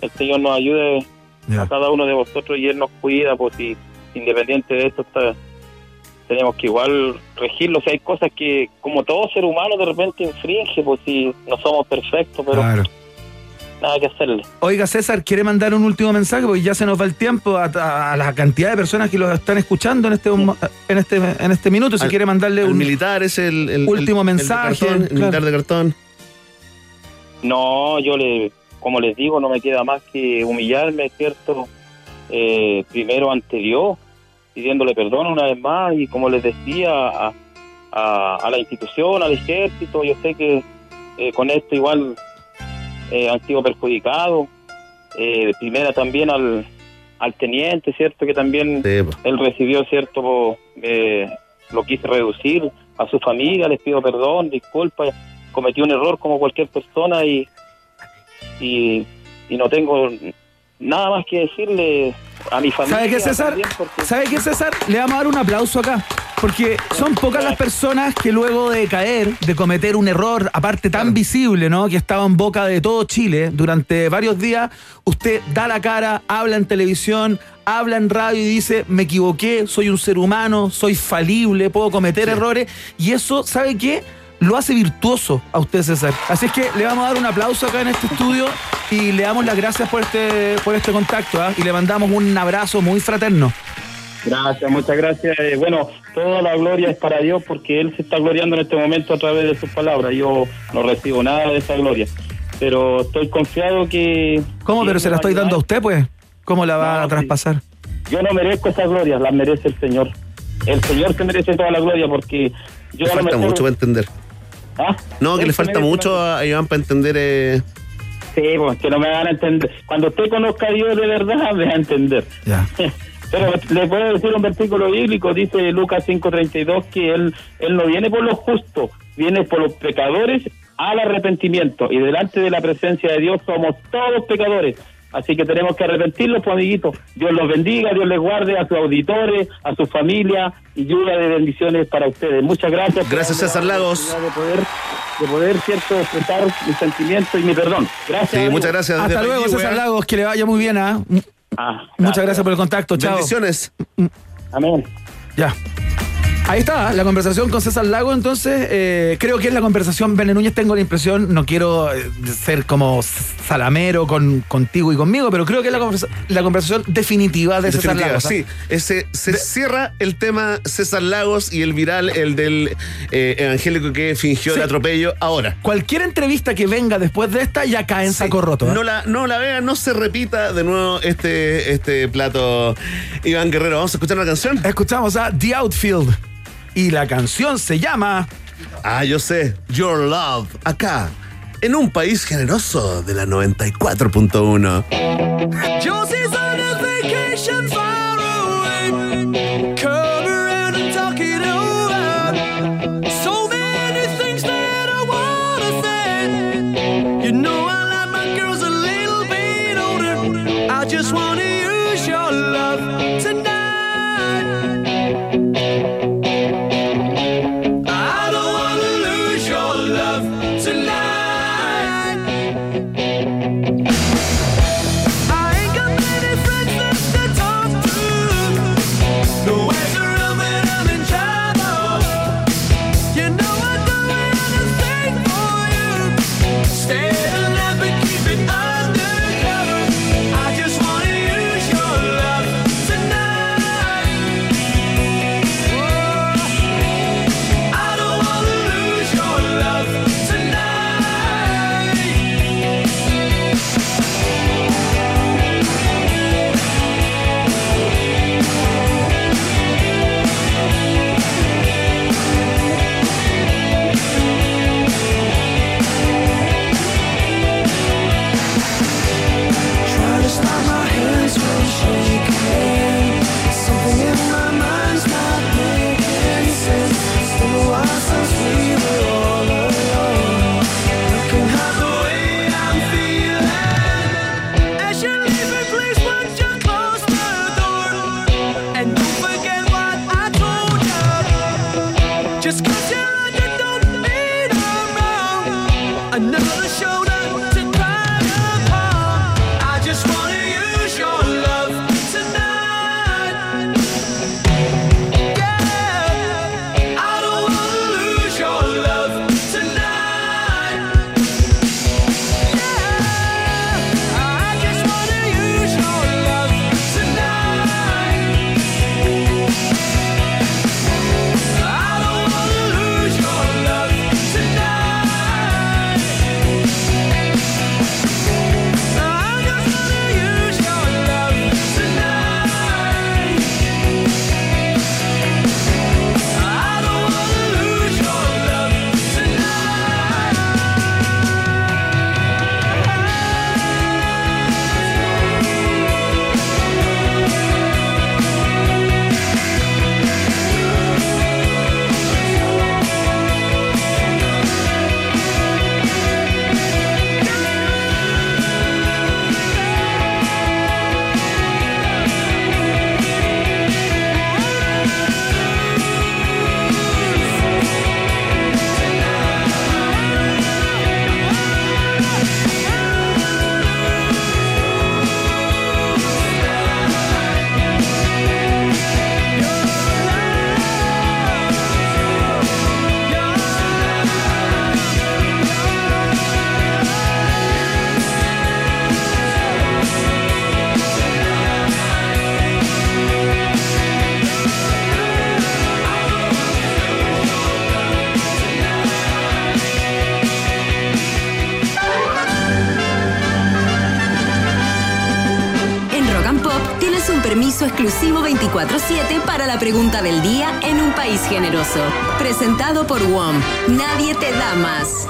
el Señor nos ayude a cada uno de vosotros y Él nos cuida, pues si independiente de esto está, tenemos que igual regirlo. O sea, hay cosas que como todo ser humano de repente infringe, pues si no somos perfectos, pero Claro. Nada que hacerle. Oiga, César, ¿quiere mandar un último mensaje? Porque ya se nos va el tiempo a, a- a la cantidad de personas que los están escuchando en este, en este, en este minuto. Si Al- quiere mandarle un militar es el, el- último el- el de mensaje. cartón, el claro. militar de cartón. No, yo le, como les digo, no me queda más que humillarme, ¿cierto? Eh, primero ante Dios, pidiéndole perdón una vez más y como les decía, a, a- a la institución, al ejército, yo sé que eh, con esto igual eh, han sido perjudicados. Eh, primera también al, al teniente, ¿cierto? Que también él recibió, ¿cierto? Eh, lo quise reducir a su familia, les pido perdón, disculpas, cometí un error como cualquier persona y, y, y no tengo nada más que decirle a mi familia. ¿Sabe qué, César? porque- ¿Sabe qué, César? Le vamos a dar un aplauso acá. Porque son pocas las personas que luego de caer, de cometer un error, aparte tan visible, ¿no? Que estaba en boca de todo Chile durante varios días, usted da la cara, habla en televisión, habla en radio y dice, me equivoqué, soy un ser humano, soy falible, puedo cometer errores. Y eso, ¿sabe qué? Lo hace virtuoso a usted, César. Así es que le vamos a dar un aplauso acá en este estudio y le damos las gracias por este, por este contacto ¿ah? y le mandamos un abrazo muy fraterno. Gracias, muchas gracias. Eh, bueno, toda la gloria es para Dios porque Él se está gloriando en este momento a través de sus palabras. Yo no recibo nada de esa gloria, pero estoy confiado que... ¿Cómo? que Pero se la estoy dando a usted, pues. ¿Cómo la va a traspasar? Yo no merezco esas glorias, las merece el Señor. El Señor se merece toda la gloria porque yo Le falta mucho para entender. ¿Ah? No, que le falta mucho a Iván para entender. eh, Sí, pues que no me van a entender. Cuando usted conozca a Dios de verdad, me va a entender. Ya. Pero le puedo decir un versículo bíblico, dice Lucas 5:32, que él, él no viene por los justos, viene por los pecadores al arrepentimiento. Y delante de la presencia de Dios somos todos pecadores. Así que tenemos que arrepentirlos, pues, amiguitos. Dios los bendiga, Dios les guarde a sus auditores, a su familia y lluvia de bendiciones para ustedes. Muchas gracias. Gracias, César la Lagos. De poder, de poder, cierto, expresar mis sentimientos y mi perdón. Gracias. Sí, muchas gracias. Hasta luego, César Lagos, que le vaya muy bien. ¿Ah? Muchas gracias por el contacto, chao. Bendiciones. Amén. Ya. Ahí está, la conversación con César Lago, entonces, eh, creo que es la conversación, Bene Núñez, tengo la impresión, no quiero eh, ser como salamero con, contigo y conmigo, pero creo que es la, conversa- la conversación definitiva de César Definitiva. ¿ah? sí. Ese, se cierra el tema César Lagos y el viral, el del eh, evangélico que fingió Sí. el atropello. Ahora. Cualquier entrevista que venga después de esta ya cae en saco roto. ¿ah? No la, no la vean, no se repita de nuevo este, este plato. Iván Guerrero, vamos a escuchar una canción. Escuchamos a The Outfield y la canción se llama Ah, yo sé, Your Love, acá, en un país generoso de la 94.1. pregunta del día en un país generoso. Presentado por WOM. Nadie te da más.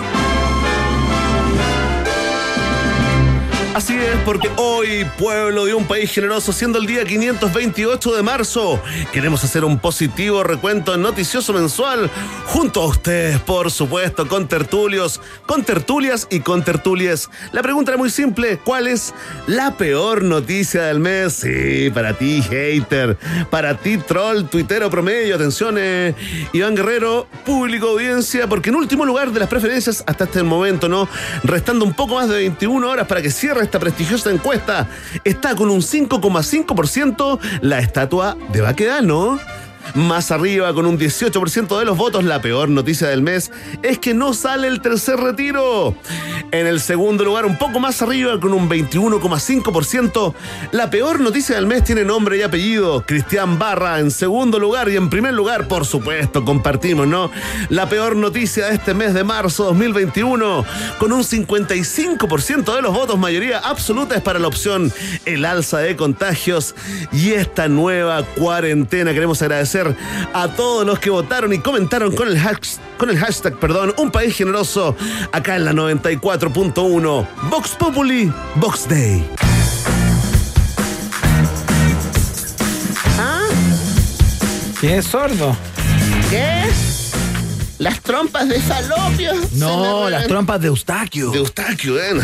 Así es, porque hoy, pueblo de un país generoso, siendo el día 528 de marzo, queremos hacer un positivo recuento noticioso mensual junto a ustedes, por supuesto, con tertulios, con tertulias y con tertulias. La pregunta era muy simple, ¿cuál es la peor noticia del mes? Sí, para ti, hater, para ti, troll, tuitero promedio, atención, eh, Iván Guerrero, público audiencia, porque en último lugar de las preferencias hasta este momento, ¿no? Restando un poco más de 21 horas para que cierre esta prestigiosa encuesta, está con un 5,5% la estatua de Baquedano. Más arriba, con un 18% de los votos, la peor noticia del mes es que no sale el tercer retiro. En el segundo lugar, un poco más arriba, con un 21,5%, la peor noticia del mes tiene nombre y apellido, Cristian Barra en segundo lugar y en primer lugar, por supuesto, compartimos, ¿no? La peor noticia de este mes de marzo 2021, con un 55% de los votos, mayoría absoluta es para la opción el alza de contagios y esta nueva cuarentena. Queremos agradecer a todos los que votaron y comentaron con el hashtag, con el hashtag perdón, un país generoso, acá en la 94.1, Vox Populi, Vox Day. ¿Ah? ¿Qué es sordo? ¿Qué? Las trompas de falopio. No, las trompas de Eustaquio. De Eustaquio, eh.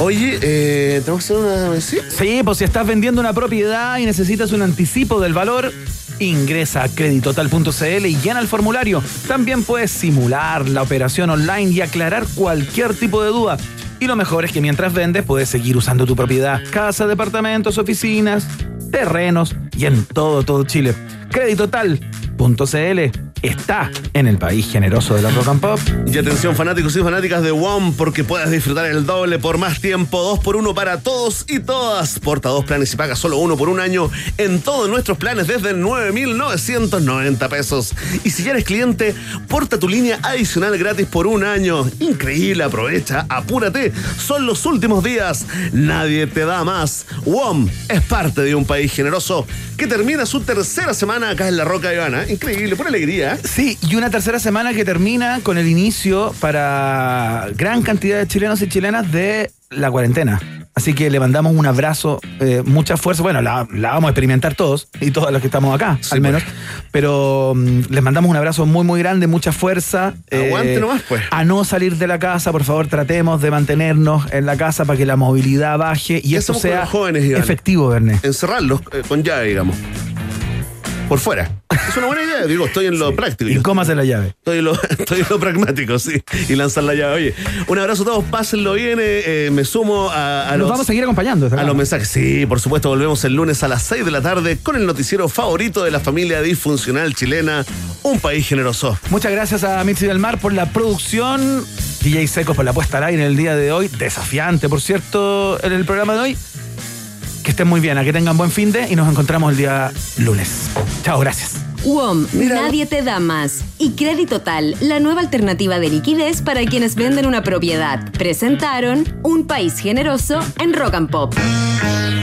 Oye, eh, ¿tenemos que hacer una... ¿Sí? Sí, pues si estás vendiendo una propiedad y necesitas un anticipo del valor, ingresa a creditotal.cl y llena el formulario. También puedes simular la operación online y aclarar cualquier tipo de duda. Y lo mejor es que mientras vendes puedes seguir usando tu propiedad, casa, departamentos, oficinas, terrenos y en todo, todo Chile. Creditotal.cl está en el país generoso de la rock and pop. Y atención fanáticos y fanáticas de WOM porque puedes disfrutar el doble por más tiempo, dos por uno para todos y todas. Porta dos planes y paga solo uno por un año en todos nuestros planes desde 9.990 pesos. Y si ya eres cliente, porta tu línea adicional gratis por un año. Increíble, aprovecha, apúrate. Son los últimos días. Nadie te da más. WOM es parte de un país generoso que termina su tercera semana acá en La Roca Ivana. Increíble, pura alegría. Sí, y una tercera semana que termina con el inicio para gran cantidad de chilenos y chilenas de la cuarentena. Así que le mandamos un abrazo, eh, mucha fuerza. Bueno, la, la vamos a experimentar todos y todos los que estamos acá, al menos. Pero mm, les mandamos un abrazo muy, muy grande, mucha fuerza. Aguante Eh, nomás, pues. A no salir de la casa, por favor, tratemos de mantenernos en la casa para que la movilidad baje y ¿Qué esto hacemos con sea jóvenes, Iván? efectivo, Verne. Encerrarlos eh, con llave, digamos. Por fuera. Es una buena idea, digo, estoy en lo práctico. Y cómase la llave. Estoy en, lo, estoy en lo pragmático, sí. Y lanzar la llave. Oye, un abrazo a todos, pásenlo bien. eh, eh, me sumo a, a Nos los. vamos a seguir acompañando. A los mensajes, sí, por supuesto, volvemos el lunes a las 6 de la tarde con el noticiero favorito de la familia disfuncional chilena, un país generoso. Muchas gracias a Mitzi del Mar por la producción. DJ Secos por la puesta al aire en el día de hoy. Desafiante, por cierto, en el programa de hoy. Que estén muy bien, a que tengan buen fin de y nos encontramos el día lunes. Chao, gracias. WOM, nadie te da más. Y Crédito Tal, la nueva alternativa de liquidez para quienes venden una propiedad. Presentaron Un País Generoso en Rock and Pop.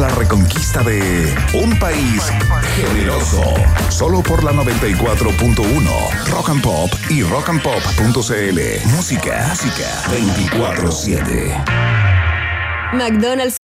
la reconquista de un país generoso. Solo por la 94.1 Rock and Pop y rockandpop.cl. Música, música 24-7. McDonald's